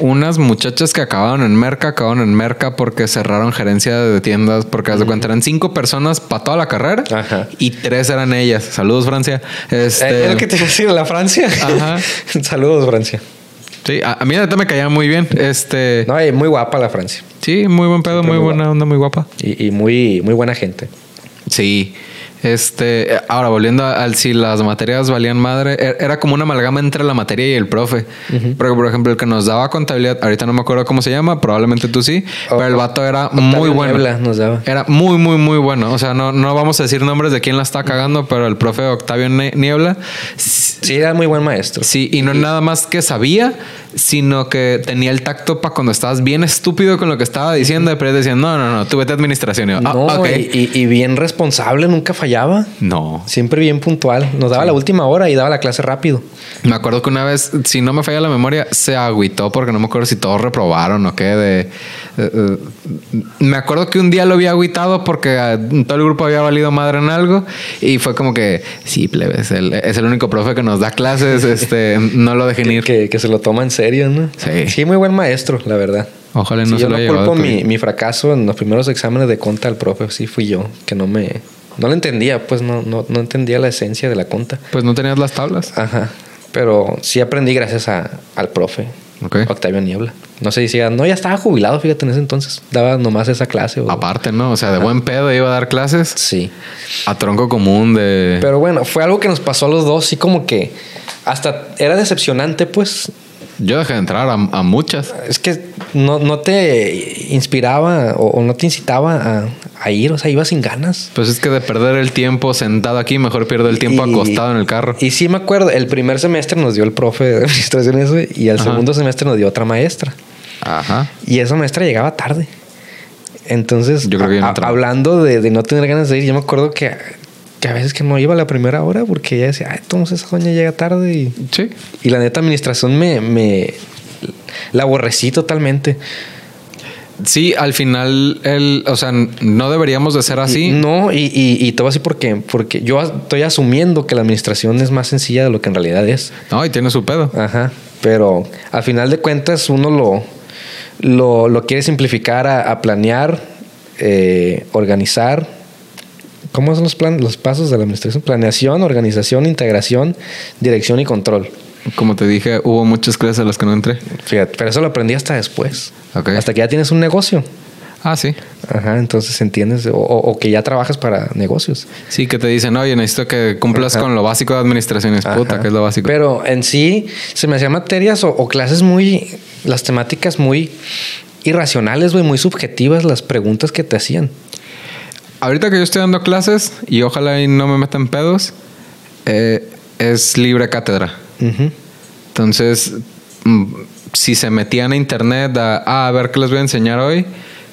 Unas muchachas que acabaron en merca, acabaron en merca porque cerraron gerencia de tiendas porque, de cuenta, eran cinco personas para toda la carrera y tres eran ellas. Saludos, Francia. Este... Eh, es lo que te iba a decir, la Francia. Ajá. Saludos, Francia. Sí, a, mí mí me caía muy bien. Este. No, muy guapa la Francia. Sí, muy buen pedo, muy, buena onda, muy guapa. Y, y, muy, muy buena gente. Sí. Este, ahora volviendo al si las materias valían madre, e, era como una amalgama entre la materia y el profe. Porque, por ejemplo, el que nos daba contabilidad, ahorita no me acuerdo cómo se llama, probablemente tú sí, pero el vato era muy bueno. nos daba. Era muy, muy, muy bueno. O sea, no, no vamos a decir nombres de quién la está cagando, pero el profe Octavio Niebla. Sí, era muy buen maestro. Sí, y no nada más que sabía, sino que tenía el tacto para cuando estabas bien estúpido con lo que estaba diciendo, pero decían, no, no, no, tú vete a administración. Y ah, no, y, y, bien responsable, nunca fallaba. No. Siempre bien puntual. Nos daba la última hora y daba la clase rápido. Me acuerdo que una vez, si no me falla la memoria, se agüitó porque no me acuerdo si todos reprobaron o qué. De, me acuerdo que un día lo había agüitado porque todo el grupo había valido madre en algo y fue como que, sí, plebe, es el, es el único profe que nos da clases, este, no lo dejen ir. Que, que, se lo toma en serio, ¿no? Sí. Sí, muy buen maestro, la verdad. Ojalá no se yo lo no culpo mi, mi, fracaso en los primeros exámenes de conta al profe, sí fui yo, que no me... No lo entendía, pues no, no, no entendía la esencia de la conta. Pues no tenías las tablas. Ajá. Pero sí aprendí gracias a, al profe. Octavio Niebla. No sé si no, ya estaba jubilado, fíjate, en ese entonces. Daba nomás esa clase. Aparte, ¿no? O sea, de buen pedo iba a dar clases. Sí. A tronco común de. Pero bueno, fue algo que nos pasó a los dos, sí, como que hasta era decepcionante, pues. Yo dejé de entrar a, muchas. Es que no, no te inspiraba o, no te incitaba a, ir, o sea, iba sin ganas. Pues es que de perder el tiempo sentado aquí, mejor pierdo el tiempo acostado en el carro. Y sí me acuerdo, el primer semestre nos dio el profe de administración eso y el segundo semestre nos dio otra maestra. Ajá. Y esa maestra llegaba tarde. Entonces, yo creo que hablando de, de, no tener ganas de ir, yo me acuerdo que que a veces que no iba a la primera hora porque ella decía, ay, entonces esa doña llega tarde y... Sí. Y la neta administración me, me... La aborrecí totalmente. Sí, al final, el, o sea, no deberíamos de ser así. No, y, y, y todo así porque, porque yo estoy asumiendo que la administración es más sencilla de lo que en realidad es. No, y tiene su pedo. Ajá. Pero al final de cuentas uno lo, lo, lo quiere simplificar a, planear, eh, organizar ¿Cómo son los, plan, los pasos de la administración? Planeación, organización, integración, dirección y control. Como te dije, hubo muchas clases a las que no entré. Fíjate, pero eso lo aprendí hasta después. Hasta que ya tienes un negocio. Ah, sí. Ajá, entonces entiendes, o, que ya trabajas para negocios. Sí, que te dicen, oye, necesito que cumplas con lo básico de administración. Es puta, que es lo básico. Pero en sí, se me hacían materias o, clases muy, las temáticas muy irracionales, güey, muy subjetivas, las preguntas que te hacían ahorita que yo estoy dando clases, y ojalá y no me metan pedos, eh, es libre cátedra. Entonces, mm, si se metían a internet a, ah, a ver qué les voy a enseñar hoy,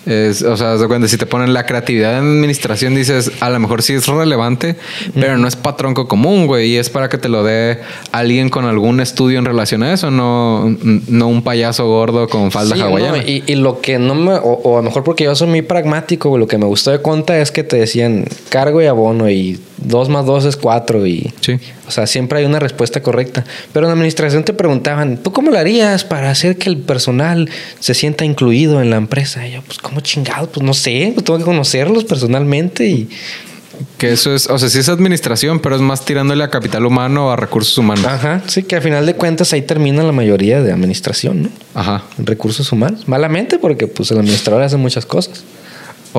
o sea, de cuenta, si te ponen la creatividad en administración, dices, a lo mejor sí es relevante, pero no es patronco común, güey. Y es para que te lo dé alguien con algún estudio en relación a eso, no, no un payaso gordo con falda hawaiana. y, lo que no me, o, a lo mejor porque yo soy muy pragmático, lo que me gustó de conta es que te decían cargo y abono y dos más dos es cuatro y... Sí. O sea, siempre hay una respuesta correcta. Pero en la administración te preguntaban, ¿tú cómo lo harías para hacer que el personal se sienta incluido en la empresa? Y yo, pues, ¿cómo chingado? Pues no sé, pues tengo que conocerlos personalmente y Que eso es, o sea, sí es administración, pero es más tirándole a capital humano o a recursos humanos. Ajá, sí, que a final de cuentas ahí termina la mayoría de administración, ¿no? Ajá. En recursos humanos. Malamente porque pues el administrador hace muchas cosas.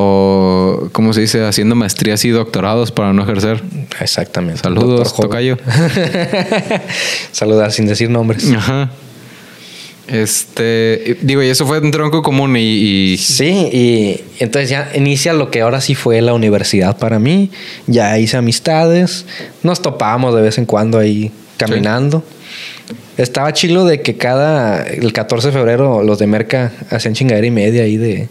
O, ¿cómo se dice? Haciendo maestrías y doctorados para no ejercer. Exactamente. Saludos, tocayo. Saludar sin decir nombres. Ajá. Este, digo, y eso fue un tronco común y, y- Sí, y entonces ya inicia lo que ahora sí fue la universidad para mí. Ya hice amistades, nos topábamos de vez en cuando ahí caminando. Estaba chilo de que cada, el 14 de febrero los de Merca hacían chingadera y media ahí de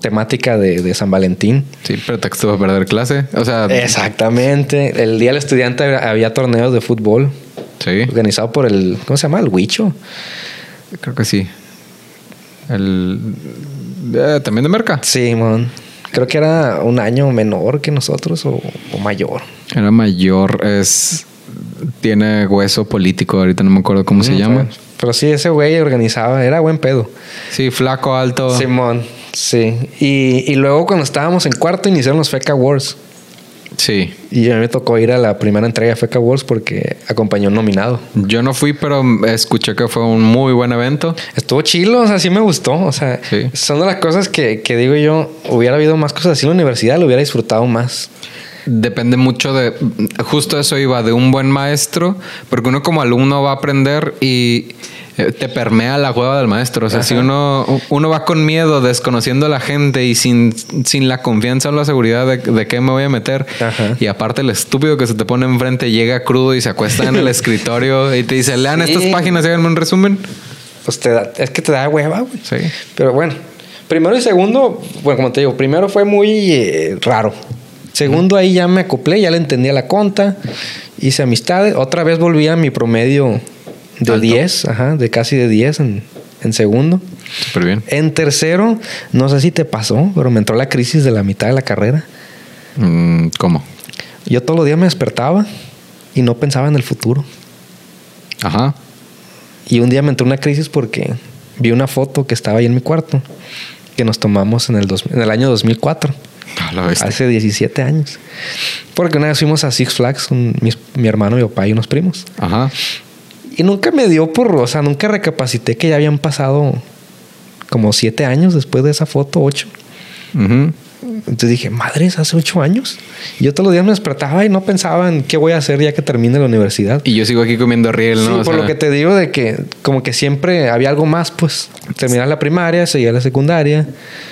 temática de, de San Valentín. sí, pretexto para perder clase. O sea, Exactamente. El día del estudiante había- torneos de fútbol sí, organizado por el, ¿cómo se llama? El Huicho. creo que sí. El eh, también de merca. Sí, mon. Creo que era un año menor que nosotros o, o mayor. Era mayor, es tiene hueso político, ahorita no me acuerdo cómo se Mm, llama. Pero sí, ese güey organizaba, era buen pedo. Sí, flaco, alto. Simón, sí. Y, y luego cuando estábamos en cuarto iniciaron los FECA Wars. Sí. Y a mí me tocó ir a la primera entrega de FECA Wars porque acompañó un nominado. Yo no fui, pero escuché que fue un muy buen evento. Estuvo chilo, o sea, sí me gustó. O sea, Sí. son de las cosas que, que digo yo, hubiera habido más cosas así en la universidad, lo hubiera disfrutado más. Depende mucho de, justo eso iba, de un buen maestro, porque uno como alumno va a aprender y te permea la hueva del maestro. O sea, si uno, uno va con miedo, desconociendo a la gente y sin, sin la confianza o la seguridad de, de qué me voy a meter, Ajá. y aparte el estúpido que se te pone enfrente llega crudo y se acuesta en el escritorio y te dice, lean Sí. estas páginas y háganme un resumen. Pues te da, es que te da hueva, güey. Sí. Pero bueno, primero y segundo, bueno, como te digo, primero fue muy eh, raro. Segundo, ahí ya me acoplé, ya le entendía la conta, hice amistades. Otra vez volví a mi promedio de Alto. 10, ajá, de casi de 10 en, en segundo. Súper bien. En tercero, no sé si te pasó, pero me entró la crisis de la mitad de la carrera. Mm, ¿Cómo? Yo todos los días me despertaba y no pensaba en el futuro. Ajá. Y un día me entró una crisis porque vi una foto que estaba ahí en mi cuarto que nos tomamos en el, dos- en el año 2004. A la. Hace 17 años. Porque una vez fuimos a Six Flags mis- mi hermano, mi papá y unos primos. Ajá. Y nunca me dio por, o sea, nunca recapacité que ya habían pasado como 7 años después de esa foto, 8. Ujú. Entonces dije, madres, hace 8 años. Y yo todos los días me despertaba y no pensaba en qué voy a hacer ya que termine la universidad. Y yo sigo aquí comiendo riel, ¿no? Sí, O por sea, lo que te digo de que como que siempre había algo más, pues. Terminar la primaria, seguir la secundaria.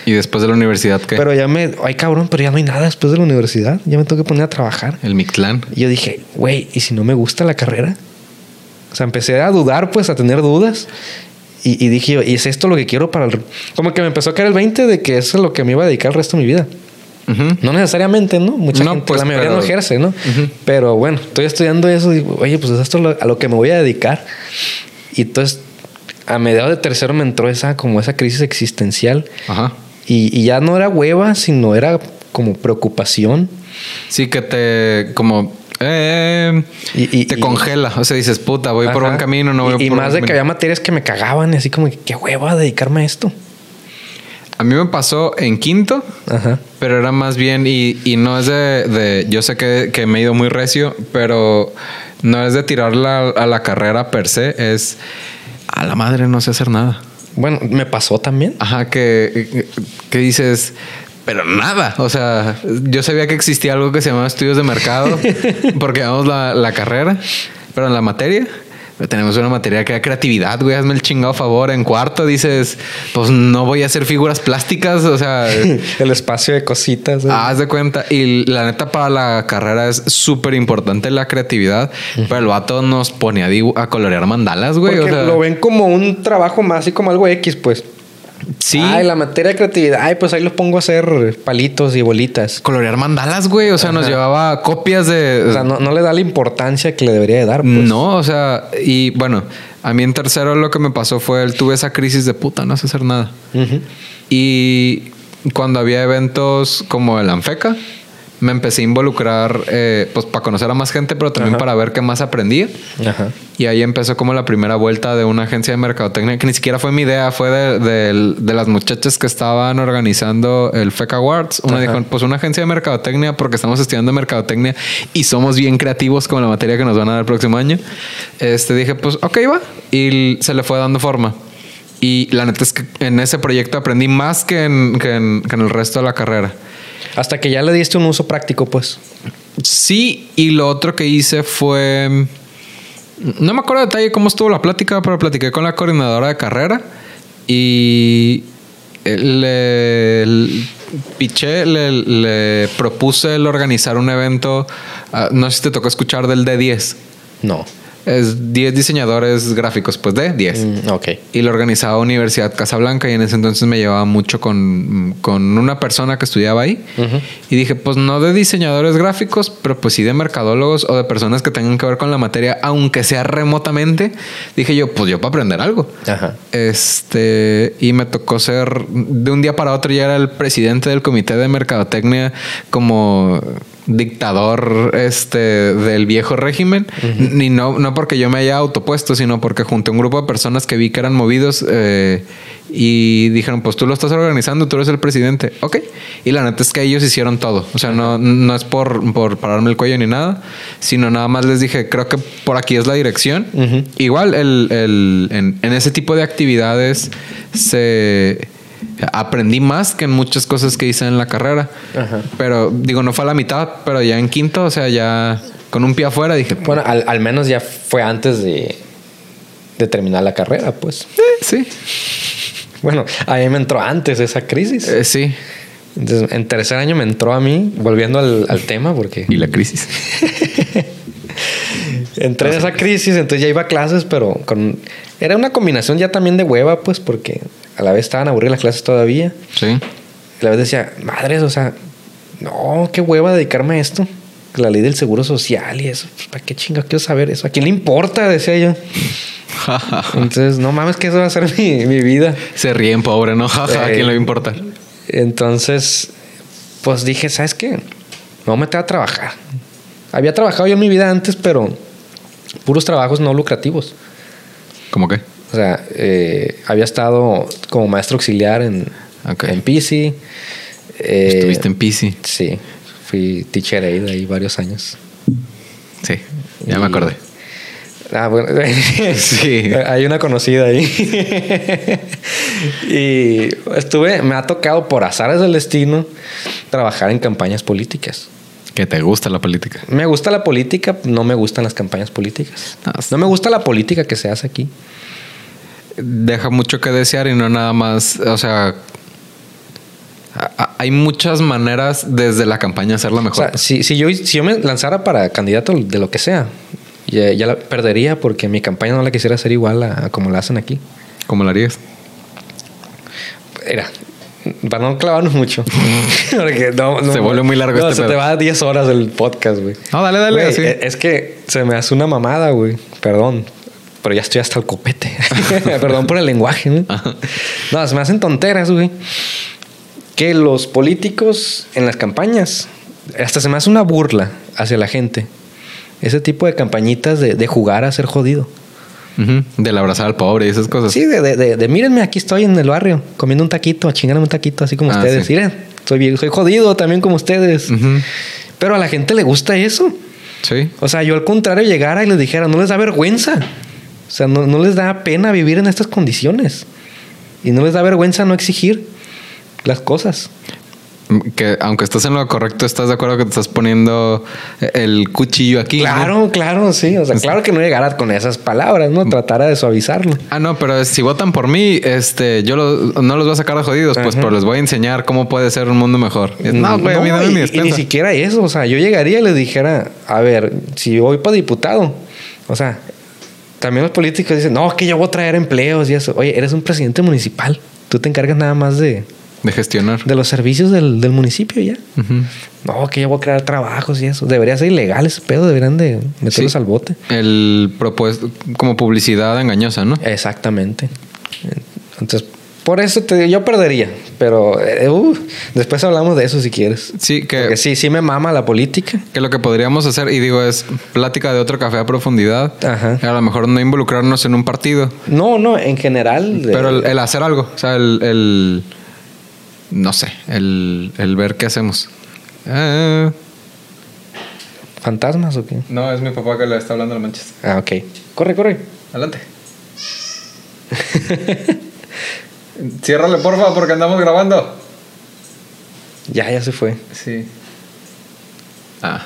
Y después de la universidad, ¿qué? Pero ya me... Ay, cabrón, pero ya no hay nada después de la universidad. Ya me tengo que poner a trabajar. El Mictlán. Y yo dije, güey, ¿y si no me gusta la carrera? O sea, empecé a dudar, pues, a tener dudas. Y, y dije, yo, ¿y es esto lo que quiero para el...? Como que me empezó a caer el 20 de que eso es lo que me iba a dedicar el resto de mi vida. Ujú. No necesariamente, ¿no? Mucha No, gente, pues, la mayoría pero- no ejerce, ¿no? Pero bueno, estoy estudiando eso y digo, oye, pues esto es lo- a lo que me voy a dedicar. Y entonces, a mediados de tercero me entró esa, como esa crisis existencial. Ajá. Y, y ya no era hueva, sino era como preocupación. Sí, que te como eh, Y- y- te y- congela. O sea, dices, puta, voy por buen camino, no voy y, y por más de que había materias que me cagaban, y así como que qué hueva dedicarme a esto. A mí me pasó en quinto, Ajá. pero era más bien, y, y no es de, de- yo sé que, que me he ido muy recio, pero no es de tirarla a la carrera per se, es a la madre no sé hacer nada. Bueno, me pasó también. Ajá, que, que dices, pero nada. O sea, yo sabía que existía algo que se llamaba estudios de mercado porque damos la, la carrera, pero en la materia. Tenemos una materia que da creatividad, güey. Hazme el chingado favor. En cuarto dices, pues no voy a hacer figuras plásticas. O sea, El espacio de cositas. ¿eh? haz de cuenta. Y la neta, para la carrera es súper importante la creatividad. Pero el vato nos pone a, dibu- a colorear mandalas, güey. Porque O sea, lo ven como un trabajo más, así como algo X, pues. Sí. Ay, la materia de creatividad. Ay, pues ahí los pongo a hacer palitos y bolitas. Colorear mandalas, güey. O sea, nos llevaba copias de. O sea, no, no le da la importancia que le debería de dar, pues. No, o sea, y bueno, a mí en tercero lo que me pasó fue el tuve esa crisis de puta, no sé hacer nada. Y cuando había eventos como el Anfeca, me empecé a involucrar, eh, pues para conocer a más gente, pero también Ajá. para ver qué más aprendía. Ajá. Y ahí empezó como la primera vuelta de una agencia de mercadotecnia, que ni siquiera fue mi idea, fue de, de- de las muchachas que estaban organizando el FEC Awards. Una Ajá. dijo, pues una agencia de mercadotecnia porque estamos estudiando mercadotecnia y somos bien creativos con la materia que nos van a dar el próximo año. Este dije, pues ok, va. Y se le fue dando forma. Y la neta es que en ese proyecto aprendí más que en, que en- que en el resto de la carrera. Hasta que ya le diste un uso práctico, pues. Sí, y lo otro que hice fue. No me acuerdo de detalle cómo estuvo la plática, pero platiqué con la coordinadora de carrera y le, le piché, le, le propuse el organizar un evento. ah, no sé si te tocó escuchar del D10. No. Es 10 diseñadores gráficos, pues de 10. Mm, ok. Y lo organizaba Universidad Casablanca y en ese entonces me llevaba mucho con, con una persona que estudiaba ahí. Y dije, pues no de diseñadores gráficos, pero pues sí de mercadólogos o de personas que tengan que ver con la materia, aunque sea remotamente. Dije yo, pues yo para aprender algo. Ajá. Este, y me tocó ser de un día para otro, ya era el presidente del comité de mercadotecnia como dictador este del viejo régimen. Ni no no porque yo me haya autopuesto sino porque junté un grupo de personas que vi que eran movidos eh, y dijeron pues tú lo estás organizando tú eres el presidente ok. Y la neta es que ellos hicieron todo. O sea no no es por por pararme el cuello ni nada sino nada más les dije creo que por aquí es la dirección. Igual el, el- en, en ese tipo de actividades se aprendí más que en muchas cosas que hice en la carrera. Ajá. Pero digo, no fue a la mitad, pero ya en quinto, o sea, ya con un pie afuera dije, Bueno, al, al menos ya fue antes de, de terminar la carrera, pues. "Eh, sí, Bueno, a mí me entró antes esa crisis. eh, sí. Entonces, en tercer año me entró a mí, volviendo al, al tema, porque Y la crisis. entré en esa crisis, entonces ya iba a clases, pero con... Era una combinación ya también de hueva, pues, porque a la vez estaban aburridas las clases todavía. Sí. Y a la vez decía, madres, o sea, no, qué hueva dedicarme a esto. La ley del seguro social y eso. pues, ¿Para qué chinga quiero saber eso? ¿A quién le importa? Decía yo. Entonces, no mames, que eso va a ser mi, mi vida. Se ríen, pobre, ¿no? Jaja, ¿a Eh, quién le va a importar? Entonces, pues dije, ¿sabes qué? Me voy a meter a trabajar. Había trabajado yo en mi vida antes, pero puros trabajos no lucrativos. ¿Cómo qué? O sea, eh, había estado como maestro auxiliar en, Ok. en PC. Eh, Estuviste en PC. Sí, fui teacher aide ahí varios años. Sí, ya Y- me acordé. Ah, bueno. Sí. Hay una conocida ahí. y estuve, me ha tocado por azares del destino trabajar en campañas políticas. Que te gusta la política. Me gusta la política, no me gustan las campañas políticas. No, No me gusta la política que se hace aquí. Deja mucho que desear y no nada más, o sea, hay muchas maneras desde la campaña de hacerlo O mejor. sea, si, si yo, si yo me lanzara para candidato de lo que sea, ya, ya la perdería porque mi campaña no la quisiera hacer igual a, a como la hacen aquí. ¿Cómo lo harías? Mira, para no clavarnos mucho. Porque no- no- Se vuelve muy largo no, este se te va a 10 horas el podcast, güey. No, dale, dale, así. eh, Es que se me hace una mamada, güey. Perdón. Pero ya estoy hasta el copete. Perdón por el lenguaje, ¿no? No, se me hacen tonteras, güey. Que los políticos en las campañas, hasta se me hace una burla hacia la gente. Ese tipo de campañitas de, de jugar a ser jodido. Ujú, Del abrazar al pobre y esas cosas. Sí, de, de, de, de, mírenme, aquí estoy en el barrio comiendo un taquito, chingándome un taquito, así como Ah, ustedes. sí. Miren, soy, soy jodido también como ustedes. Pero a la gente le gusta eso. Sí. O sea, yo al contrario llegara y les dijera, no les da vergüenza. O sea, no, no les da pena vivir en estas condiciones. Y no les da vergüenza no exigir las cosas. Que aunque estás en lo correcto, estás de acuerdo que te estás poniendo el cuchillo aquí. ¿no? Claro, claro, sí. O sea, claro que no llegara con esas palabras, ¿no? Tratara de suavizarlo. Ah, no, pero si votan por mí, este, yo lo- no los voy a sacar de jodidos, pues, pero les voy a enseñar cómo puede ser un mundo mejor. No, güey, a mí dame y, y ni siquiera eso. O sea, yo llegaría y les dijera, a ver, si voy para diputado, o sea, también los políticos dicen, no, que yo voy a traer empleos y eso. Oye, eres un presidente municipal. Tú te encargas nada más de, De gestionar. de los servicios del, del municipio ya. No, que yo voy a crear trabajos y eso. Debería ser ilegal ese pedo. Deberían de meterlos Sí. al bote. El propuesto como publicidad engañosa, ¿no? Exactamente. Entonces, Por eso te yo perdería. Pero eh, uh, después hablamos de eso si quieres. Sí, que, Porque sí, sí me mama la política. que lo que podríamos hacer, y digo, es plática de otro café a profundidad. Ajá. A lo mejor no involucrarnos en un partido, No, no, en general. pero el, el hacer algo. O sea, el. el- no sé, el, el ver qué hacemos. Eh, ¿Fantasmas o qué? no, es mi papá que le está hablando a manchas. Ah, ok. Corre, corre. Adelante. Ciérrale, porfa, porque andamos grabando. Ya, ya se fue. Sí. Ah.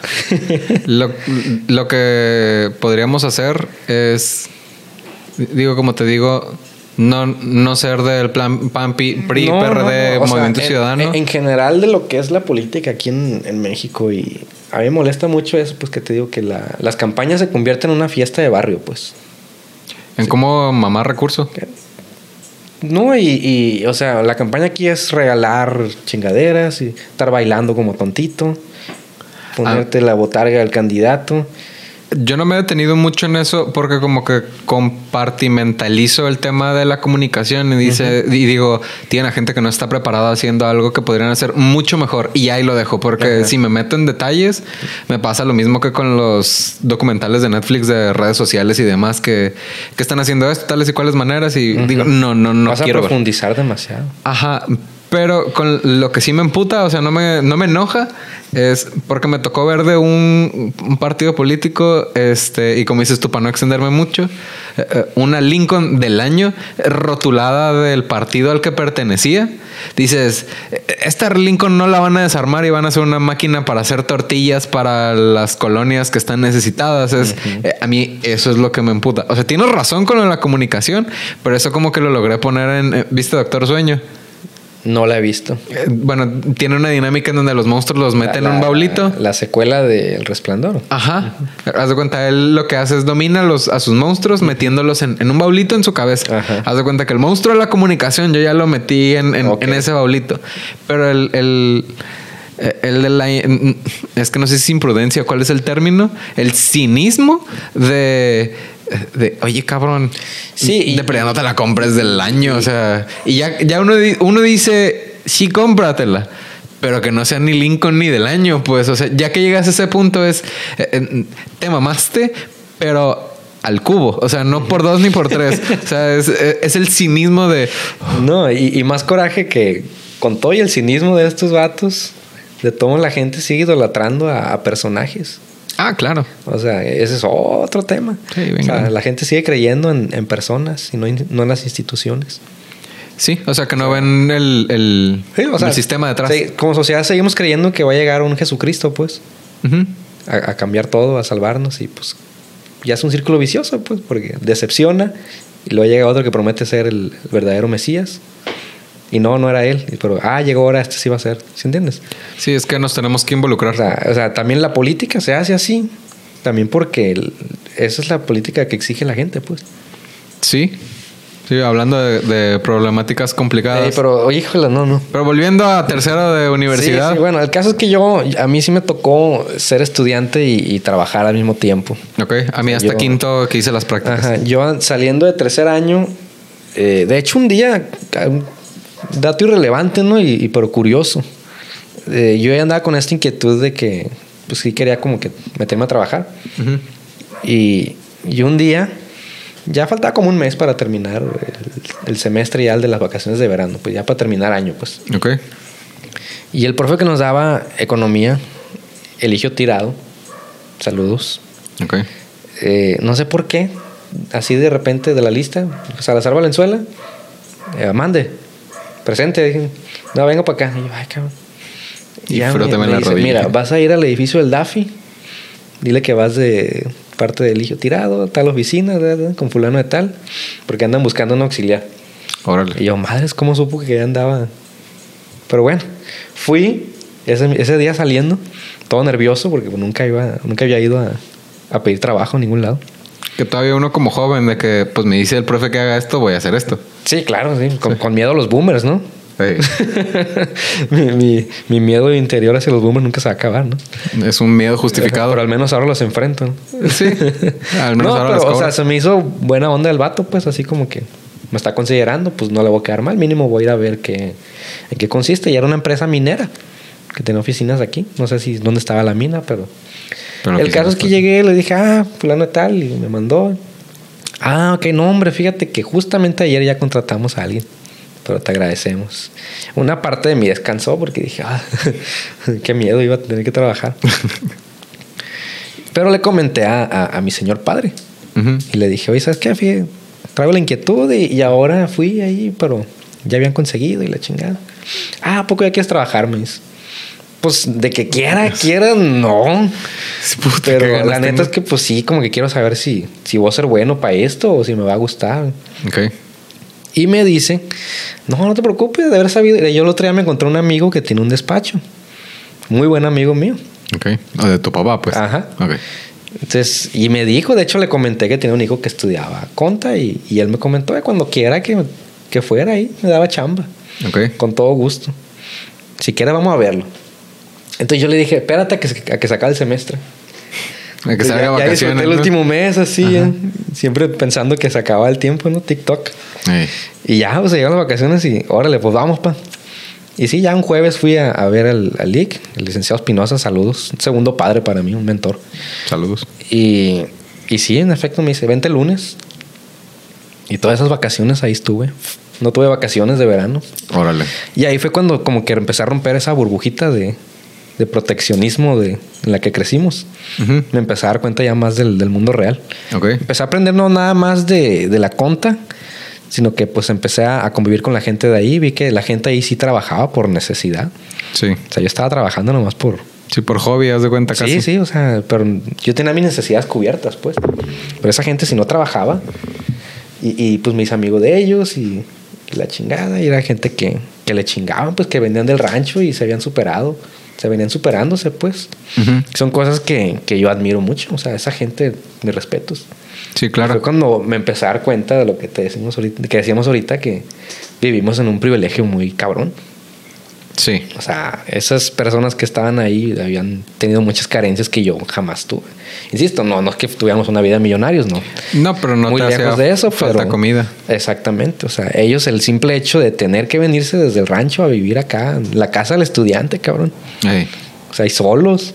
lo, lo que podríamos hacer es. Digo, como te digo, no, no ser del plan PAN, PRI, No, PRD, no, o sea, Movimiento en- Ciudadano. En, en general de lo que es la política aquí en, en México y a mí me molesta mucho eso, pues que te digo que la- las campañas se convierten en una fiesta de barrio, pues. En cómo mamar recursos. No, y, y, o sea, la campaña aquí es regalar chingaderas y estar bailando como tontito, ponerte la botarga del candidato. Yo no me he detenido mucho en eso porque como que compartimentalizo el tema de la comunicación y dice y digo, tiene gente que no está preparada haciendo algo que podrían hacer mucho mejor y ahí lo dejo porque si me meto en detalles me pasa lo mismo que con los documentales de Netflix de redes sociales y demás que, que están haciendo esto tales y cuales maneras y digo, no, no, no Vas a quiero ver. profundizar demasiado. Ajá, pero con lo que sí me emputa, o sea, no me, no me enoja, es porque me tocó ver de un, un partido político, este, y como dices tú, para no extenderme mucho, eh, eh, una Lincoln del año rotulada del partido al que pertenecía. Dices, eh, esta Lincoln no la van a desarmar y van a hacer una máquina para hacer tortillas para las colonias que están necesitadas. Es, eh, a mí eso es lo que me emputa. O sea, tienes razón con la comunicación, pero eso como que lo logré poner en, ¿viste Doctor Sueño? No la he visto. Eh, Bueno, tiene una dinámica en donde los monstruos los meten en un baulito. La secuela de El Resplandor. Ajá. Haz de cuenta, él lo que hace es domina a, los, a sus monstruos metiéndolos en, en un baulito en su cabeza. Ajá. Haz de cuenta que el monstruo de la comunicación yo ya lo metí en, en ese baulito. Pero el, el, eh, el de la... Es que no sé si es imprudencia, ¿cuál es el término? El cinismo de... de oye, cabrón. Sí, y- De no te la compres del año. O sea... Y ya, ya uno, uno dice, sí, cómpratela. Pero que no sea ni Lincoln ni del año, pues. O sea, ya que llegas a ese punto es... eh, eh, te mamaste, pero al cubo. O sea, no por dos ni por tres. O sea, es, es el cinismo de... No, y, y más coraje que con todo y el cinismo de estos vatos, de todo la gente sigue idolatrando a, a personajes. Ah, claro. O sea, ese es otro tema. Sí, o sea, la gente sigue creyendo en, en personas y no, en- no en las instituciones. Sí, o sea, que no ven el, el, Sí, o sea, el sistema detrás. sí, como sociedad seguimos creyendo que va a llegar un Jesucristo, pues, a, a cambiar todo, a salvarnos y pues ya es un círculo vicioso, pues, porque decepciona y luego llega otro que promete ser el, el verdadero Mesías y no, no era él, pero ah, llegó ahora, este sí va a ser, ¿sí entiendes? Sí, es que nos tenemos que involucrar. O sea, o sea, también la política se hace así, también porque el- esa es la política que exige la gente, pues. Sí. Sí, hablando de, de problemáticas complicadas. Ey, pero, híjole, no, no. Pero volviendo a tercero de universidad. Sí, sí, bueno, el caso es que yo, a mí sí me tocó ser estudiante y, y trabajar al mismo tiempo. Ok, a mí hasta Yo- quinto que hice las prácticas. Ajá, yo saliendo de tercer año, eh, de hecho un día, dato irrelevante, ¿no? Y, y pero curioso. Eh, yo ya andaba con esta inquietud de que, pues sí quería como que meterme a trabajar. Ujú. Y, y un día, ya faltaba como un mes para terminar el, el semestre ya el de las vacaciones de verano, pues ya para terminar año, pues. Ok. Y el profe que nos daba economía, Eligio Tirado, saludos. Ok. Eh, no sé por qué, así de repente de la lista, Salazar Valenzuela, eh, mande, presente. Dije, no, venga para acá. Y yo, ay, cabrón. Y Ya me- la dice, rodilla. Mira, vas a ir al edificio del DAFI, dile que vas de parte del Eligio Tirado, tal oficina, con fulano de tal, porque andan buscando un auxiliar. Órale. Y yo, madres, ¿cómo supo que ya andaba? Pero bueno, fui ese, ese día saliendo, todo nervioso, porque nunca, iba, nunca había ido a, a pedir trabajo en ningún lado. Que todavía uno como joven de que pues me dice el profe que haga esto, voy a hacer esto. Sí, claro, sí, con, con miedo a los boomers, ¿no? Ey, mi, mi- mi miedo interior hacia los boomers nunca se va a acabar, ¿no? es un miedo justificado. Pero al menos ahora los enfrento. ¿no? Sí. Al menos no, ahora pero, las o sea, se me hizo buena onda el vato, pues así como que me está considerando, pues no le voy a quedar mal. Mínimo voy a ir a ver qué, en qué consiste. Y era una empresa minera que tenía oficinas aquí. No sé si dónde estaba la mina, pero... Pero el caso sí es que pues. llegué, le dije, ah, fulano tal, y me mandó. Ah, ok, no, hombre, fíjate que justamente ayer ya contratamos a alguien, pero te agradecemos. Una parte de mí descansó porque dije, ah, qué miedo, iba a tener que trabajar. pero le comenté a, a- a mi señor padre y le dije, oye, ¿sabes qué? Fí- Traigo la inquietud y, y ahora fui ahí, pero ya habían conseguido y la chingada. Ah, ¿a poco ya quieres trabajar? Me dice. Pues de que quiera, quiera, no. Puta, Pero la neta es que pues sí, como que quiero saber si, si voy a ser bueno para esto o si me va a gustar. Ok. Y me dice, no, no te preocupes de haber sabido. Yo el otro día me encontré un amigo que tiene un despacho. Muy buen amigo mío. Ok. O de tu papá, pues. Ajá. Ok. Entonces, y me dijo, de hecho le comenté que tenía un hijo que estudiaba conta y, y él me comentó que cuando quiera que, que fuera ahí, me daba chamba. Ok. Con todo gusto. Si quiere vamos a verlo. Entonces yo le dije, espérate a que, se- a que se acabe el semestre. Hay que se Ya- ya el ¿no? último mes así, siempre pensando que se acababa el tiempo, ¿no? TikTok. Ey. Y ya, pues llegaron las vacaciones y órale, pues vamos, pa. Y sí, ya un jueves fui a, a ver al, al Lic, el licenciado Espinosa, saludos. Un segundo padre para mí, un mentor. Saludos. Y, y sí, en efecto, me dice, vente el lunes. Y todas esas vacaciones ahí estuve. No tuve vacaciones de verano. Órale. Y ahí fue cuando como que empecé a romper esa burbujita de, de proteccionismo de, en la que crecimos. Ujú. Me empecé a dar cuenta ya más del, del mundo real. Ok. Empecé a aprender no nada más de, de la conta, sino que pues empecé a, a convivir con la gente de ahí. Vi que la gente ahí sí trabajaba por necesidad. Sí. O sea, yo estaba trabajando nomás por... Sí, por hobby, haz de cuenta casi. Sí, sí, o sea, pero yo tenía mis necesidades cubiertas, pues. Pero esa gente si no trabajaba, y, y, pues mis amigos de ellos y, y la chingada, y era gente que, que le chingaban, pues que venían del rancho y se habían superado, se venían superándose, pues. Son cosas que, que yo admiro mucho, o sea, esa gente, mis respetos. Sí, Fue claro. cuando me empecé a dar cuenta de lo que te decimos ahorita, que decíamos ahorita que vivimos en un privilegio muy cabrón. Sí. O sea, esas personas que estaban ahí habían tenido muchas carencias que yo jamás tuve. Insisto, no, no es que tuviéramos una vida de millonarios, no. No, pero no Muy te lejos de eso, falta pero comida. Exactamente, o sea, ellos el simple hecho de tener que venirse desde el rancho a vivir acá, la casa del estudiante, cabrón. Ey. O sea, y solos.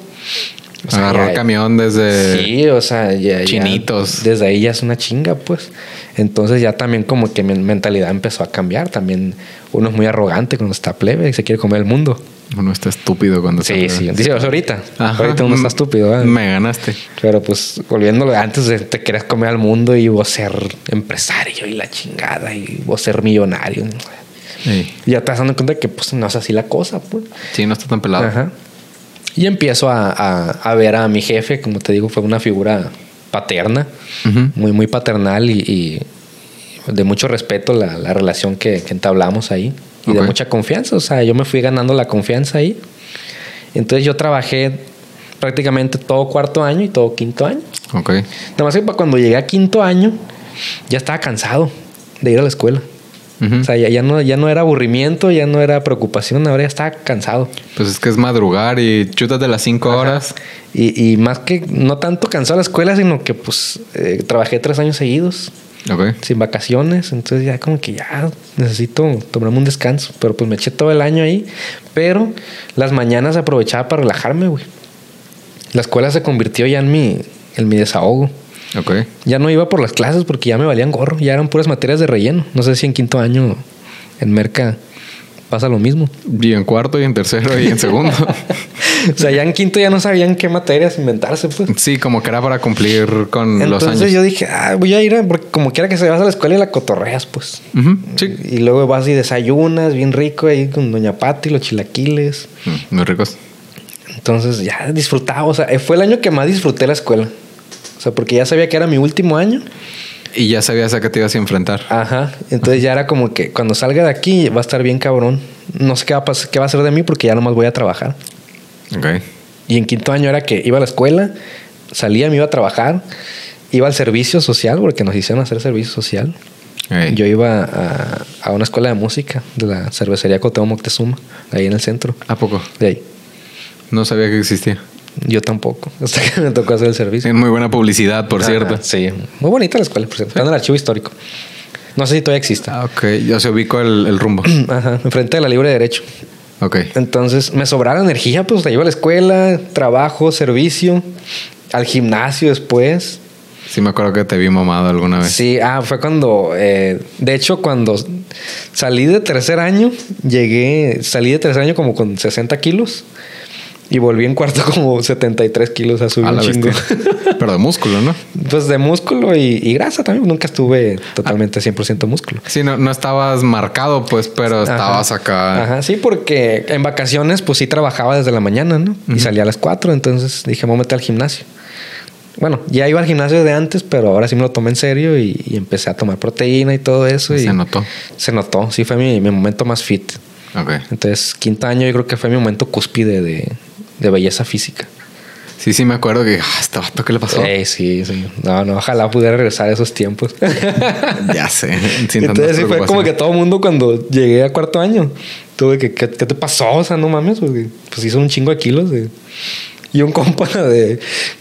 O sea, Agarró ya- el camión desde... Sí, o sea, ya, ya- Chinitos. desde ahí ya es una chinga, pues. Entonces ya también como que mi mentalidad empezó a cambiar. También uno es muy arrogante cuando está plebe y se quiere comer el mundo. Uno está estúpido cuando Sí, se- sí. Dice, o sea, ahorita. Ajá. Ahorita uno está estúpido, ¿verdad? Me ganaste. Pero pues volviéndolo antes de te querías comer al mundo y vos ser empresario y la chingada y vos ser millonario. Y ya te vas dando cuenta que pues no es así la cosa, pues. Sí, no está tan pelado. Ajá. Y empiezo a, a- a ver a mi jefe, como te digo, fue una figura paterna, muy, muy paternal y, y de mucho respeto la, la relación que, que entablamos ahí. Y de mucha confianza. O sea, yo me fui ganando la confianza ahí. Entonces yo trabajé prácticamente todo cuarto año y todo quinto año. Ok. Nada más que cuando llegué a quinto año, ya estaba cansado de ir a la escuela. O sea, ya, ya no, ya no era aburrimiento, ya no era preocupación, ahora ya estaba cansado. Pues es que es madrugar y chútate las cinco horas. Y, y más que no tanto cansado la escuela, sino que pues eh, trabajé tres años seguidos, sin vacaciones. Entonces ya como que ya necesito tomarme un descanso. Pero pues me eché todo el año ahí. Pero las mañanas aprovechaba para relajarme, güey. La escuela se convirtió ya en mi, en mi desahogo. Ya no iba por las clases porque ya me valían gorro. Ya eran puras materias de relleno. No sé si en quinto año en Merca pasa lo mismo. Y en cuarto y en tercero y en segundo. o sea, ya en quinto ya no sabían qué materias inventarse, pues. sí, como que era para cumplir con los Entonces años. yo dije, ah, voy a ir, a- porque como quiera que se vas a la escuela y la cotorreas, pues. Sí. Y luego vas y desayunas bien rico ahí con Doña Pati, los chilaquiles. Mm, Muy ricos. Entonces ya disfrutaba, o sea, fue el año que más disfruté la escuela. O sea, porque ya sabía que era mi último año. Y ya sabías a qué te ibas a enfrentar. Ajá. Entonces ya era como que cuando salga de aquí va a estar bien cabrón. No sé qué va a, pas- qué va a hacer de mí porque ya nomás voy a trabajar. Ok. Y en quinto año era que iba a la escuela, salía, me iba a trabajar, iba al servicio social porque nos hicieron hacer servicio social. Ey. Yo iba a, a una escuela de música de la cervecería Coteo Moctezuma, ahí en el centro. ¿A poco? De ahí. No sabía que existía. Yo tampoco, hasta que me tocó hacer el servicio. Muy buena publicidad, por Ajá, cierto. Sí, muy bonita la escuela, por cierto. Está en el archivo histórico. No sé si todavía existe. Ah, ok. Yo se ubico el, el rumbo. Ajá, enfrente de la libre derecho. Ok. Entonces me sobraba energía, pues la iba a la escuela, trabajo, servicio, al gimnasio después. Sí, me acuerdo que te vi mamado alguna vez. Sí, ah, fue cuando, eh, de hecho, cuando salí de tercer año, llegué, salí de tercer año como con 60 kilos y volví en cuarto como 73 kilos a subir A un chingo. Pero de músculo, ¿no? Pues de músculo y, y grasa también. Nunca estuve totalmente 100% músculo. Sí, no, no estabas marcado, pues, pero estabas Ajá. acá. Ajá, sí, porque en vacaciones pues sí trabajaba desde la mañana, ¿no? Y salía a las 4, entonces dije, voy a meter al gimnasio. Bueno, ya iba al gimnasio de antes, pero ahora sí me lo tomé en serio y, y empecé a tomar proteína y todo eso. y Se notó. Se notó, sí fue mi, mi momento más fit. Ok. Entonces, quinto año yo creo que fue mi momento cúspide de, de belleza física. Sí, sí, me acuerdo que, ah, este vato, ¿qué le pasó? Eh, sí, sí. No, no, ojalá pudiera regresar a esos tiempos. Ya sé. Entonces sí fue como que todo el mundo cuando llegué a cuarto año, tuve que, ¿qué, qué te pasó? O sea, no mames, porque pues hizo un chingo de kilos. de- Y un compa de,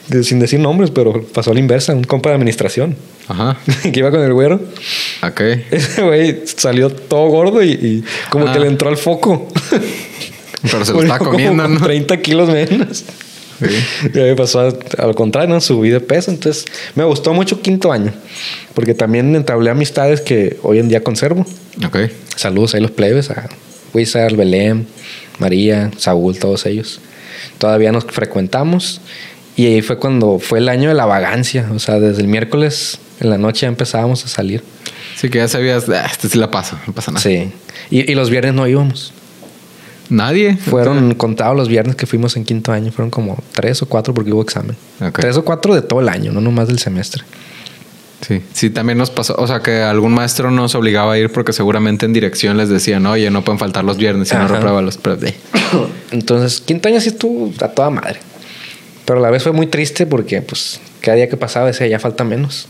de- sin decir nombres, pero pasó a la inversa, un compa de administración, Ajá. que iba con el güero. Ok. Ese güey salió todo gordo y, y como Ah. que le entró al foco. Pero se lo Como comiendo, ¿no? 30 kilos menos. Sí. Y ahí pasó a- al contrario, ¿no? subí de peso. Entonces me gustó mucho quinto año, porque también entablé amistades que hoy en día conservo. Ok. Saludos ahí los plebes, a Wizard, Belén, María, Saúl, todos ellos. Todavía nos frecuentamos y ahí fue cuando fue el año de la vagancia. O sea, desde el miércoles en la noche ya empezábamos a salir. Sí, que ya sabías, ah, este sí la paso, no pasa nada. Sí. Y, y los viernes no íbamos. Nadie. Fueron contados los viernes que fuimos en quinto año. Fueron como tres o cuatro porque hubo examen. Tres o cuatro de todo el año, no nomás del semestre. Sí, sí, también nos pasó, o sea, que algún maestro nos obligaba a ir porque seguramente en dirección les decían, oye, no pueden faltar los viernes si no Ajá. repruébalo. Pero, Entonces, quinto año sí estuvo a toda madre. Pero a la vez fue muy triste porque, pues, cada día que pasaba decía, ya falta menos.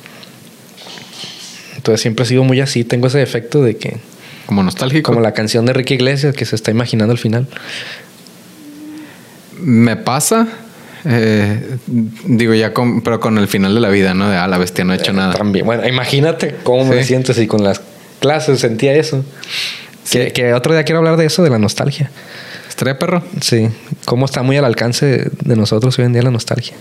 Entonces siempre he sido muy así. Tengo ese efecto de que, como nostálgico. como la canción de Ricky Iglesias que se está imaginando al final. Me pasa, eh, digo ya, con, pero con el final de la vida, ¿no? De, ah, la bestia no ha hecho nada. También, bueno, imagínate cómo me siento si con las clases sentía eso. Que, que otro día quiero hablar de eso, de la nostalgia. ¿Estrella perro? Sí, cómo está muy al alcance de nosotros hoy en día la nostalgia.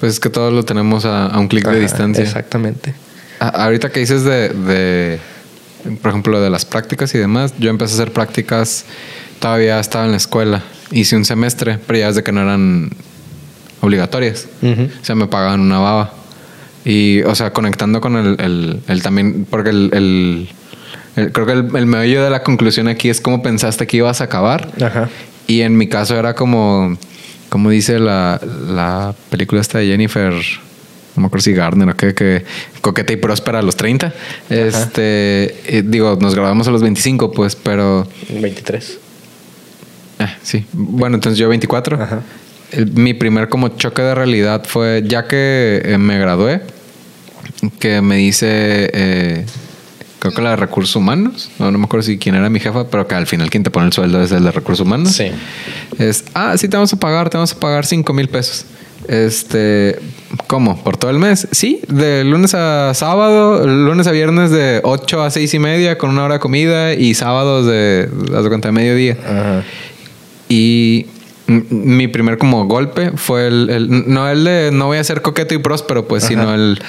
Pues es que todos lo tenemos a, a un clic de distancia. Exactamente. A- ahorita que dices de, de, por ejemplo, de las prácticas y demás, yo empecé a hacer prácticas, todavía estaba en la escuela, hice un semestre, pero ya desde que no eran obligatorias. O sea, me pagaban una baba. Y, o sea, conectando con el, el, el también, porque el, el- el- creo que el, el meollo de la conclusión aquí es cómo pensaste que ibas a acabar. Ajá. Y en mi caso era como, como dice la, la película esta de Jennifer, no me acuerdo si Gardner o qué, que coqueta y próspera a los 30. Este, eh, digo, nos grabamos a los 25, pues, pero... 23. ah, sí, bueno, entonces yo 24. Ajá. El- mi primer como choque de realidad fue, ya que eh, me gradué, que me dice, eh, creo que la de recursos humanos, no, no me acuerdo si quién era mi jefa, pero que al final quien te pone el sueldo es el de recursos humanos. Sí. Es, ah, sí, te vamos a pagar, te vamos a pagar 5 mil pesos. Este, ¿cómo? ¿Por todo el mes? Sí, de lunes a sábado, lunes a viernes de 8 a 6 y media con una hora de comida y sábados de, haz cuenta, de mediodía. Ajá. Y mi primer como golpe fue el, el- no el de no voy a ser coqueto y próspero, pues, sino el,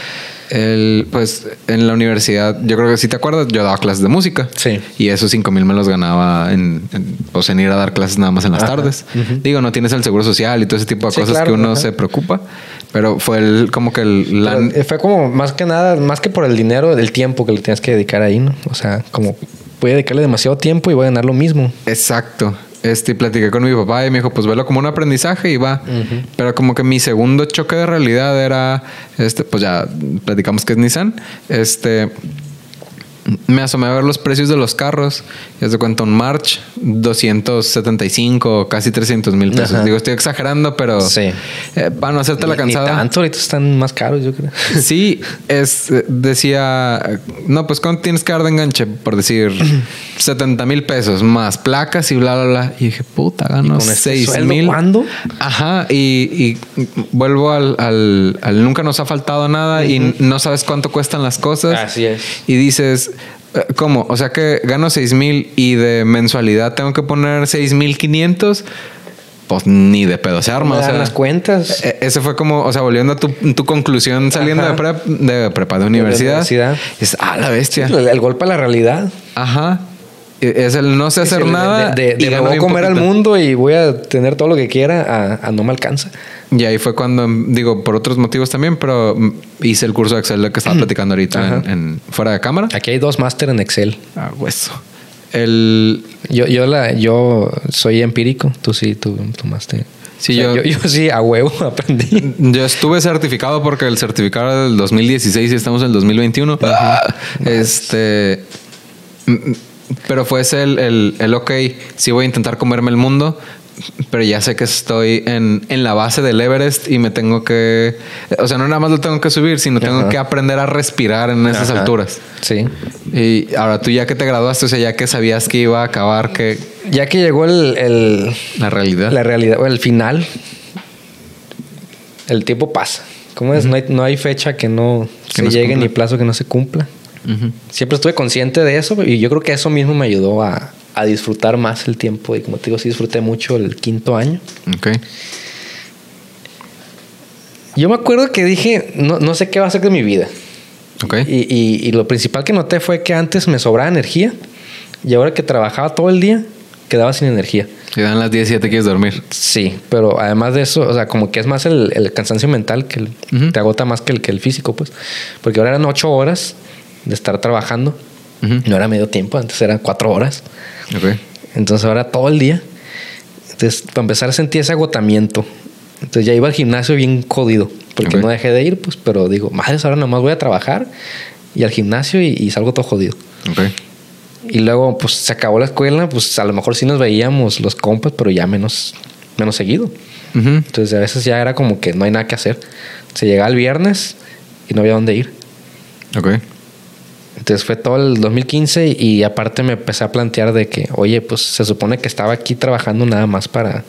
el, pues, en la universidad, yo creo que si te acuerdas, yo daba clases de música. Sí. Y esos cinco mil me los ganaba en, en, pues, en ir a dar clases nada más en las Ajá. tardes. Digo, no tienes el seguro social y todo ese tipo de Sí, cosas claro, que uno ajá. se preocupa. Pero fue el, como que el, la, fue como más que nada, más que por el dinero, el tiempo que le tienes que dedicar ahí, ¿no? O sea, como voy a dedicarle demasiado tiempo y voy a ganar lo mismo. Exacto. Este, platiqué con mi papá y me dijo, pues velo como un aprendizaje y va. Pero como que mi segundo choque de realidad era, este, pues ya platicamos que es Nissan. Este, me asomé a ver los precios de los carros. Y haz de cuenta un March, 275, casi 300 mil pesos. Ajá. Digo, estoy exagerando, pero Sí. eh, para no hacerte la Ni- ni cansada. tanto, ahorita están más caros, yo creo. Sí, es, eh, decía, no, pues ¿cuánto tienes que dar de enganche? Por decir 70 mil pesos más placas y bla, bla, bla. Y dije, puta, gano con este 6 sueldo, mil. cuándo? Ajá, y, y vuelvo al, al- al nunca nos ha faltado nada y no sabes cuánto cuestan las cosas. Así es. Y dices, ¿Cómo? O sea que gano 6 mil y de mensualidad tengo que poner 6,500. Pues ni de pedo se arma. Me O sea, las cuentas. eh, ese fue como, o sea, volviendo a tu, tu conclusión saliendo de, prep- de prepa, de universidad. universidad. Es, ah, la bestia. el, el golpe a la realidad. Ajá. Es el no sé hacer nada. De, de- de y me voy a comer al mundo y voy a tener todo lo que quiera a, a no me alcanza. Y ahí fue cuando, digo, por otros motivos también, pero hice el curso de Excel que estaba platicando ahorita en, fuera de cámara. Aquí hay dos máster en Excel. Ah, hueso. El. Yo, yo, la, yo soy empírico. Tú sí, tú tomaste. Sí, O sea, yo- yo, yo sí, a huevo aprendí. Yo estuve certificado porque el certificado era del 2016 y estamos en el 2021. Este. mm, mm, Pero fue ese el, el, el ok, sí voy a intentar comerme el mundo, pero ya sé que estoy en, en la base del Everest y me tengo que. O sea, no nada más lo tengo que subir, sino tengo Ajá. que aprender a respirar en esas Ajá. alturas. Sí. Y ahora tú ya que te graduaste, o sea, ya que sabías que iba a acabar, que Ya que llegó el, el- la realidad. la realidad, o el final, el tiempo pasa. ¿Cómo es? no, hay, no hay fecha que no Que se no llegue ni plazo que no se cumpla. Siempre estuve consciente de eso y yo creo que eso mismo me ayudó a, a disfrutar más el tiempo. Y como te digo, sí disfruté mucho el quinto año. Ok. Yo me acuerdo que dije, no, no sé qué va a hacer de mi vida. Ok. Y, y- y lo principal que noté fue que antes me sobraba energía y ahora que trabajaba todo el día, quedaba sin energía. Y dan las 10 y ya te quieres dormir. Sí, pero además de eso, o sea, como que es más el, el cansancio mental que el- te agota más que el, que el físico, pues. Porque ahora eran ocho horas de estar trabajando. No era medio tiempo, antes eran cuatro horas. Ok. Entonces ahora todo el día. Entonces, para empezar sentí ese agotamiento. Entonces ya iba al gimnasio bien jodido. Porque no dejé de ir, pues, pero digo, madres, ahora nomás voy a trabajar y al gimnasio y, y salgo todo jodido. Ok. Y luego, pues, se acabó la escuela, pues a lo mejor sí nos veíamos los compas, pero ya menos, menos seguido. Ujú. Entonces a veces ya era como que no hay nada que hacer. Se llegaba el viernes y no había dónde ir. Ok. Entonces fue todo el 2015 y aparte me empecé a plantear de que, oye, pues se supone que estaba aquí trabajando nada más para,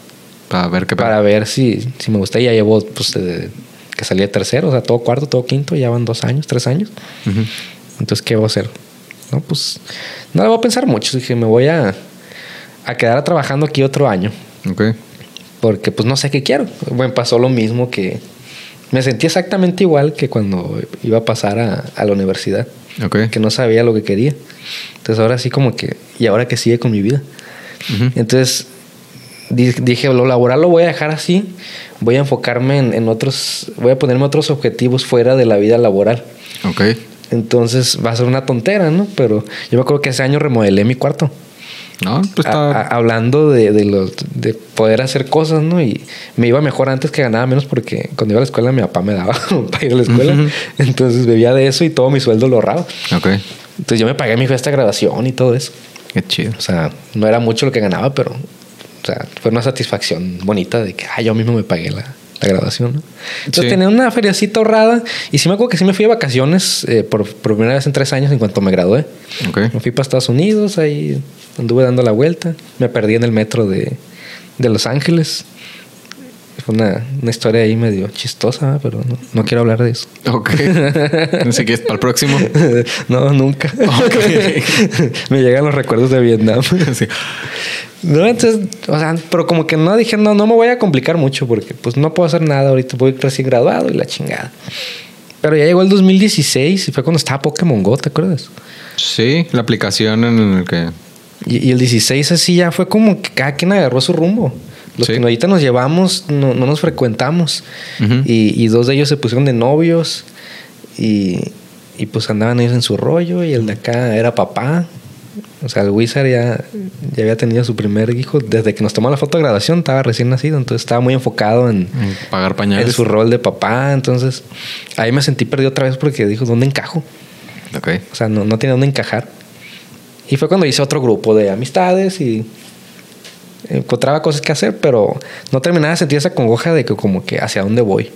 Para ver qué para ver si, si me gusta. Y ya llevo, pues, de- que salí de tercero, o sea, todo cuarto, todo quinto, ya van dos años, tres años. Entonces, ¿qué voy a hacer? No, pues, no le voy a pensar mucho. Dije, me voy a, a quedar trabajando aquí otro año. Ok. Porque, pues, no sé qué quiero. Bueno, pasó lo mismo que... Me sentí exactamente igual que cuando iba a pasar a, a la universidad. Ok. Que no sabía lo que quería. Entonces, ahora sí como que... ¿Y ahora que sigue con mi vida? Entonces di- dije, lo laboral lo voy a dejar así, voy a enfocarme en, en otros, voy a ponerme otros objetivos fuera de la vida laboral. Ok. Entonces va a ser una tontera, ¿no? Pero yo me acuerdo que ese año remodelé mi cuarto. No, pues A- está. a- hablando de, de, los, de poder hacer cosas, ¿no? Y me iba mejor antes que ganaba menos porque cuando iba a la escuela mi papá me daba para ir a la escuela. Entonces bebía de eso y todo mi sueldo lo ahorraba. Ok. Entonces yo me pagué mi fiesta de graduación y todo eso. Qué chido. O sea, no era mucho lo que ganaba, pero o sea, fue una satisfacción bonita de que ah, yo mismo me pagué la, la graduación. ¿no? Entonces Sí. tenía una feriacita ahorrada y sí me acuerdo que sí me fui de vacaciones eh, por, por primera vez en tres años en cuanto me gradué. Ok. Me fui para Estados Unidos, ahí anduve dando la vuelta. Me perdí en el metro de, de Los Ángeles. Fue una, una historia ahí medio chistosa, pero no, no quiero hablar de eso. Ok. Así que es para el próximo. no, nunca. Ok. me llegan los recuerdos de Vietnam. Sí. No, entonces, o sea, pero como que no dije, no, no me voy a complicar mucho porque pues no puedo hacer nada. Ahorita voy recién graduado y la chingada. Pero ya llegó el 2016 y fue cuando estaba Pokémon Go, ¿te acuerdas? Sí, la aplicación en el que. Y, y el 16 así ya fue como que cada quien agarró su rumbo. Los Sí. que ahorita nos llevamos, no, no nos frecuentamos. Ujú. y, y dos de ellos se pusieron de novios y, y pues andaban ellos en su rollo y el de acá era papá. O sea, el Wizard ya, ya había tenido su primer hijo. Desde que nos tomó la foto de graduación estaba recién nacido, entonces estaba muy enfocado en, en pagar en pañales. su rol de papá. Entonces ahí me sentí perdido otra vez porque dijo, ¿dónde encajo? Ok. O sea, no, no tenía dónde encajar. Y fue cuando hice otro grupo de amistades y encontraba cosas que hacer, pero no terminaba de sentir esa congoja de que como que hacia dónde voy.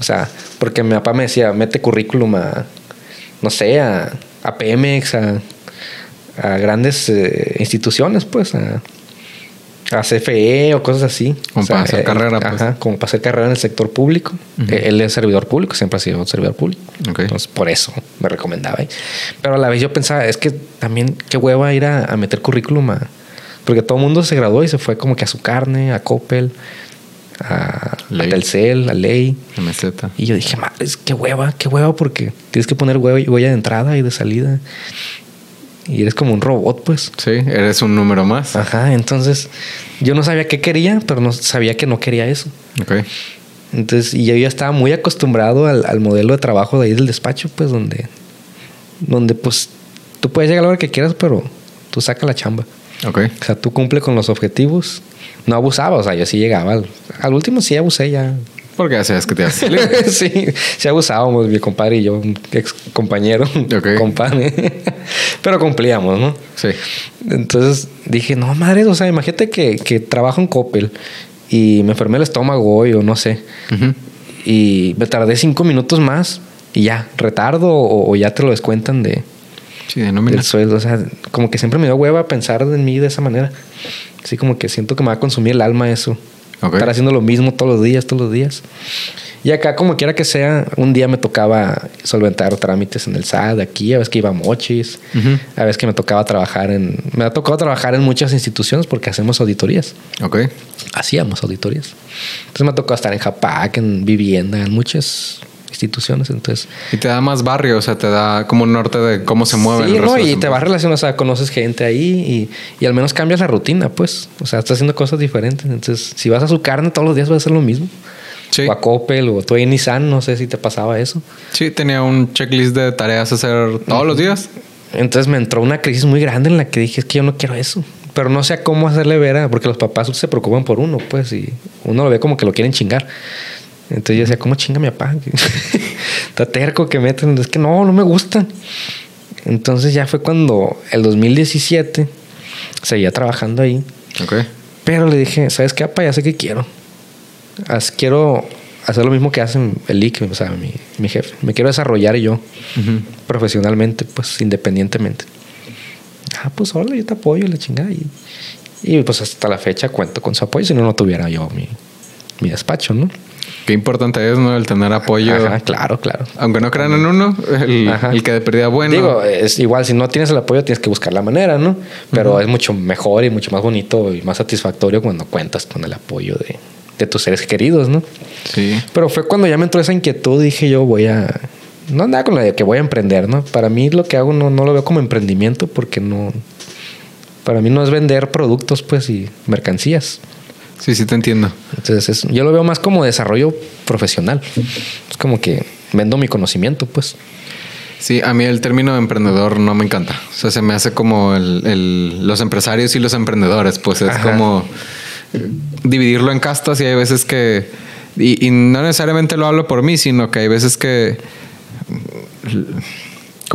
O sea, porque mi papá me decía, mete currículum a, no sé, a, a Pemex, a, a grandes eh, instituciones, pues, a, a CFE o cosas así. Como para hacer él- carrera, pues. Ajá, como para hacer carrera en el sector público. Eh, Él es servidor público, siempre ha sido servidor público. Ok. Entonces, por eso me recomendaba. ahí. Pero a la vez yo pensaba, es que también qué hueva ir a, a meter currículum a- Porque todo el mundo se graduó y se fue como que a su carne, a Coppel, a, a Ley. Telcel, a Ley. MZ. Y yo dije, madre, qué hueva, qué hueva, porque tienes que poner huella de entrada y de salida. Y eres como un robot, pues. Sí, eres un número más. Ajá, entonces yo no sabía qué quería, pero no sabía que no quería eso. Ok. Entonces, y yo ya estaba muy acostumbrado al, al modelo de trabajo de ahí del despacho, pues, donde, donde pues tú puedes llegar a la hora que quieras, pero tú saca la chamba. Ok. O sea, tú cumple con los objetivos. No abusaba, o sea, yo sí llegaba. Al, al último sí abusé ya. Porque ya sabes que te salir. sí, sí abusábamos, mi compadre y yo, ex compañero, Ok. compadre. Pero cumplíamos, ¿no? Sí. Entonces dije, no, madre, o sea, imagínate que, que trabajo en Coppel y me enfermé el estómago hoy o no sé. Y me tardé cinco minutos más y ya, retardo o, o ya te lo descuentan de, Sí, de del sueldo. O sea, como que siempre me dio hueva pensar en mí de esa manera. Así como que siento que me va a consumir el alma eso. Ok. Estar haciendo lo mismo todos los días, todos los días. Y acá, como quiera que sea, un día me tocaba solventar trámites en el SAT, aquí, a veces que iba a Mochis, Ujú. a veces que me tocaba trabajar en... Me ha tocado trabajar en muchas instituciones porque hacemos auditorías. Ok. Hacíamos auditorías. Entonces me ha tocado estar en Japac, en vivienda, en muchas instituciones. Entonces, Y te da más barrio, o sea, te da como un norte de cómo se mueve Sí, el ¿no? Y te vas relacionando, o sea, conoces gente ahí y, y al menos cambias la rutina, pues. O sea, estás haciendo cosas diferentes. Entonces, si vas a su carne todos los días vas a hacer lo mismo. Sí. O a Coppel o tú ahí en Nissan, no sé si te pasaba eso. Sí, tenía un checklist de tareas a hacer todos los días. Entonces me entró una crisis muy grande en la que dije, es que yo no quiero eso. Pero no sé a cómo hacerle ver a... Porque los papás se preocupan por uno, pues. Y uno lo ve como que lo quieren chingar. Entonces yo decía, ¿cómo chinga mi papá? Está terco que meten. Es que no, no me gusta. Entonces ya fue cuando el 2017 seguía trabajando ahí. Ok. Pero le dije, ¿sabes qué, papá? Ya sé que quiero. Haz- quiero hacer lo mismo que hacen el IC, o sea, mi, mi jefe. Me quiero desarrollar yo Ujú. profesionalmente, pues independientemente. Ah, pues hola, yo te apoyo, la chingada. Y, y, pues hasta la fecha cuento con su apoyo, si no, no tuviera yo mi, mi despacho, ¿no? Qué importante es, ¿no? El tener apoyo. Ajá, claro, claro. Aunque no crean en uno, el, el que de perdida bueno. Digo, es igual, si no tienes el apoyo, tienes que buscar la manera, ¿no? Pero es mucho mejor y mucho más bonito y más satisfactorio cuando cuentas con el apoyo de, de tus seres queridos, ¿no? sí. Pero fue cuando ya me entró esa inquietud, dije yo voy a... No andaba con la de que voy a emprender, ¿no? Para mí lo que hago no, no lo veo como emprendimiento porque no... Para mí no es vender productos, pues, y mercancías. Sí, sí te entiendo. Entonces, es- yo lo veo más como desarrollo profesional. Es como que vendo mi conocimiento, pues. Sí, a mí el término de emprendedor no me encanta. O sea, se me hace como el, el- los empresarios y los emprendedores. Pues es Ajá. como eh, dividirlo en castas y hay veces que... Y, y no necesariamente lo hablo por mí, sino que hay veces que...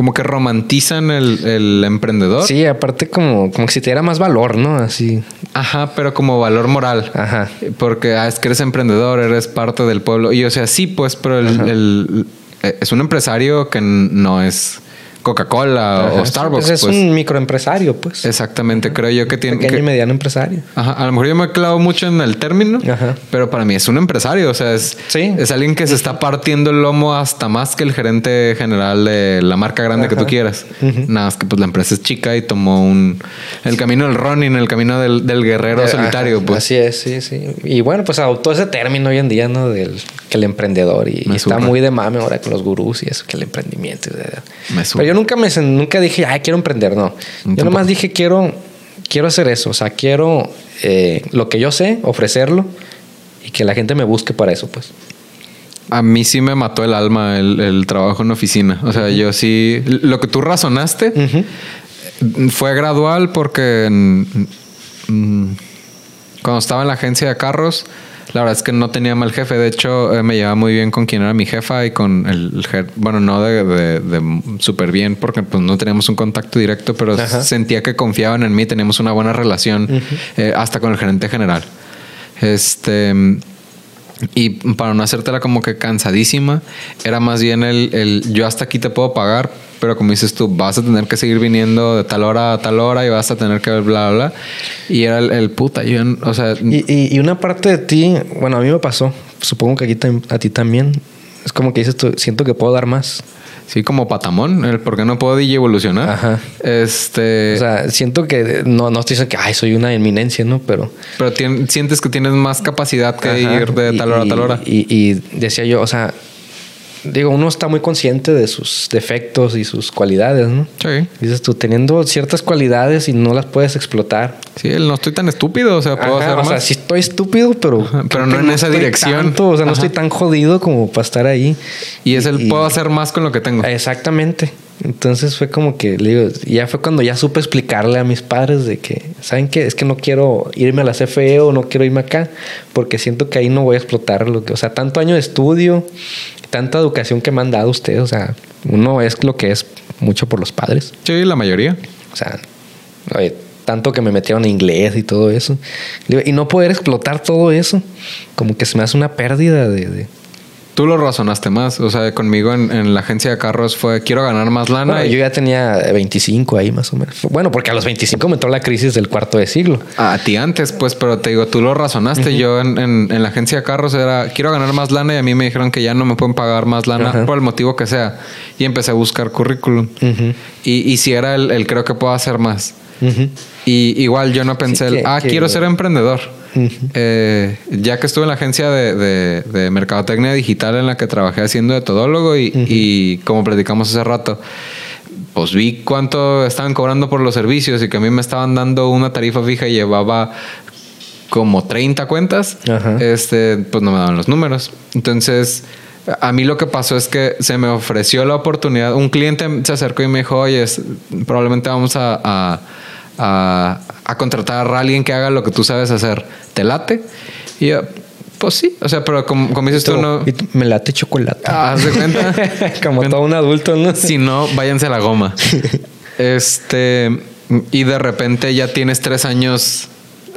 Como que romantizan el, el emprendedor. Sí, aparte como, como que si te diera más valor, ¿no? Así. Ajá, pero como valor moral. Ajá. Porque ah, es que eres emprendedor, eres parte del pueblo. Y o sea, sí, pues, pero el, el- eh, es un empresario que no es Coca-Cola o sí, Starbucks. pues es pues. un microempresario, pues. Exactamente, creo yo que tiene Pequeño que- y mediano empresario. Ajá, a lo mejor yo me clavo mucho en el término, Ajá. pero para mí es un empresario, o sea, es, Sí. es alguien que se está partiendo el lomo hasta más que el gerente general de la marca grande que tú quieras. Nada más que pues la empresa es chica y tomó un el camino del running, el camino del, del guerrero Eh, solitario, pues. Así es, sí, sí. Y bueno, pues adoptó ese término hoy en día, ¿no? Del que el emprendedor. Y, está muy de mame ahora con los gurús y eso, que el emprendimiento. y de- Me yo nunca me nunca dije, ay, quiero emprender, no. Yo Tampoco. nomás dije, quiero, quiero hacer eso. O sea, quiero eh, lo que yo sé, ofrecerlo y que la gente me busque para eso, pues. A mí sí me mató el alma el, el trabajo en oficina. O sea, yo sí. Lo que tú razonaste fue gradual porque cuando estaba en la agencia de carros, la verdad es que no tenía mal jefe. De hecho, eh, me llevaba muy bien con quien era mi jefa y con el, el jer- Bueno, no de, de- de súper bien porque pues, no teníamos un contacto directo, pero Ajá. sentía que confiaban en mí. Teníamos una buena relación eh, hasta con el gerente general. Este. Y para no hacértela como que cansadísima, era más bien el, el yo hasta aquí te puedo pagar, pero como dices tú, vas a tener que seguir viniendo de tal hora a tal hora y vas a tener que ver bla, bla, bla. Y era el, el puta, yo, o sea... Y, y, y una parte de ti, bueno, a mí me pasó, supongo que aquí a ti también, es como que dices tú, siento que puedo dar más. Sí, como patamón, el por qué no puedo DJ evolucionar. Ajá. Este... O sea, siento que no, no estoy diciendo que ay, soy una eminencia, ¿no? Pero. pero tien- sientes que tienes más capacidad que Ajá, ir de y- tal hora a tal y- hora. Y, y decía yo, o sea, digo, uno está muy consciente de sus defectos y sus cualidades, ¿no? Sí. Dices tú, teniendo ciertas cualidades y no las puedes explotar. Sí, no estoy tan estúpido, o sea, puedo Ajá, hacer o más. sea, sí estoy estúpido, pero. Ajá, pero no en esa dirección. tanto, o sea, no estoy tan jodido como para estar ahí. y es el y- puedo hacer más con lo que tengo. Exactamente. Entonces fue como que, le digo, ya fue cuando ya supe explicarle a mis padres de que, ¿saben qué? Es que no quiero irme a la CFE o no quiero irme acá, porque siento que ahí no voy a explotar lo que, o sea, tanto año de estudio, tanta educación que me han dado ustedes, o sea, uno es lo que es mucho por los padres, Sí, la mayoría. o sea, oye, tanto que me metieron en inglés y todo eso, y no poder explotar todo eso, como que se me hace una pérdida de... de- Tú lo razonaste más. O sea, conmigo en, en la agencia de carros fue quiero ganar más lana. Bueno, y- yo ya tenía 25 ahí más o menos. Bueno, porque a los 25 me entró la crisis del cuarto de siglo. A ti antes, pues, pero te digo, tú lo razonaste. Yo en, en- en la agencia de carros era, quiero ganar más lana y a mí me dijeron que ya no me pueden pagar más lana por el motivo que sea. Y empecé a buscar currículum. Y, y si era el, el creo que puedo hacer más. Y igual yo no pensé, Sí, el, que- ah, que- quiero ser emprendedor. Eh, ya que estuve en la agencia de, de- de mercadotecnia digital en la que trabajé haciendo de todólogo y, y como platicamos hace rato, pues vi cuánto estaban cobrando por los servicios y que a mí me estaban dando una tarifa fija y llevaba como 30 cuentas, Ajá. este, pues no me daban los números. Entonces, a mí lo que pasó es que se me ofreció la oportunidad. Un cliente se acercó y me dijo, oye, probablemente vamos a, a, a- a contratar a alguien que haga lo que tú sabes hacer. ¿Te late? Y yo, pues sí. O sea, pero como, como dices tú, no... Me late chocolate. Ah, ¿Haz de cuenta? Como todo un adulto, ¿no? Si no, váyanse a la goma. Este... Y de repente ya tienes tres años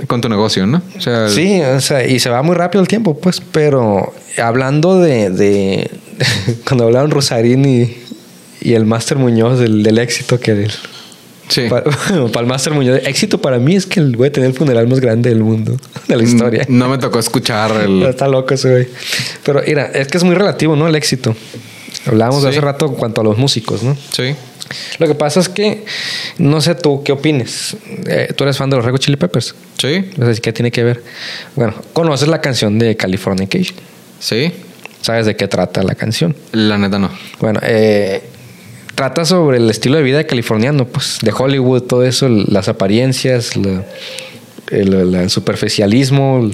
con tu negocio, ¿no? O sea, Sí, o sea, y se va muy rápido el tiempo, pues, pero hablando de, de cuando hablaron Rosarín y, y el Máster Muñoz del, del éxito que del, sí. para, para el Máster Muñoz, éxito para mí es que el voy a tener el funeral más grande del mundo, de la historia. No me tocó escuchar el... Está loco ese güey. Pero mira, es que es muy relativo, ¿no? El éxito. Hablábamos de hace rato en cuanto a los músicos, ¿no? Sí. Lo que pasa es que, no sé tú, ¿qué opines? Eh, tú eres fan de los Red Hot Chili Peppers. Sí. Si qué tiene que ver. Bueno, conoces la canción de Californication. Sí. ¿Sabes de qué trata la canción? La neta no. Bueno, eh, trata sobre el estilo de vida californiano, pues, de Hollywood, todo eso, las apariencias, la- el, superficialismo,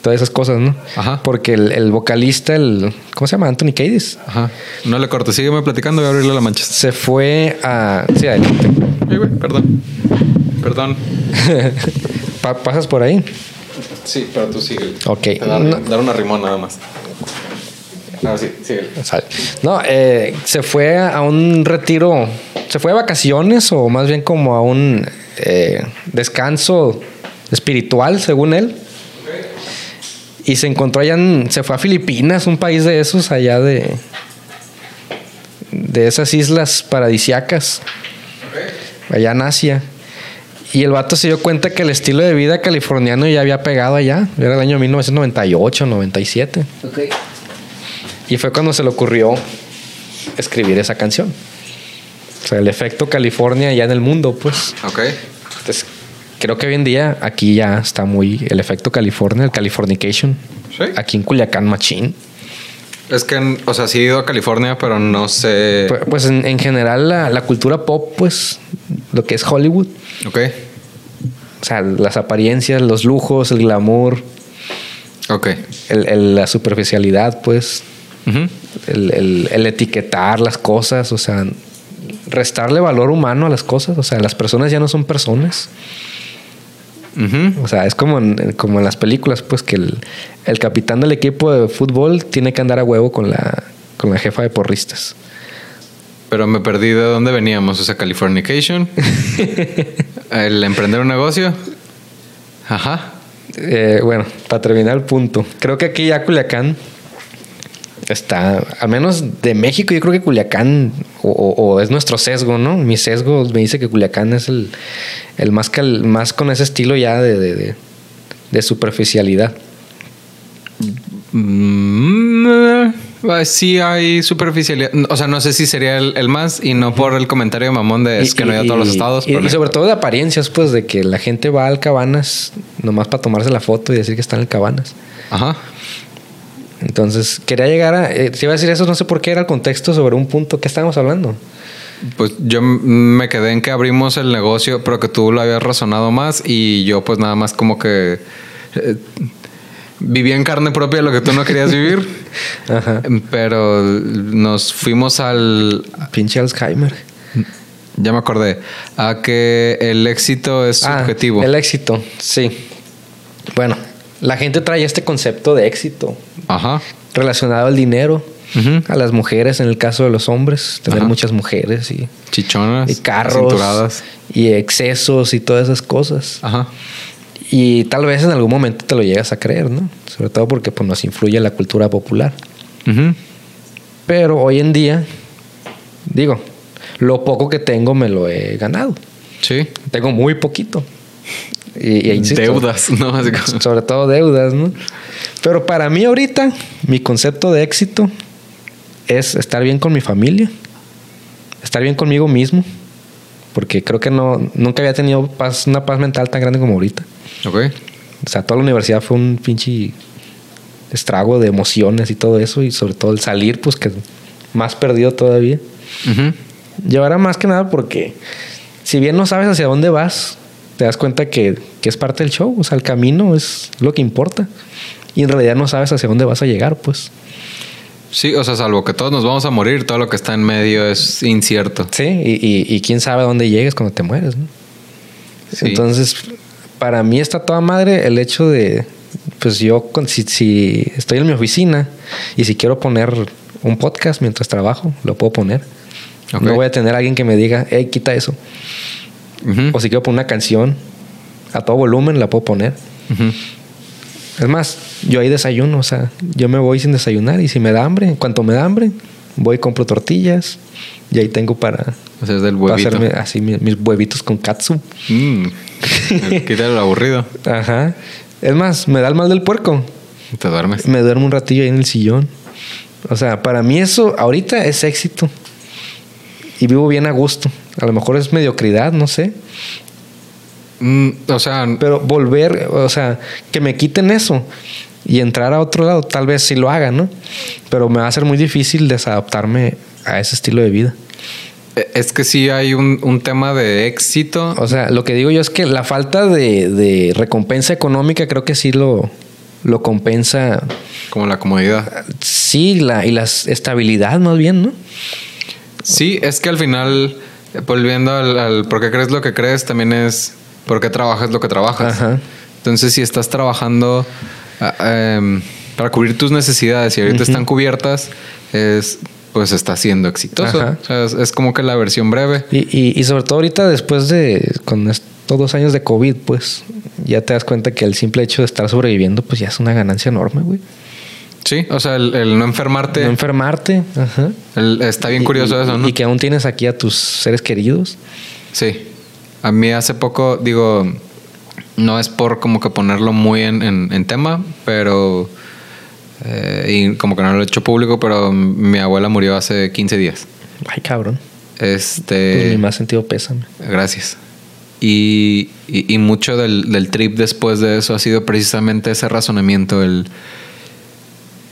todas esas cosas, ¿no? Ajá. Porque el, el vocalista, el, ¿cómo se llama? Anthony Kiedis, Ajá. No le corto. Sígueme platicando. Voy a abrirle la mancha. se fue a... Sí, adelante. Ay, güey, perdón. Perdón. Pa- ¿Pasas por ahí? Sí, pero tú sigue. Ok. Dar, No. dar una rimón nada más. Ahora sí, sigue. Sale. No, eh, se fue a un retiro, se fue de vacaciones o más bien como a un eh, descanso espiritual, según él. Y se encontró allá, en- se fue a Filipinas, un país de esos, allá de, de esas islas paradisiacas, allá en Asia. Y el vato se dio cuenta que el estilo de vida californiano ya había pegado allá. Era el año 1998, 97. Y fue cuando se le ocurrió escribir esa canción. O sea, el efecto California ya en el mundo, pues. Ok. Entonces, creo que hoy en día aquí ya está muy el efecto California, el Californication. Sí. Aquí en Culiacán, Machín. Es que, o sea, sí he ido a California, pero no sé. Pues, pues en, en general la, la cultura pop, pues, lo que es Hollywood. Ok. O sea, las apariencias, los lujos, el glamour, Ok. el- el- la superficialidad, pues. El, el- el etiquetar las cosas, o sea, restarle valor humano a las cosas, o sea, las personas ya no son personas, o sea, es como en, como en las películas, pues que el, el capitán del equipo de fútbol tiene que andar a huevo con la, con la jefa de porristas. Pero me perdí de dónde veníamos. O sea, Californication. el emprender un negocio. Ajá. Eh, bueno, para terminar el punto, creo que aquí ya Culiacán está, al menos de México, yo creo que Culiacán, o, o- o es nuestro sesgo, ¿no? Mi sesgo me dice que Culiacán es el, el más, cal- más con ese estilo ya de, de, de- de superficialidad. Mm, eh, sí hay superficialidad. O sea, no sé si sería el, el más y no por el comentario mamón de es Y- que no hay a todos los estados. Y sobre todo de apariencias, pues, de que la gente va al Cabanas nomás para tomarse la foto y decir que está en el Cabanas. Ajá. Entonces, quería llegar a. Eh, si iba a decir eso, no sé por qué era el contexto sobre un punto. ¿Qué estábamos hablando? Pues yo me quedé en que abrimos el negocio, pero que tú lo habías razonado más y yo pues nada más como que eh, vivía en carne propia lo que tú no querías vivir, Ajá. pero nos fuimos al... Pinche Alzheimer. Ya me acordé, a que el éxito es Ah, subjetivo. el éxito, sí. Bueno, la gente trae este concepto de éxito Ajá. relacionado al dinero, a las mujeres, en el caso de los hombres, tener Ajá. muchas mujeres y, Chichonas. y carros Cinturadas. y excesos y todas esas cosas. Ajá. Y tal vez en algún momento te lo llegas a creer, ¿no? Sobre todo porque pues, nos influye la cultura popular. Pero hoy en día, digo, lo poco que tengo me lo he ganado. Sí. Tengo muy poquito. Y, y insisto, Deudas, ¿no? Así como- Sobre todo deudas, ¿no? Pero para mí ahorita, mi concepto de éxito es estar bien con mi familia, estar bien conmigo mismo, porque creo que no, nunca había tenido paz, una paz mental tan grande como ahorita. Ok. O sea, toda la universidad fue un pinche estrago de emociones y todo eso, y sobre todo el salir, pues que más perdido todavía. Ujú. Llevará más que nada porque si bien no sabes hacia dónde vas, te das cuenta que, que es parte del show, o sea, el camino es lo que importa. Y en realidad no sabes hacia dónde vas a llegar, pues. Sí, o sea, salvo que todos nos vamos a morir, todo lo que está en medio es incierto. Sí, y, y- y quién sabe a dónde llegues cuando te mueres, ¿no? Sí. Entonces, para mí está toda madre el hecho de, pues yo, si, si estoy en mi oficina y si quiero poner un podcast mientras trabajo, lo puedo poner. Ok. No voy a tener a alguien que me diga, hey, quita eso. O si quiero poner una canción a todo volumen, la puedo poner. Es más, yo ahí desayuno, o sea, yo me voy sin desayunar y si me da hambre, en cuanto me da hambre, voy y compro tortillas y ahí tengo para, hacerme así mi- mis, huevitos con katsu. Mm. Quítale lo aburrido. Ajá. Es más, me da el mal del puerco. Te duermes. Me duermo un ratillo ahí en el sillón. O sea, para mí eso ahorita es éxito. Y vivo bien a gusto. A lo mejor es mediocridad, no sé. Mm, o sea, Pero volver, o sea, que me quiten eso y entrar a otro lado, tal vez sí lo haga, ¿no? Pero me va a ser muy difícil desadaptarme a ese estilo de vida. es que sí hay un, un tema de éxito. O sea, lo que digo yo es que la falta de, de recompensa económica creo que sí lo, lo compensa. Como la comodidad. Sí, la, y la estabilidad más bien, ¿no? Sí, es que al final, volviendo al, al por qué crees lo que crees, también es por qué trabajas lo que trabajas. Ajá. Entonces, si estás trabajando ah, em, para cubrir tus necesidades y ahorita están cubiertas, es pues está siendo exitoso. O sea, es, es como que la versión breve. Y, y, y sobre todo ahorita después de, con estos dos años de COVID, pues ya te das cuenta que el simple hecho de estar sobreviviendo, pues ya es una ganancia enorme, güey. Sí, o sea, el, el no enfermarte, No enfermarte, ajá. el- está bien Y- curioso y- eso, ¿no? Y que aún tienes aquí a tus seres queridos. Sí. A mí hace poco, digo, no es por como que ponerlo muy en, en- en tema, pero... eh, y como que no lo he hecho público, pero mi abuela murió hace 15 días. Ay, cabrón. Este... Pues mi más sentido pésame. Gracias. Y, y- y mucho del, del trip después de eso ha sido precisamente ese razonamiento, el,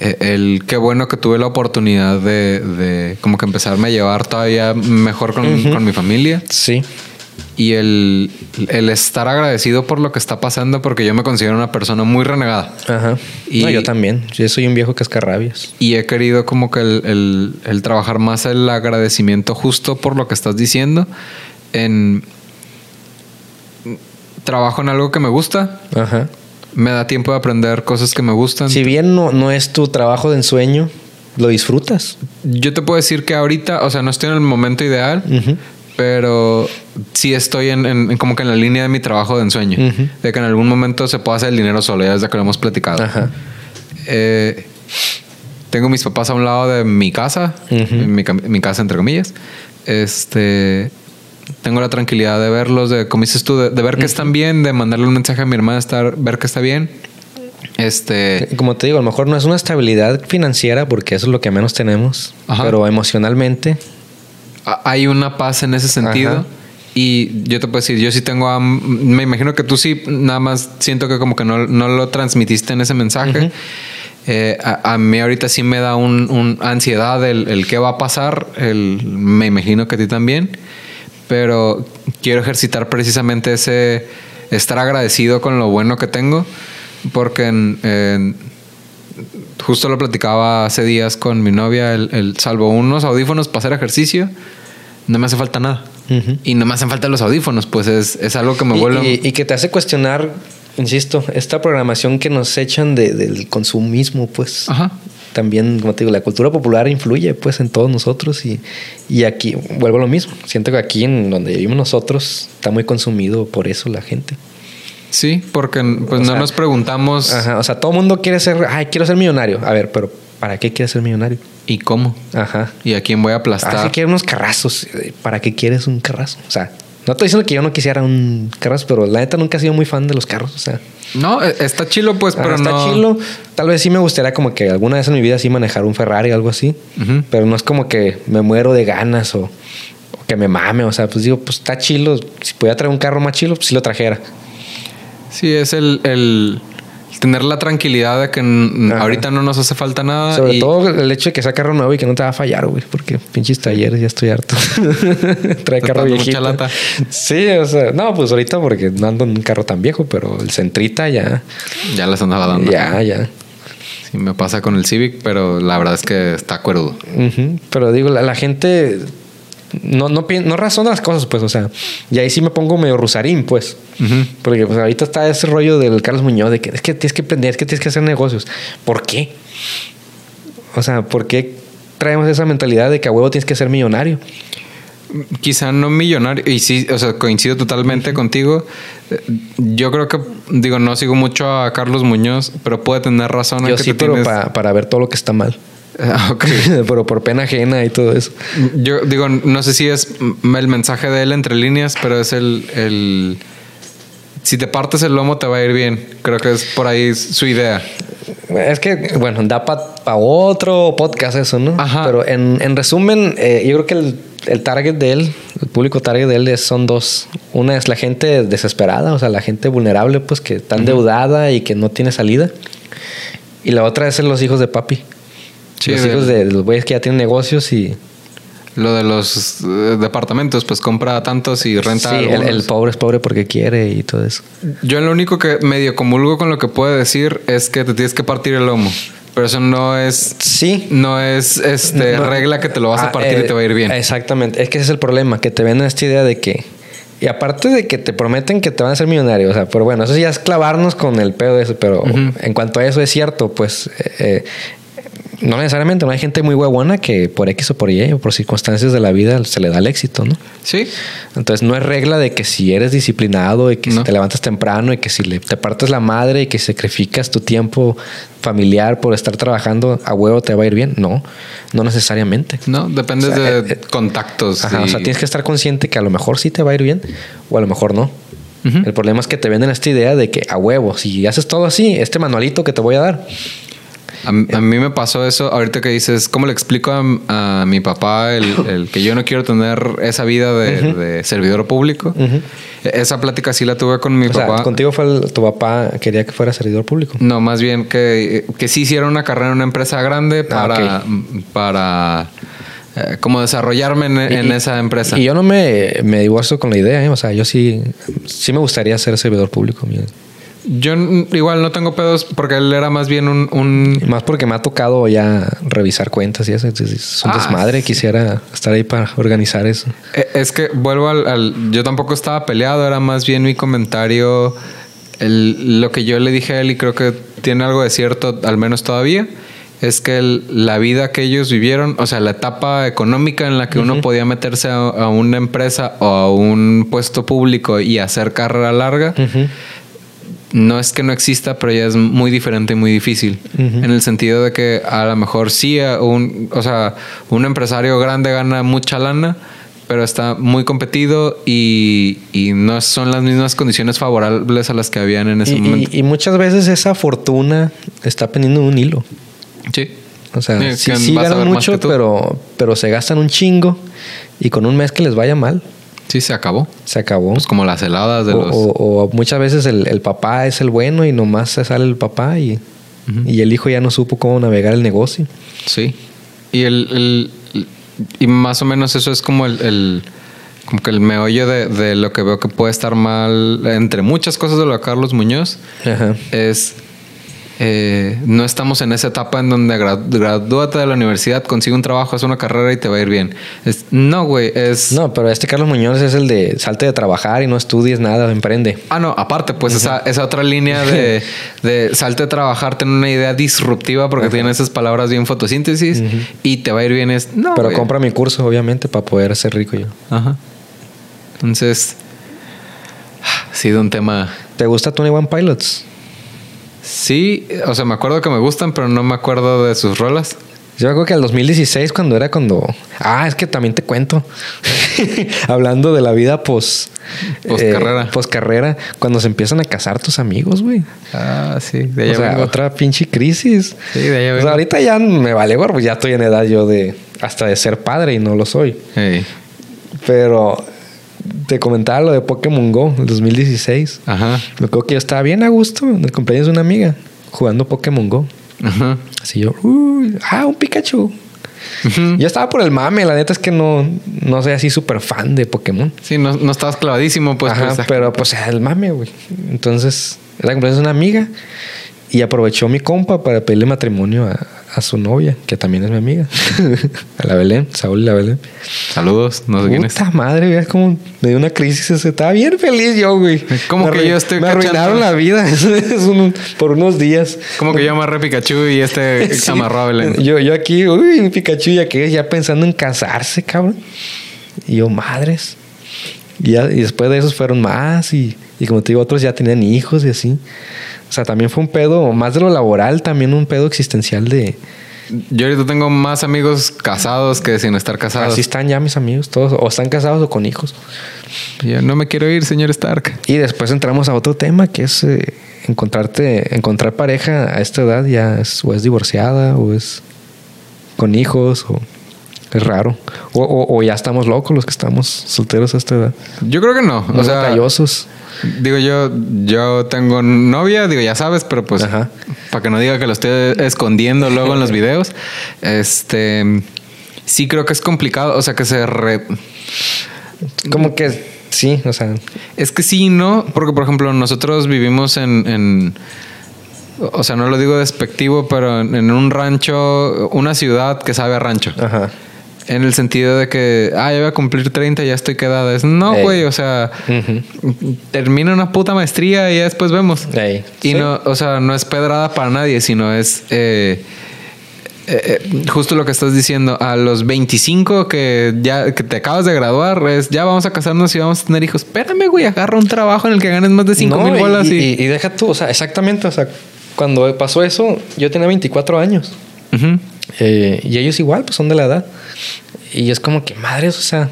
el qué bueno que tuve la oportunidad de, de como que empezarme a llevar todavía mejor con, con mi familia Sí. y el, el estar agradecido por lo que está pasando porque yo me considero una persona muy renegada Ajá. Y- No, yo también. Yo soy un viejo cascarrabias. y he querido como que el, el- el trabajar más el agradecimiento justo por lo que estás diciendo en trabajo en algo que me gusta Ajá. Me da tiempo de aprender cosas que me gustan Si bien no, no es tu trabajo de ensueño, lo disfrutas. yo te puedo decir que ahorita o sea no estoy en el momento ideal pero sí estoy en, como que en la línea de mi trabajo de ensueño de que en algún momento se pueda hacer el dinero solo ya desde que lo hemos platicado Ajá. Eh, tengo mis papás a un lado de mi casa, mi, mi casa entre comillas. Este, tengo la tranquilidad de verlos, de, como dices tú, de, ver que están bien, de mandarle un mensaje a mi hermana, estar, ver que está bien. Este. Como te digo, a lo mejor no es una estabilidad financiera porque eso es lo que menos tenemos, pero emocionalmente. Hay una paz en ese sentido. Y yo te puedo decir, yo sí tengo, me imagino que tú sí, nada más siento que como que no, no lo transmitiste en ese mensaje. Eh, a, mí ahorita sí me da un, ansiedad el, el, qué va a pasar, el, me imagino que a ti también pero quiero ejercitar precisamente ese estar agradecido con lo bueno que tengo, porque en, justo lo platicaba hace días con mi novia, el, salvo unos audífonos para hacer ejercicio, no me hace falta nada. Y no me hacen falta los audífonos, pues es, algo que me vuelve... y, que te hace cuestionar, insisto, esta programación que nos echan del consumismo, pues. Ajá también, como te digo, la cultura popular influye pues en todos nosotros y, y aquí vuelvo a lo mismo. Siento que aquí en donde vivimos nosotros está muy consumido por eso la gente. Sí, porque pues no nos preguntamos. Ajá, o sea, todo el mundo quiere ser, ay, quiero ser millonario. A ver, pero ¿para qué quieres ser millonario? ¿Y cómo? Ajá. ¿Y a quién voy a aplastar? Ah, sí, quiero unos carrazos. ¿Para qué quieres un carrazo? O sea, no estoy diciendo que yo no quisiera un carrazo, pero la neta nunca he sido muy fan de los carros. O sea, no, e, está chilo, pues, pero está chilo. Tal vez sí me gustaría como que alguna vez en mi vida sí manejar un Ferrari o algo así. Pero no es como que me muero de ganas o, que me mame. O sea, pues digo, pues está chilo. Si pudiera traer un carro más chilo, pues sí lo trajera. Sí, es el, el tener la tranquilidad de que ahorita no nos hace falta nada. Sobre todo el hecho de que sea carro nuevo y que no te va a fallar, güey. Porque pinches talleres ya estoy harto. Trae carro viejito. Mucha lata. Sí, o sea, no, pues ahorita porque no ando en un carro tan viejo, pero el Centrita ya. Ya les andaba dando. Ya, ya. Sí, me pasa con el Civic, pero la verdad es que está acuerdo. Pero digo, la, gente no, no, no razona las cosas, pues, o sea, y ahí sí me pongo medio rusarín, pues. Porque pues, ahorita está ese rollo del Carlos Muñoz de que es que tienes que aprender, es que tienes que hacer negocios. ¿Por qué? O sea, ¿por qué traemos esa mentalidad de que a huevo tienes que ser millonario? Quizá no millonario, y sí, o sea, coincido totalmente contigo. Yo creo que, digo, no sigo mucho a Carlos Muñoz, pero puede tener razón. Yo sí, pero para ver todo lo que está mal. Ah, pero por pena ajena y todo eso. Yo digo, no sé si es el mensaje de él entre líneas, pero es el, el si te partes el lomo te va a ir bien. Creo que es por ahí su idea. Es que, bueno, da para otro podcast eso, ¿no? Ajá. Pero en, resumen, eh, yo creo que el, target de él, el público target de él son dos. Una es la gente desesperada, o sea, la gente vulnerable, pues que está endeudada y que no tiene salida. Y la otra es los hijos de papi. Los hijos de los güeyes que ya tienen negocios y lo de los eh, departamentos, pues compra tantos y renta. Sí, el, pobre es pobre porque quiere y todo eso. Yo lo único que medio comulgo con lo que puedo decir es que te tienes que partir el lomo. Pero eso no es. Sí. No es este regla que te lo vas a ah, partir y te va a ir bien. Exactamente. Es que ese es el problema, que te venden esta idea de que. Y aparte de que te prometen que te van a ser millonario, o sea, pero bueno, eso ya es clavarnos con el pedo de eso, pero en cuanto a eso es cierto, pues eh, eh, no necesariamente, no hay gente muy huevona que por X o por Y o por circunstancias de la vida se le da el éxito, ¿no? Sí. Entonces no es regla de que si eres disciplinado y que si te levantas temprano y que si le, te partes la madre y que sacrificas tu tiempo familiar por estar trabajando a huevo te va a ir bien. No, no necesariamente. No, depende de eh, eh, contactos. Ajá, O sea, tienes que estar consciente que a lo mejor sí te va a ir bien o a lo mejor no. El problema es que te venden esta idea de que a huevo, si haces todo así, este manualito que te voy a dar, a, mí me pasó eso ahorita que dices, ¿cómo le explico a, mi papá el, que yo no quiero tener esa vida de, servidor público? Esa plática sí la tuve con mi papá. ¿Contigo fue tu papá quería que fuera servidor público? No, más bien que, que sí hiciera una carrera en una empresa grande ah, para, para eh, como desarrollarme en, esa empresa. Y yo no me, me divorcio con la idea, ¿eh? o sea, yo sí, sí me gustaría ser servidor público. Yo igual no tengo pedos porque él era más bien un, Más porque me ha tocado ya revisar cuentas y eso. Es un ah, desmadre. Quisiera estar ahí para organizar eso. Eh, es que vuelvo al, Yo tampoco estaba peleado. Era más bien mi comentario. lo que yo le dije a él y creo que tiene algo de cierto, al menos todavía, es que la vida que ellos vivieron, o sea, la etapa económica en la que uno podía meterse a, una empresa o a un puesto público y hacer carrera larga no es que no exista, pero ya es muy diferente y muy difícil. En el sentido de que a lo mejor sí, un, o sea, un empresario grande gana mucha lana, pero está muy competido y, y no son las mismas condiciones favorables a las que habían en ese Y, momento. y- y muchas veces esa fortuna está pendiendo de un hilo. sí. O sea, Sí, ganan mucho, pero, pero se gastan un chingo. Y con un mes que les vaya mal, Sí, se acabó. se acabó. Pues como las heladas de o, los... o- o muchas veces el, el papá es el bueno y nomás se sale el papá y, y el hijo ya no supo cómo navegar el negocio. Sí. Y el, el- el- y más o menos eso es como el, el- como que el meollo de, de lo que veo que puede estar mal entre muchas cosas de lo de Carlos Muñoz Ajá. es eh, no estamos en esa etapa en donde gra- gradúate de la universidad, consigue un trabajo, haz una carrera y te va a ir bien. Es, no, güey, es... No, pero este Carlos Muñoz es el de salte de trabajar y no estudies nada, emprende. Ah, no, aparte, pues esa, esa otra línea de, de salte a trabajar, tener una idea disruptiva porque tiene esas palabras bien fotosíntesis y te va a ir bien. Es, no, pero compra mi curso, obviamente, para poder ser rico yo. Ajá. Entonces, ha sido un tema. ¿Te gusta Tony One Pilots? Sí, o sea, me acuerdo que me gustan, pero no me acuerdo de sus rolas. Yo me acuerdo que el 2016, cuando era cuando. Ah, es que también te cuento. Hablando de la vida pos. Poscarrera. poscarrera, cuando se empiezan a casar tus amigos, güey. Ah, sí, de O allá sea, vengo. otra pinche crisis. Sí, de allá O sea, ahorita ya me vale pues ya estoy en edad yo de. Hasta de ser padre y no lo soy. Ey, Pero. Te comentaba lo de Pokémon Go, el 2016. Ajá. Me acuerdo que yo estaba bien a gusto en el cumpleaños de una amiga jugando Pokémon Go. Ajá. Así yo, uy, ah, un Pikachu. Yo estaba por el mame, la neta es que no, no soy así súper fan de Pokémon. Sí, no, no estabas clavadísimo, pues. Ajá, pues, pero pues era el mame, güey. Entonces, era cumpleaños de una amiga y aprovechó mi compa para pedirle matrimonio a, a su novia, que también es mi amiga, a la Belén, Saúl y la Belén. Saludos, no sé quién es. Puta madre, es como me dio una crisis. Estaba bien feliz yo, güey. ¿Cómo Me que yo estoy Me cachando? arruinaron la vida es un- por unos días. Como que yo amarré Pikachu y este Sí. amarró a Belén. Yo, yo aquí, uy, Pikachu ya que ya pensando en casarse, cabrón. Y yo, madres. Y, ya- y después de esos fueron más y, y como te digo, otros ya tenían hijos y así. O sea, también fue un pedo, más de lo laboral, también un pedo existencial de... Yo ahorita tengo más amigos casados que sin estar casados. Así están ya mis amigos, todos, o están casados o con hijos. Yo no me quiero ir, señor Stark. Y después entramos a otro tema que es eh, encontrarte, encontrar pareja a esta edad ya es, o es divorciada o es con hijos o es raro. O, o- o ya estamos locos los que estamos solteros a esta edad. Yo creo que no. O sea, batallosos. digo yo, yo tengo novia, digo, ya sabes, pero pues Ajá. para que no diga que lo estoy escondiendo luego en los videos, este sí creo que es complicado, o sea, que se re- Como que sí, o sea, Es que sí, no, porque por ejemplo nosotros vivimos en, en- o sea, no lo digo despectivo, pero en, en un rancho, una ciudad que sabe a rancho. ajá. En el sentido de que, ah, ya voy a cumplir 30, ya estoy quedada. Es, no, Ey. güey, o sea, termina una puta maestría y ya después vemos. Ey. Y Sí. no, o sea, no es pedrada para nadie, sino es eh, eh, eh, justo lo que estás diciendo. A los 25 que ya que te acabas de graduar, es ya vamos a casarnos y vamos a tener hijos. Espérame, güey, agarra un trabajo en el que ganes más de 5 No, mil bolas y. y, y deja tú, o sea, exactamente, o sea, cuando pasó eso, yo tenía 24 años. Ujú. Eh, y ellos igual, pues son de la edad. Y es como que, madres, o sea,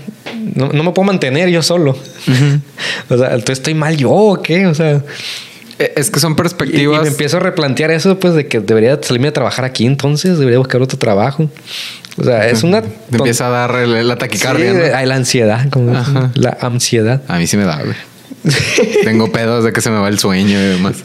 no, no me puedo mantener yo solo. o sea, entonces estoy mal yo o qué, o sea. Eh, Es que son Y, y perspectivas. me empiezo a replantear eso, pues, de que debería salirme a trabajar aquí entonces, debería buscar otro trabajo. O sea, es una... Te empieza a dar el- la taquicardia. Sí, ¿no? hay la ansiedad, como la ansiedad. A mí sí me da, güey. Tengo pedos de que se me va el sueño y demás.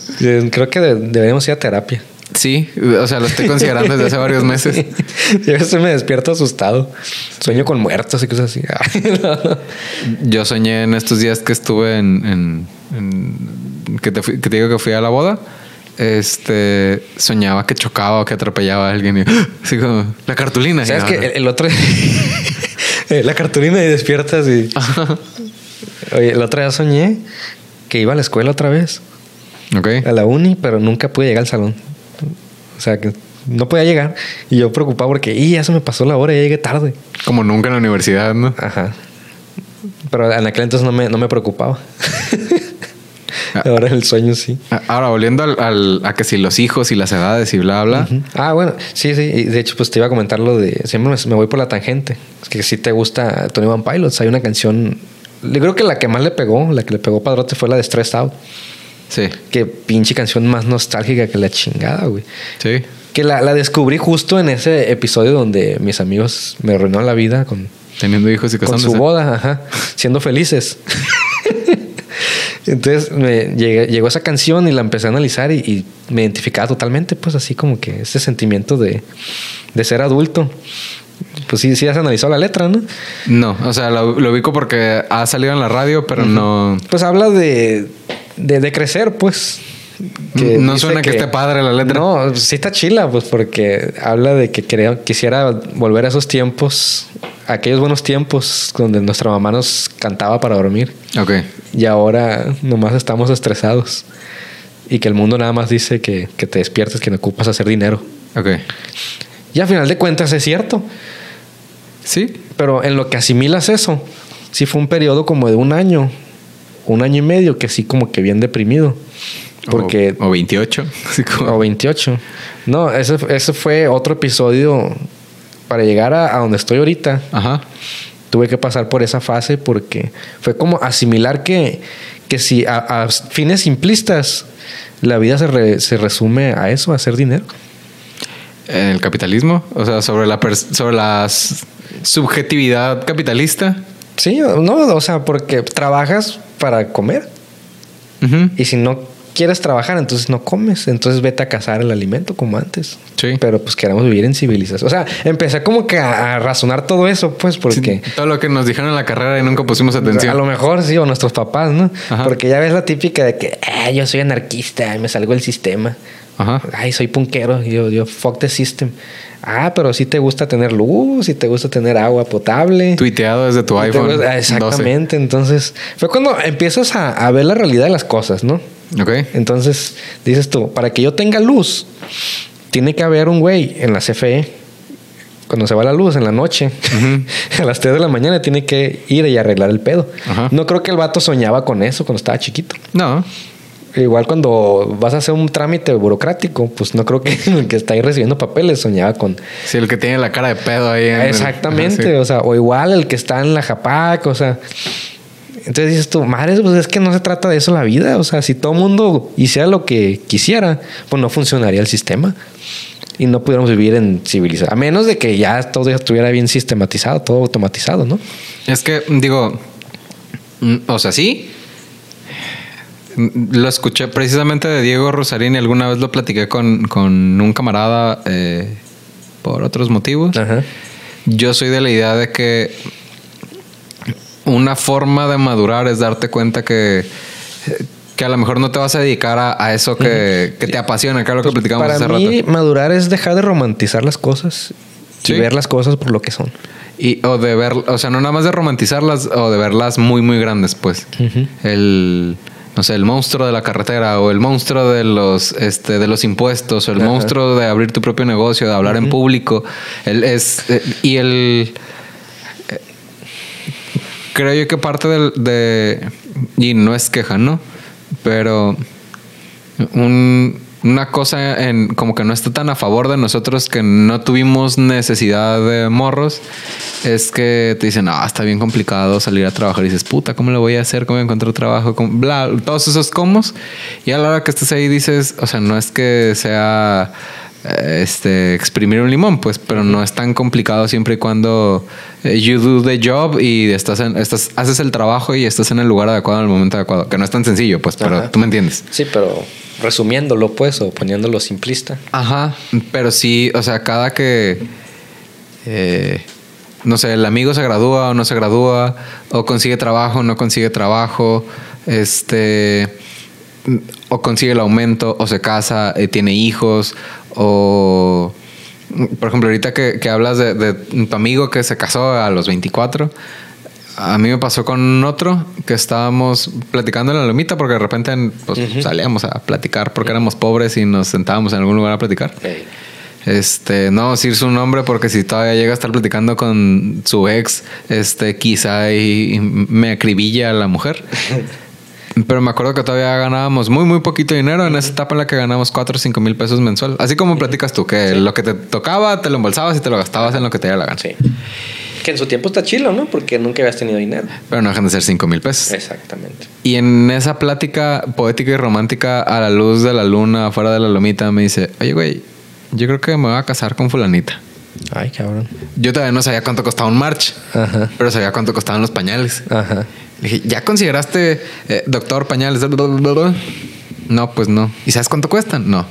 Creo que de- deberíamos ir a terapia. Sí, o sea, lo estoy considerando desde hace varios meses. Y a veces me despierto asustado. Sueño con muertos y cosas así. Yo soñé en estos días que estuve en. en- en- que, te fui- que te digo que fui a la boda. Este soñaba que chocaba o que atropellaba a alguien. Y, así como la cartulina. ¿Sabes que el, el otro... Eh, la cartulina y despiertas y... Oye, el otro día soñé que iba a la escuela otra vez. Ok. A la uni, pero nunca pude llegar al salón. O sea, que no podía llegar. Y yo preocupado porque... Y ya se me pasó la hora, ya llegué tarde. Como nunca en la universidad, ¿no? Ajá. Pero en aquel entonces no me, no me preocupaba. Ahora el sueño sí. Ahora, volviendo al, al- a que si los hijos y las edades y bla, bla. Ah, bueno, sí, sí. De hecho, pues te iba a comentar lo de. Siempre me, me voy por la tangente. Es que si te gusta Tony Van Pilots, hay una canción. Yo creo que la que más le pegó, la que le pegó Padrote fue la de Stressed Out. Sí, Que pinche canción más nostálgica que la chingada, güey. sí. Que la, la descubrí justo en ese episodio donde mis amigos me arruinaron la vida con, Teniendo hijos y con casándose. su boda, ajá, siendo felices. Entonces me llegué- llegó esa canción y la empecé a analizar y, y me identificaba totalmente, pues así como que ese sentimiento de, de ser adulto. Pues sí, sí has analizado la letra, ¿no? No, o sea, lo, lo ubico porque ha salido en la radio, pero no. Pues habla de, de, de crecer, pues. No suena que esté padre la letra. No, sí está chila, pues porque habla de que quería- quisiera volver a esos tiempos, aquellos buenos tiempos donde nuestra mamá nos cantaba para dormir. Ok. Y ahora nomás estamos estresados. Y que el mundo nada más dice que, que te despiertes, que no ocupas hacer dinero. Ok. Y a final de cuentas es cierto. Sí. Pero en lo que asimilas eso, sí fue un periodo como de un año, un año y medio, que sí como que bien deprimido. Porque... O, o 28. Así como- O 28. No, ese, ese fue otro episodio para llegar a, a donde estoy ahorita. Ajá. Tuve que pasar por esa fase porque fue como asimilar que, que si a, a fines simplistas la vida se, re- se resume a eso, a hacer dinero. El capitalismo. O sea, sobre la, sobre la subjetividad capitalista. Sí, no, o sea, porque trabajas para comer y si no quieres trabajar, entonces no comes, entonces vete a cazar el alimento como antes. Sí. Pero pues queremos vivir en civilización. O sea, empecé como que a, a razonar todo eso, pues, porque... Sí, todo lo que nos dijeron en la carrera y nunca pusimos A atención. lo mejor sí, o nuestros papás, ¿no? Ajá. Porque ya ves la típica de que "Ah, yo soy anarquista y me salgo del sistema. Ajá. Ay, soy punkero, yo, yo fuck the system. Ah, pero si te gusta tener luz, si te gusta tener agua potable. Tuiteado desde tu iPhone. gusta- 12. Exactamente. Entonces, fue cuando empiezas a, a ver la realidad de las cosas, ¿no? Ok. Entonces, dices tú, para que yo tenga luz, tiene que haber un güey en la CFE. Cuando se va la luz en la noche, a las 3 de la mañana tiene que ir y arreglar el pedo. Ajá. No creo que el vato soñaba con eso cuando estaba chiquito. No. Igual cuando vas a hacer un trámite burocrático, pues no creo que el que está ahí recibiendo papeles soñaba con... Sí, el que tiene la cara de pedo ahí. en el- Exactamente, Ajá, o sea, o igual el que está en la Japac, o sea... Entonces dices tú, madre, pues es que no se trata de eso la vida. O sea, si todo el mundo hiciera lo que quisiera, pues no funcionaría el sistema. Y no pudiéramos vivir en civilización. A menos de que ya todo estuviera bien sistematizado, todo automatizado, ¿no? Es que, digo, mm, o sea, sí. Lo escuché precisamente de Diego Rosarín y alguna vez lo platiqué con, con un camarada eh, por otros motivos. Ajá. Yo soy de la idea de que una forma de madurar es darte cuenta que, que a lo mejor no te vas a dedicar a, a eso que, que te apasiona, que es lo que platicamos Para hace mí, rato. madurar es dejar de romantizar las cosas Sí. y ver las cosas por lo que son. Y, o de ver, o sea, no nada más de romantizarlas o de verlas muy, muy grandes, pues. El, no sé, el monstruo de la carretera o el monstruo de los, este, de los impuestos o el Ajá. monstruo de abrir tu propio negocio, de hablar en público. El, es, eh, y el... eh, creo yo que parte del, de... Y no es queja, ¿no? Pero un- una cosa en como que no está tan a favor de nosotros que no tuvimos necesidad de morros es que te dicen, ah, está bien complicado salir a trabajar y dices, puta, ¿cómo lo voy a hacer? ¿Cómo voy a encontrar trabajo? ¿Cómo? Bla, todos esos comos. Y a la hora que estés ahí dices, o sea, no es que sea este exprimir un limón, pues, pero no es tan complicado siempre y cuando eh, you do the job y estás en, estás, haces el trabajo y estás en el lugar adecuado en el momento adecuado, que no es tan sencillo, pues, pero Ajá. tú me entiendes. Sí, pero resumiéndolo, pues, o poniéndolo simplista. Ajá, pero sí, o sea, cada que, eh, no sé, el amigo se gradúa o no se gradúa, o consigue trabajo o no consigue trabajo, este, o consigue el aumento, o se casa, y tiene hijos, o, por ejemplo, ahorita que, que hablas de, de tu amigo que se casó a los 24, a mí me pasó con otro que estábamos platicando en la lomita porque de repente pues, salíamos a platicar porque éramos pobres y nos sentábamos en algún lugar a platicar. Este, no decir su nombre porque si todavía llega a estar platicando con su ex, este, quizá y, y me acribilla a la mujer. Pero me acuerdo que todavía ganábamos muy, muy poquito dinero en esa etapa en la que ganamos 4 o 5 mil pesos mensual. Así como platicas tú, que lo que te tocaba te lo embolsabas y te lo gastabas en lo que te diera la gana. Sí. Que en su tiempo está chilo, ¿no? Porque nunca habías tenido dinero. Pero no dejan de ser 5 mil pesos. Exactamente. Y en esa plática poética y romántica a la luz de la luna, afuera de la lomita, me dice, oye, güey, yo creo que me voy a casar con fulanita. Ay, cabrón. Yo todavía no sabía cuánto costaba un march, Ajá. pero sabía cuánto costaban los pañales. Ajá. Le dije, ¿ya consideraste eh, doctor pañales? No, pues no. ¿Y sabes cuánto cuestan? No.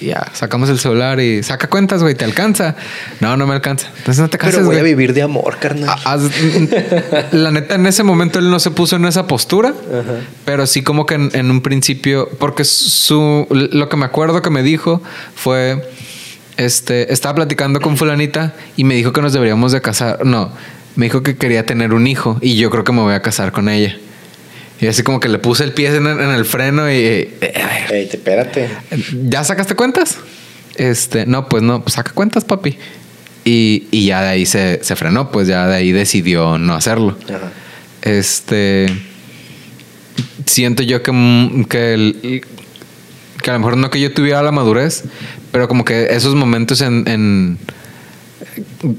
Ya, sacamos el celular y saca cuentas, güey, ¿te alcanza? No, no me alcanza. Entonces no te cases, Pero voy a vivir de amor, carnal. Ah, La neta, en ese momento él no se puso en esa postura, pero sí como que en, en un principio, porque su, lo que me acuerdo que me dijo fue, este, estaba platicando con fulanita y me dijo que nos deberíamos de casar. No, me dijo que quería tener un hijo y yo creo que me voy a casar con ella. Y así como que le puse el pie en el, en el freno y... eh, Ey, te espérate. ¿Ya sacaste cuentas? Este, no, pues no, pues saca cuentas, papi. Y, y ya de ahí se, se frenó, pues ya de ahí decidió no hacerlo. Ajá. Este. Siento yo que, mm, que, el- que a lo mejor no que yo tuviera la madurez, pero como que esos momentos en, en-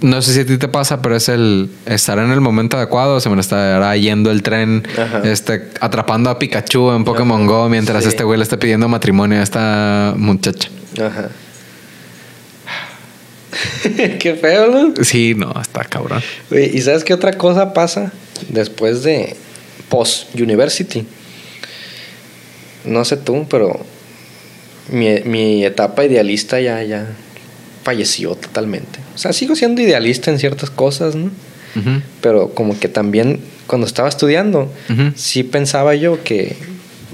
no sé si a ti te pasa, pero es el estar en el momento adecuado. Se me estará yendo el tren, Ajá. este, atrapando a Pikachu en Pokémon Go mientras Sí. este güey le está pidiendo matrimonio a esta muchacha. Ajá. Qué feo, ¿no? Sí, no, está cabrón. ¿y sabes qué otra cosa pasa después de post-university? No sé tú, pero mi, mi etapa idealista ya, ya falleció totalmente. O sea, sigo siendo idealista en ciertas cosas, ¿no? Pero como que también cuando estaba estudiando, sí pensaba yo que,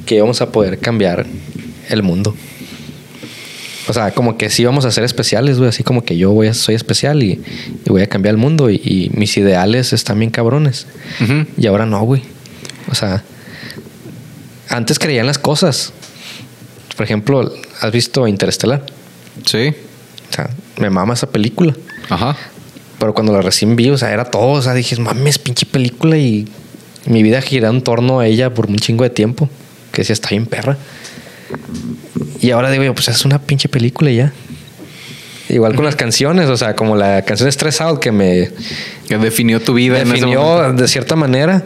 que íbamos a poder cambiar el mundo. O sea, como que sí íbamos a ser especiales, güey. Así como que yo voy a, soy especial y, y voy a cambiar el mundo. Y, y mis ideales están bien cabrones. Y ahora no, güey. O sea, antes creía en las cosas. Por ejemplo, ¿has visto Interestelar? Sí. O sea, me mama esa película. Ajá. Pero cuando la recién vi, o sea, era todo. O sea, dije, mames, pinche película. Y mi vida giró en torno a ella por un chingo de tiempo. Que decía, está bien perra. Y ahora digo, yo, pues es una pinche película y ya. Igual con las canciones, o sea, como la canción Stress Out que me Que definió tu vida en ese momento. definió de cierta manera.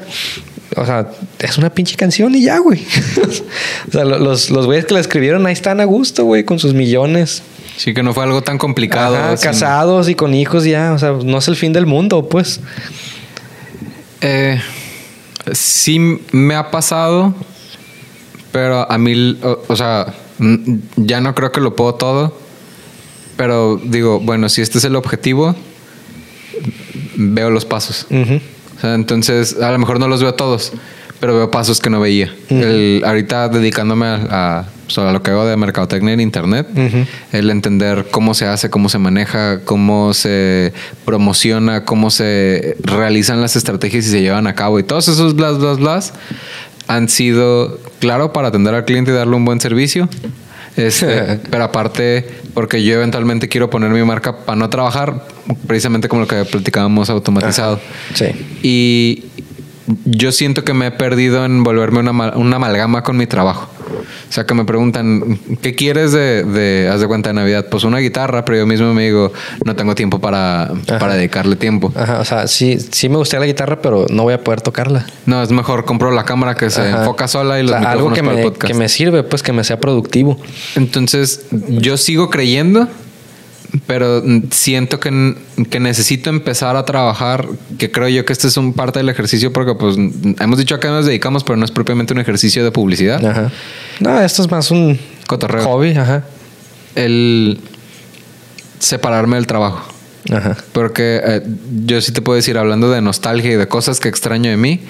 O sea, es una pinche canción y ya, güey. o sea, lo- los, los güeyes que la escribieron ahí están a gusto, güey, con sus millones. Sí, que no fue algo tan complicado. Ajá, casados y con hijos ya. O sea, no es el fin del mundo, pues. Eh, sí me ha pasado, pero a mí, o, o sea, ya no creo que lo puedo todo. Pero digo, bueno, si este es el objetivo, veo los pasos. O sea, entonces, a lo mejor no los veo todos, pero veo pasos que no veía. El- ahorita dedicándome a, a, pues, a lo que hago de mercadotecnia en internet, el entender cómo se hace, cómo se maneja, cómo se promociona, cómo se realizan las estrategias y se llevan a cabo y todos esos blas, blas, blas han sido, claro, para atender al cliente y darle un buen servicio. Este, pero aparte, porque yo eventualmente quiero poner mi marca para no trabajar, precisamente como lo que platicábamos automatizado. Sí. Y yo siento que me he perdido en volverme una, una amalgama con mi trabajo. O sea, que me preguntan, ¿qué quieres de, de, haz de cuenta de Navidad? Pues una guitarra, pero yo mismo me digo, no tengo tiempo para, para dedicarle tiempo. Ajá, o sea, sí, sí me gustaría la guitarra, pero no voy a poder tocarla. No, es mejor compro la cámara que se Ajá. enfoca sola y O los sea, algo micrófonos que para el me, podcast. que me sirve, pues que me sea productivo. Entonces, yo sigo creyendo, pero siento que, que necesito empezar a trabajar, que creo yo que este es un parte del ejercicio, porque pues hemos dicho a qué nos dedicamos, pero no es propiamente un ejercicio de publicidad. Ajá. No, esto es más un Cotorreo. hobby, ajá. El separarme del trabajo. Ajá. Porque eh, yo sí te puedo decir, hablando de nostalgia y de cosas que extraño de mí,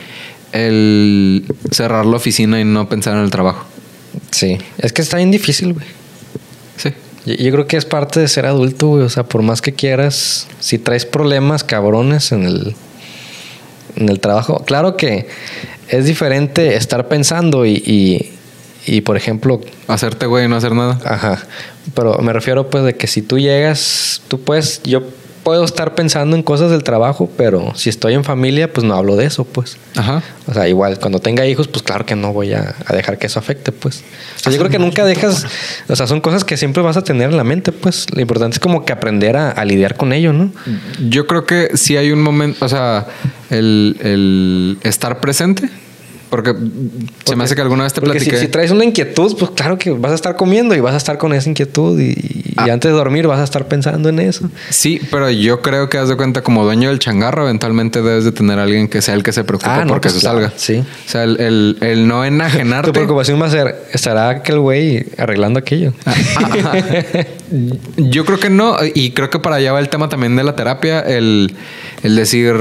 el cerrar la oficina y no pensar en el trabajo. Sí. Es que está bien difícil, güey. Yo, yo creo que es parte de ser adulto, güey. O sea, por más que quieras, si traes problemas cabrones en el, en el trabajo, claro que es diferente estar pensando y, y, y, por ejemplo, Hacerte güey y no hacer nada. Ajá. Pero me refiero pues de que si tú llegas, tú puedes, yo puedo estar pensando en cosas del trabajo, pero si estoy en familia, pues no hablo de eso, pues. Ajá. O sea, igual cuando tenga hijos, pues claro que no voy a, a dejar que eso afecte, pues. O sea, yo creo que nunca dejas, o sea, son cosas que siempre vas a tener en la mente, pues. Lo importante es como que aprender a, a lidiar con ello, ¿no? Yo creo que sí hay un momento, o sea, el, el estar presente. Porque se me hace que alguna vez te si, platiqué. si traes una inquietud, pues claro que vas a estar comiendo y vas a estar con esa inquietud y, y Ah. antes de dormir vas a estar pensando en eso. Sí, pero yo creo que haz de cuenta como dueño del changarro, eventualmente debes de tener a alguien que sea el que se preocupe Ah, no, porque pues claro, salga. sí. O sea, el, el, el no enajenarte. Tu preocupación va a ser, ¿estará aquel güey arreglando aquello? Yo creo que no, y creo que para allá va el tema también de la terapia, el, el decir,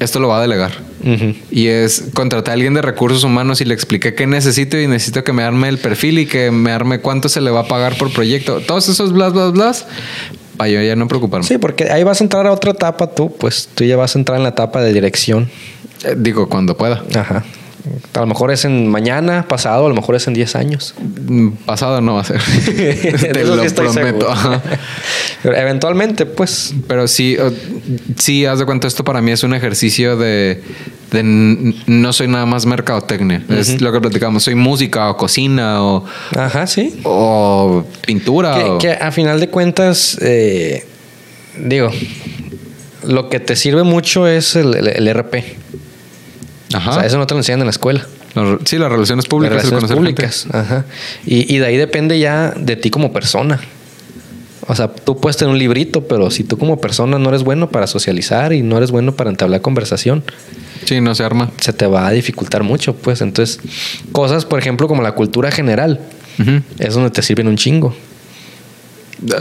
esto lo va a delegar. Ujú. Y es contratar a alguien de recursos humanos y le expliqué qué necesito y necesito que me arme el perfil y que me arme cuánto se le va a pagar por proyecto. Todos esos blas, blas, blas, para yo ya no preocuparme. Sí, porque ahí vas a entrar a otra etapa tú, pues tú ya vas a entrar en la etapa de dirección. Eh, digo, cuando pueda. Ajá. A lo mejor es en mañana, pasado, a lo mejor es en 10 años. Mm, Pasado no va a ser. Te lo prometo. Pero eventualmente, pues, Pero sí, sí, haz de cuenta, esto para mí es un ejercicio de, no soy nada más mercadotecnia. Es lo que platicamos. Soy música o cocina o, ajá, sí. o pintura. Que, o- que a final de cuentas, eh, digo, lo que te sirve mucho es el, el- el RP. Ajá. O sea, eso no te lo enseñan en la escuela. Sí, las relaciones públicas, Las el relaciones públicas. Ajá. Y, y de ahí depende ya de ti como persona. O sea, tú puedes tener un librito, pero si tú como persona no eres bueno para socializar y no eres bueno para entablar conversación. Sí, no se arma. se te va a dificultar mucho, pues. Entonces, cosas, por ejemplo, como la cultura general, Ujú. es donde te sirven un chingo.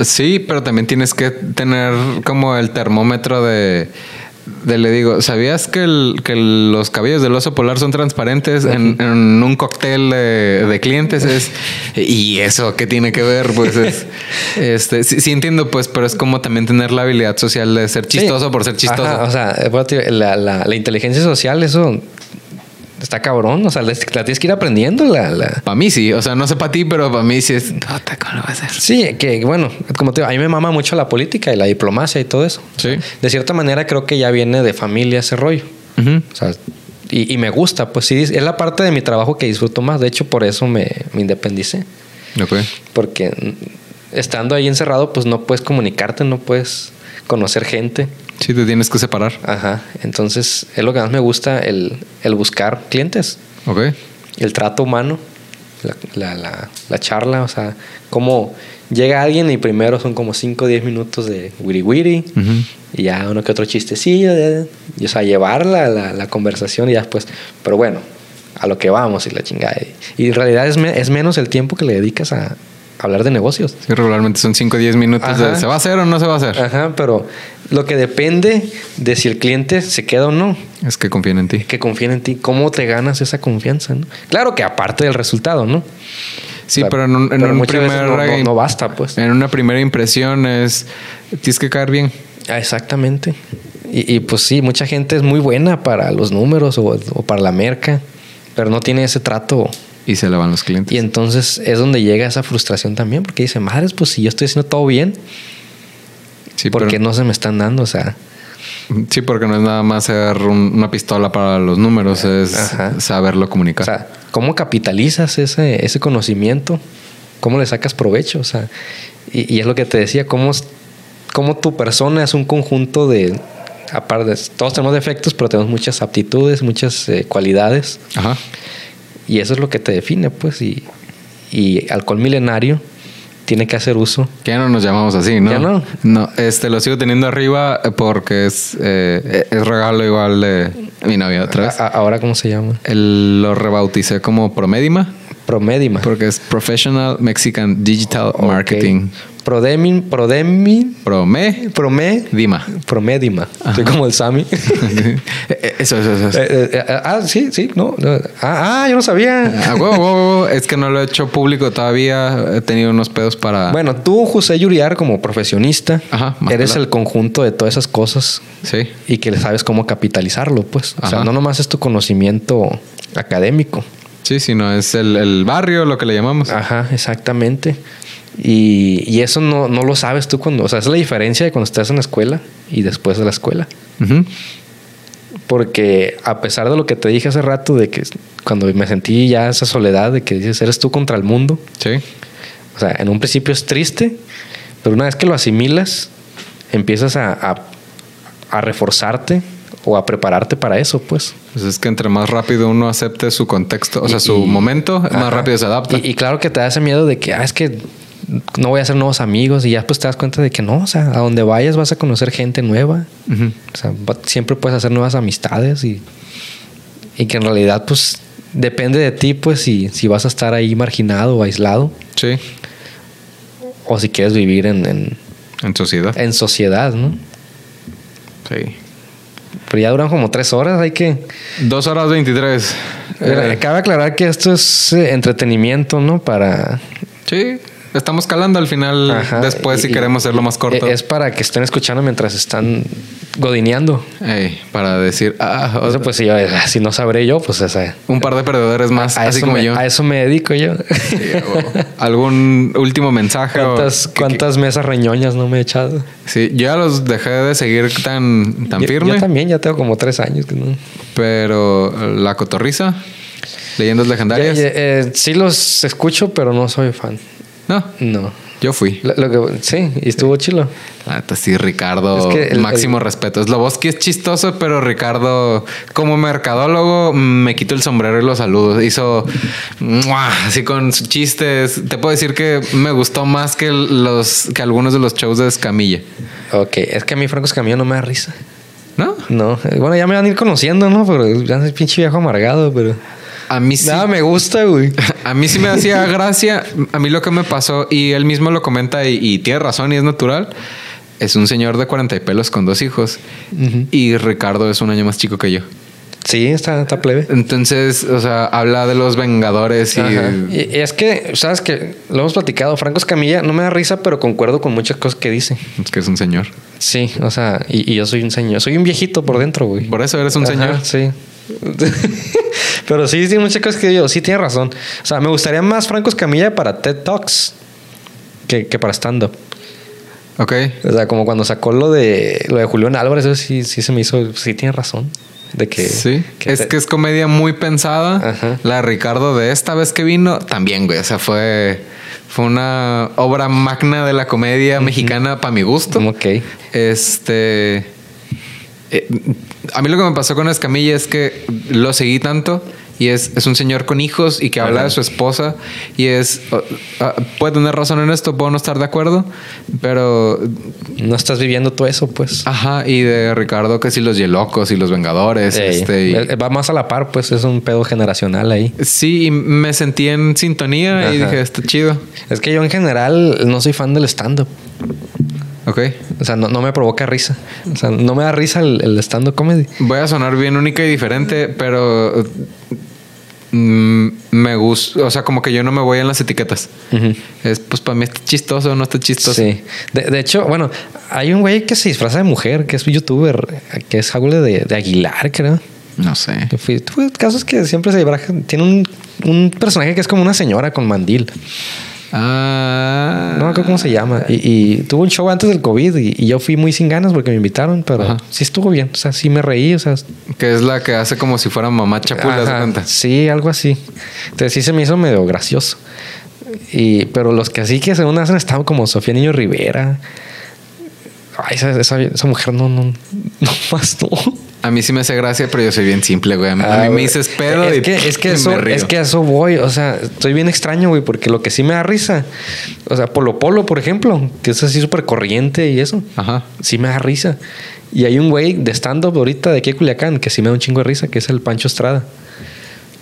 Sí, pero también tienes que tener como el termómetro de, de le digo, ¿sabías que, el- que los cabellos del oso polar son transparentes en, en un cóctel de, de clientes? Es, y eso, ¿qué tiene que ver? Pues es, este, sí, sí entiendo, pues, pero es como también tener la habilidad social de ser chistoso Sí. por ser chistoso. Ajá, o sea, eh, la, la- la inteligencia social, eso está cabrón. O sea, la, la tienes que ir aprendiendo. La, la- Para mí sí, o sea, no sé para ti, pero para mí sí es, "Puta, ¿cómo lo va a hacer? Sí, que bueno, como te digo, a mí me mama mucho la política y la diplomacia y todo eso. Sí. De cierta manera creo que ya viene de familia ese rollo. O sea, y, y me gusta, pues sí, es la parte de mi trabajo que disfruto más. De hecho, por eso me, me independicé. Porque estando ahí encerrado, pues no puedes comunicarte, no puedes conocer gente. Sí, te tienes que separar. Ajá. Entonces, es lo que más me gusta, el, el buscar clientes, Ok. el trato humano, la, la, la, la charla, o sea, cómo llega alguien y primero son como 5 o 10 minutos de wiri wiri Ujú. y ya uno que otro chistecillo, y, o sea, llevar la, la, la conversación y ya después, pero bueno, a lo que vamos y la chingada. Y en realidad es, me- es menos el tiempo que le dedicas a hablar de negocios. Sí, regularmente son 5 o 10 minutos Ajá. de ¿se va a hacer o no se va a hacer? Ajá, pero lo que depende de si el cliente se queda o no, Es que confíen en ti. que confíen en ti, cómo te ganas esa confianza, ¿no? Claro que aparte del resultado, ¿no? Sí, O sea, pero en un, en pero un muchas veces primer... no, no- no basta, pues. En una primera impresión es... Tienes que caer bien. Ah, Exactamente. Y, y, pues sí, mucha gente es muy buena para los números o, o para la merca, pero no tiene ese trato. Y se le van los clientes. Y entonces es donde llega esa frustración también, porque dice, madres, pues si yo estoy haciendo todo bien, sí, ¿por qué pero- no se me están dando? O sea, sí, porque no es nada más ser un- una pistola para los números, es Ajá. saberlo o comunicar. sea, ¿cómo capitalizas ese, ese conocimiento? ¿Cómo le sacas provecho? O sea, y, y es lo que te decía, ¿cómo, cómo tu persona es un conjunto de... Aparte, todos tenemos defectos, pero tenemos muchas aptitudes, muchas eh, cualidades. Ajá. Y eso es lo que te define, pues. Y, y alcohol milenario tiene que hacer uso. Ya no nos llamamos así, ¿no? Ya no. No, este lo sigo teniendo arriba porque es, eh, es regalo igual de mi novia otra vez. Ahora, ¿cómo se llama? El- lo rebauticé como Promedima Promedima. porque es Professional Mexican Digital. Marketing. Prodemin, Prodemin, Prome Prome, Dima. Promedima. Estoy como el Sami. eso, eso, eso. Eh, eh, eh, ah, sí, sí, no. no. Ah, ah, yo no sabía. Ah, huevo, huevo, huevo. Es que no lo he hecho público todavía. He tenido unos pedos para. Bueno, tú, José Yuriar, como profesionista, Ajá, eres claro. el conjunto de todas esas cosas Sí. y que sabes cómo capitalizarlo, pues. O sea, Ajá. no nomás es tu conocimiento académico. Sí, sí, no. Es el, el barrio, lo que le llamamos. Ajá, exactamente. Y, y eso no, no lo sabes tú cuando... O sea, es la diferencia de cuando estás en la escuela y después de la escuela. Ujú. Porque a pesar de lo que te dije hace rato, de que cuando me sentí ya esa soledad, de que dices, eres tú contra el mundo, Sí. o sea, en un principio es triste, pero una vez que lo asimilas, empiezas a, a, a reforzarte o a prepararte para eso, pues. Pues es que entre más rápido uno acepte su contexto, o sea, su y- momento, más rápido se adapta. Y, y claro que te da ese miedo de que, ah, es que no voy a hacer nuevos amigos y ya pues te das cuenta de que no, o sea, a donde vayas vas a conocer gente nueva. O sea, va- siempre puedes hacer nuevas amistades y, y que en realidad pues depende de ti pues si, si vas a estar ahí marginado o aislado Sí. o si quieres vivir en, en, En sociedad. en sociedad, ¿no? Sí. Pero ya duran como tres horas, hay que... Dos horas 23. Mira, Eh, cabe aclarar que esto es eh, entretenimiento, ¿no? Para... sí. Estamos calando al final. Ajá, después, si queremos hacerlo más corto. Es para que estén escuchando mientras están godineando. Ey, para decir, ah, o sea, pues si, yo, si no sabré yo, pues esa... un par de perdedores más, a, así como me, yo. a eso me dedico yo. Sí, o algún último mensaje. o- ¿Cuántas, que- que- cuántas mesas reñoñas no me he echado? Sí, yo ya los dejé de seguir tan, tan Yo- firme. Yo, también, ya tengo como tres años que no. Pero la cotorriza, leyendas legendarias. Ya- ya, eh, sí los escucho, pero no soy fan. No, No. yo fui. Lo, lo que, sí, y estuvo chilo. La neta, sí, Ricardo, Es que el- máximo el- respeto. Sloboski es chistoso, pero Ricardo, como mercadólogo, me quito el sombrero y lo saludo. Hizo ¡mua! así con sus chistes. Te puedo decir que me gustó más que los que algunos de los shows de Escamilla. Ok, es que a mí Franco Escamillo no me da risa. ¿No? No, bueno, ya me van a ir conociendo, ¿no? Pero ya soy pinche viejo amargado, pero. A mí sí. Nada me gusta, güey. A mí sí me hacía gracia. A mí lo que me pasó, y él mismo lo comenta, y, y tiene razón, y es natural. Es un señor de 40 y pelos con dos hijos. Y Ricardo es un año más chico que yo. Sí, está, está plebe. Entonces, o sea, habla de los Vengadores y. Ajá. Y, y es que, sabes que lo hemos platicado, Franco Escamilla no me da risa, pero concuerdo con muchas cosas que dice. Es que es un señor. Sí, o sea, y, y yo soy un señor, soy un viejito por dentro, güey. Por eso eres un Ajá, señor. Sí. pero sí, tiene muchas cosas que digo, sí tiene razón. O sea, me gustaría más Franco Escamilla para TED Talks que, que para stand-up. Ok. O sea, como cuando sacó lo de lo de Julián Álvarez, eso sí, sí se me hizo, sí tiene razón. De que, Sí. es te- que es comedia muy pensada. Ajá. La de Ricardo de esta vez que vino, también, güey. O sea, fue. Fue una obra magna de la comedia mexicana para mi gusto. Ok. Este. eh, a mí lo que me pasó con Escamilla es que lo seguí tanto y es, es un señor con hijos y que habla Ajá. de su esposa y es. uh, uh, puede tener razón en esto, puedo no estar de acuerdo, pero. No estás viviendo todo eso, pues. Ajá, y de Ricardo que si los Yelocos y los Vengadores. Ey, este, y- eh, Va más a la par, pues es un pedo generacional ahí. Sí, y me sentí en sintonía y dije, está chido. Es que yo en general no soy fan del stand-up. Ok. O sea, no, no me provoca risa. O sea, no me da risa el, el stand-up comedy. Voy a sonar bien única y diferente, pero mm, me gusta, o sea, como que yo no me voy en las etiquetas. Es, pues para mí está chistoso o no está chistoso. Sí. De, de hecho, bueno, hay un güey que se disfraza de mujer, que es youtuber, que es Jaule de, de Aguilar, creo. No sé. Que fui- tuve casos que siempre se disfraza. Tiene un, un personaje que es como una señora con mandil. Ah. No me acuerdo cómo se llama. Y, y tuvo un show antes del COVID y, y yo fui muy sin ganas porque me invitaron, pero Ajá. sí estuvo bien. O sea, sí me reí. O sea, Que es la que hace como si fuera mamá chapula. Sí, algo así. Entonces sí se me hizo medio gracioso. Y, pero los que así que según hacen estaban como Sofía Niño Rivera. Ay, esa, esa- esa mujer no, no, no más no. A mí sí me hace gracia, pero yo soy bien simple, güey. A mí, a mí Ah, me dices pedo es y que, es que me eso, río. es que a eso voy. O sea, estoy bien extraño, güey, porque lo que sí me da risa, o sea, Polo Polo, por ejemplo, que es así súper corriente y eso, Ajá. sí me da risa. Y hay un güey de stand-up ahorita de aquí de Culiacán que sí me da un chingo de risa, que es el Pancho Estrada.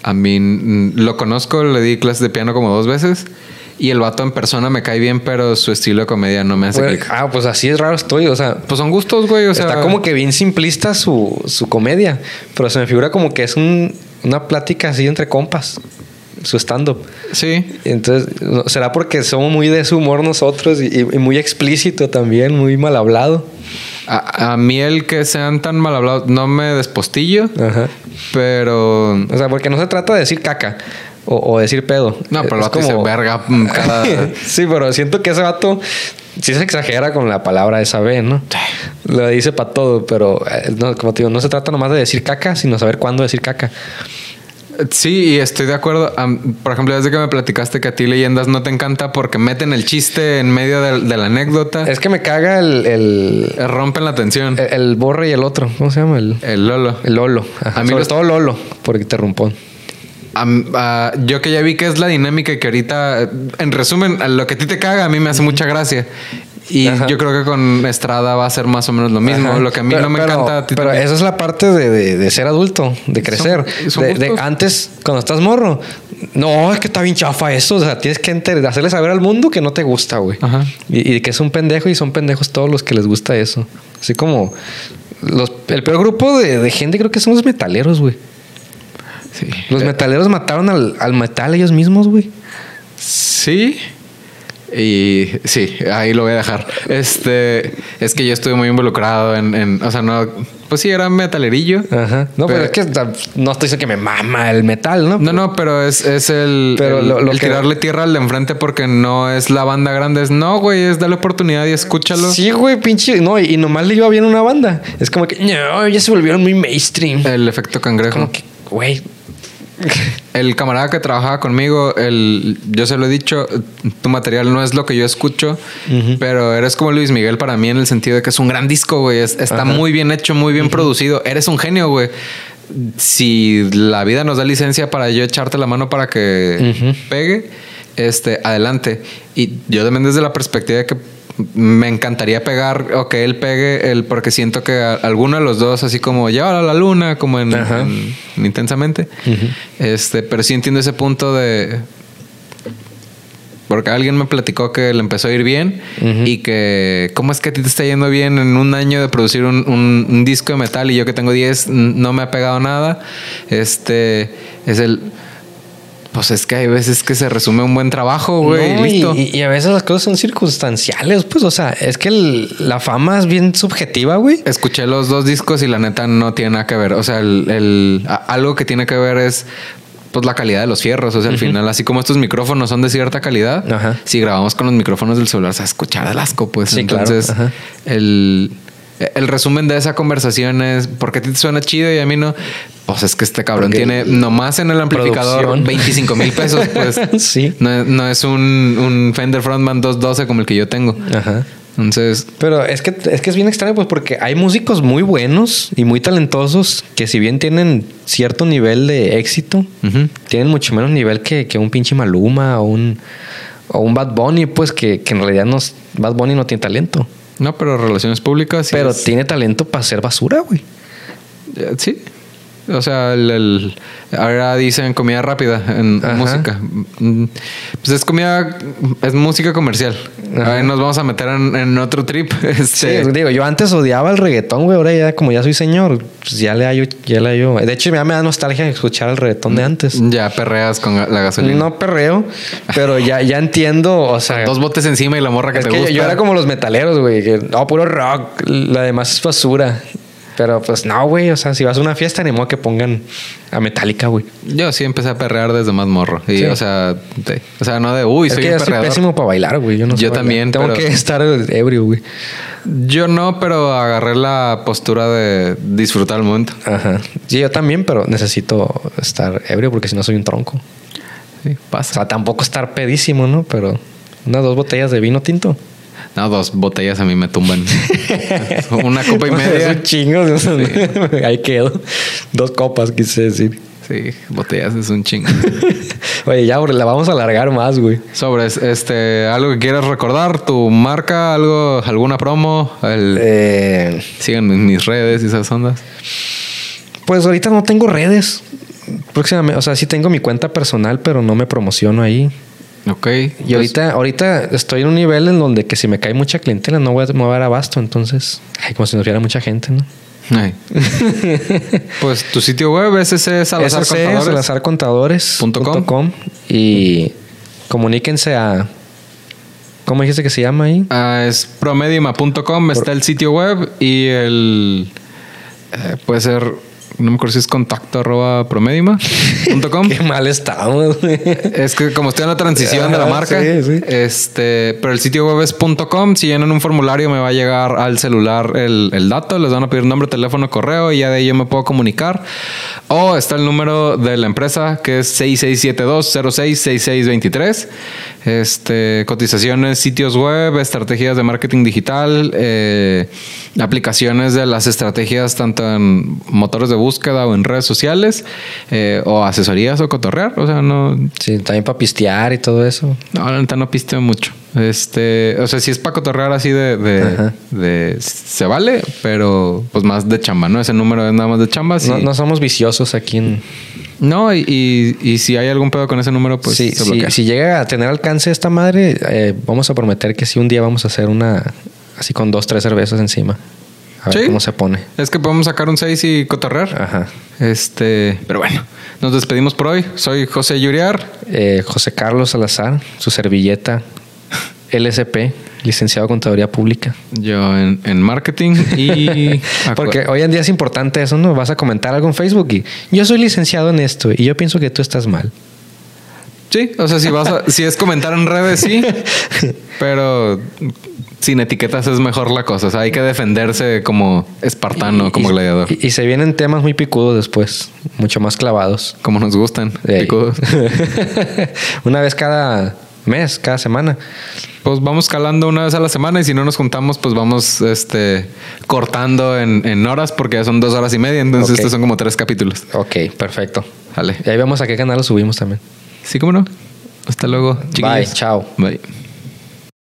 A mí mm, lo conozco, le di clases de piano como dos veces. Y el vato en persona me cae bien, pero su estilo de comedia no me hace Güey, clic. ah, pues así es raro estoy, o sea, Pues son gustos, güey. O sea, está como que bien simplista su, su comedia, pero se me figura como que es un- una plática así entre compas, su stand-up. Sí. Entonces, será porque somos muy de su humor nosotros y, y muy explícito también, muy mal hablado. A, a mí el que sean tan mal hablados no me despostillo, Ajá. pero O sea, porque no se trata de decir caca. O, o decir pedo. No, pero el Es vato dice verga mm, cada... sí, pero siento que ese vato sí se exagera con la palabra esa B, ¿no? Lo dice para todo, pero eh, no, como te digo, no se trata nomás de decir caca, sino saber cuándo decir caca. Sí, y estoy de acuerdo. Por ejemplo, desde que me platicaste que a ti leyendas no te encanta porque meten el chiste en medio de, de la anécdota, Es que me caga el, el, eh, rompen la tensión. el- el borre y el otro. ¿Cómo se llama? El, el Lolo. el Lolo. Ajá. A mí Sobre los- todo Lolo, porque te ah, yo que ya vi que es la dinámica que ahorita, en resumen, lo que a ti te caga, a mí me hace mucha gracia. Y Ajá. yo creo que con Estrada va a ser más o menos lo mismo. Ajá. Lo que a mí Pero- no me pero- encanta. a ti Pero también. esa es la parte de, de- de ser adulto, de crecer. son De- antes, cuando estás morro, no, es que está bien chafa eso. O sea, tienes que hacerle saber al mundo que no te gusta, güey. Y, y que es un pendejo y son pendejos todos los que les gusta eso. Así como los, el peor grupo de gente creo que son los metaleros, güey. Sí. Los Eh, metaleros mataron al, al metal ellos mismos, güey. Sí. Y sí, ahí lo voy a dejar. Este, es que yo estuve muy involucrado en, en- o sea, no, pues sí, era metalerillo. Ajá. No, pero, Pero- es que no estoy diciendo que me mama el metal, ¿no? No, no, pero es, es el, Pero el, lo- lo el que- tirarle tierra al de enfrente porque no es la banda grande. Es no, güey, es darle oportunidad y escúchalo. Sí, güey, pinche. No, y, y nomás le iba bien una banda. Es como que, no, ya se volvieron muy mainstream. El efecto cangrejo. Como que, güey. El camarada que trabajaba conmigo, el, yo se lo he dicho, tu material no es lo que yo escucho, pero eres como Luis Miguel para mí en el sentido de que es un gran disco, güey. Es- está Ajá. muy bien hecho, muy bien producido. Eres un genio, güey. Si la vida nos da licencia para yo echarte la mano para que pegue, este, adelante. Y yo también desde la perspectiva de que me encantaría pegar o que él pegue, el, porque siento que a- alguno de los dos, así como llévalo a la luna, como en, Ajá. en- en intensamente. Este, pero sí entiendo ese punto de. Porque alguien me platicó que le empezó a ir bien y que, ¿cómo es que a ti te está yendo bien en un año de producir un, un- un disco de metal y yo que tengo 10 n- no me ha pegado nada? Este es el. Pues es que hay veces que se resume un buen trabajo, güey, No, y listo. Y, y a veces las cosas son circunstanciales, pues, o sea, es que el- la fama es bien subjetiva, güey. Escuché los dos discos y la neta no tiene nada que ver. O sea, el, el- a- algo que tiene que ver es pues la calidad de los fierros. O sea, al final, así como estos micrófonos son de cierta calidad, Ajá. si grabamos con los micrófonos del celular, se va a escuchar el asco, pues. Sí. Entonces, el, el resumen de esa conversación es ¿por qué a ti te suena chido y a mí no? Pues es que este cabrón Porque tiene nomás en el amplificador producción. 25 mil pesos, pues. Sí. No, es- no es un, un Fender Frontman 212 como el que yo tengo. Ajá. Entonces, Pero es que, es que es bien extraño, pues, porque hay músicos muy buenos y muy talentosos que, si bien tienen cierto nivel de éxito, tienen mucho menos nivel que, que un pinche Maluma o un, o un Bad Bunny, pues, que, que en realidad no, Bad Bunny no tiene talento. No, pero relaciones públicas. sí pero es- tiene talento para hacer basura, güey. Eh, Sí. O sea, el, el- ahora dicen comida rápida en Ajá. música. Mm, Pues es comida, es música comercial. Ahí nos vamos a meter en, en otro trip. Sí, Este, digo, yo antes odiaba el reggaetón, güey. Ahora ya, como ya soy señor, pues ya le hallo, ya le hallo. De hecho, ya me da nostalgia escuchar el reggaetón de antes. Ya perreas con la gasolina. No perreo, pero ya, ya entiendo, o sea... Dos botes encima y la morra que es te que yo, gusta. yo era como los metaleros, güey. Que, no, puro rock. La demás es basura. Pero pues no, güey. O sea, si vas a una fiesta, ni modo que pongan a Metallica, güey. Yo sí empecé a perrear desde más morro. Y, Sí. o sea, de- o sea, no de uy, es soy que un yo soy perreador. pésimo para bailar, güey. Yo no sé Yo también, Tengo pero- que estar ebrio, güey. Yo no, pero agarré la postura de disfrutar el momento. Ajá. Sí, yo también, pero necesito estar ebrio porque si no soy un tronco. Sí, O pasa. sea, tampoco estar pedísimo, ¿no? Pero unas dos botellas de vino tinto. No, dos botellas a mí me tumban. Una copa y Es media. un chingo. Ahí quedo. Dos copas, quise decir. Sí, botellas es un chingo. Oye, ya, la vamos a alargar más, güey. Sobres, este, algo que quieras recordar, tu marca, algo, alguna promo, el, Eh, síganme en mis redes y esas ondas. pues ahorita no tengo redes. Próximamente, o sea, sí tengo mi cuenta personal, pero no me promociono ahí. Ok. pues, Y ahorita, ahorita estoy en un nivel en donde que si me cae mucha clientela no voy a mover abasto. Entonces, ay, como si nos viera mucha gente, ¿no? Ay. pues tu sitio web es ese Salazar SC, Contadores. salazarcontadores.com y comuníquense a ¿Cómo dijiste que se llama ahí? Ah, es promediuma.com, está el sitio web y el eh, puede ser no me acuerdo si es contacto arroba promedima.com. Qué mal estamos. güey. Es que como estoy en la transición de la marca, sí, sí. este, pero el sitio web es .com. Si llenan un formulario me va a llegar al celular el, el dato, les van a pedir nombre, teléfono, correo y ya de ahí yo me puedo comunicar. O está el número de la empresa que es 6672-066623. Este, cotizaciones, sitios web, estrategias de marketing digital, eh, aplicaciones de las estrategias tanto en motores de búsqueda o en redes sociales, eh, o asesorías o cotorrear. O sea, no, Sí, también para pistear y todo eso. no, neta no pisteo mucho. Este, o sea, si es para cotorrear así de, de, se vale, pero pues más de chamba, ¿no? Ese número es nada más de chamba. No, no somos viciosos aquí en... No, y, y- y si hay algún pedo con ese número, pues Sí, se si llega a tener alcance esta madre, eh, vamos a prometer que sí un día vamos a hacer una así con dos, tres cervezas encima. A ver Sí. cómo se pone. Es que podemos sacar un 6 y cotorrear. Ajá. Este, pero bueno, nos despedimos por hoy. Soy José Yuriar. Eh, José Carlos Salazar, su servilleta, LSP, licenciado en Contaduría Pública. Yo en, en marketing y. Porque hoy en día es importante eso, ¿no? Vas a comentar algo en Facebook y yo soy licenciado en esto y yo pienso que tú estás mal. Sí, o sea, si vas a, si es comentar en redes, sí. pero sin etiquetas es mejor la cosa. O sea, hay que defenderse como espartano, como gladiador. Y, y se vienen temas muy picudos después, mucho más clavados. como nos gustan. Picudos. Una vez cada mes, cada semana. Pues vamos calando una vez a la semana y si no nos juntamos, pues vamos este, cortando en, en horas porque ya son dos horas y media. Entonces, estos son como tres capítulos. Ok, perfecto. Vale. Y ahí vemos a qué canal lo subimos también. Sí, cómo no. Hasta luego. Bye, chiquillos. chao. Bye.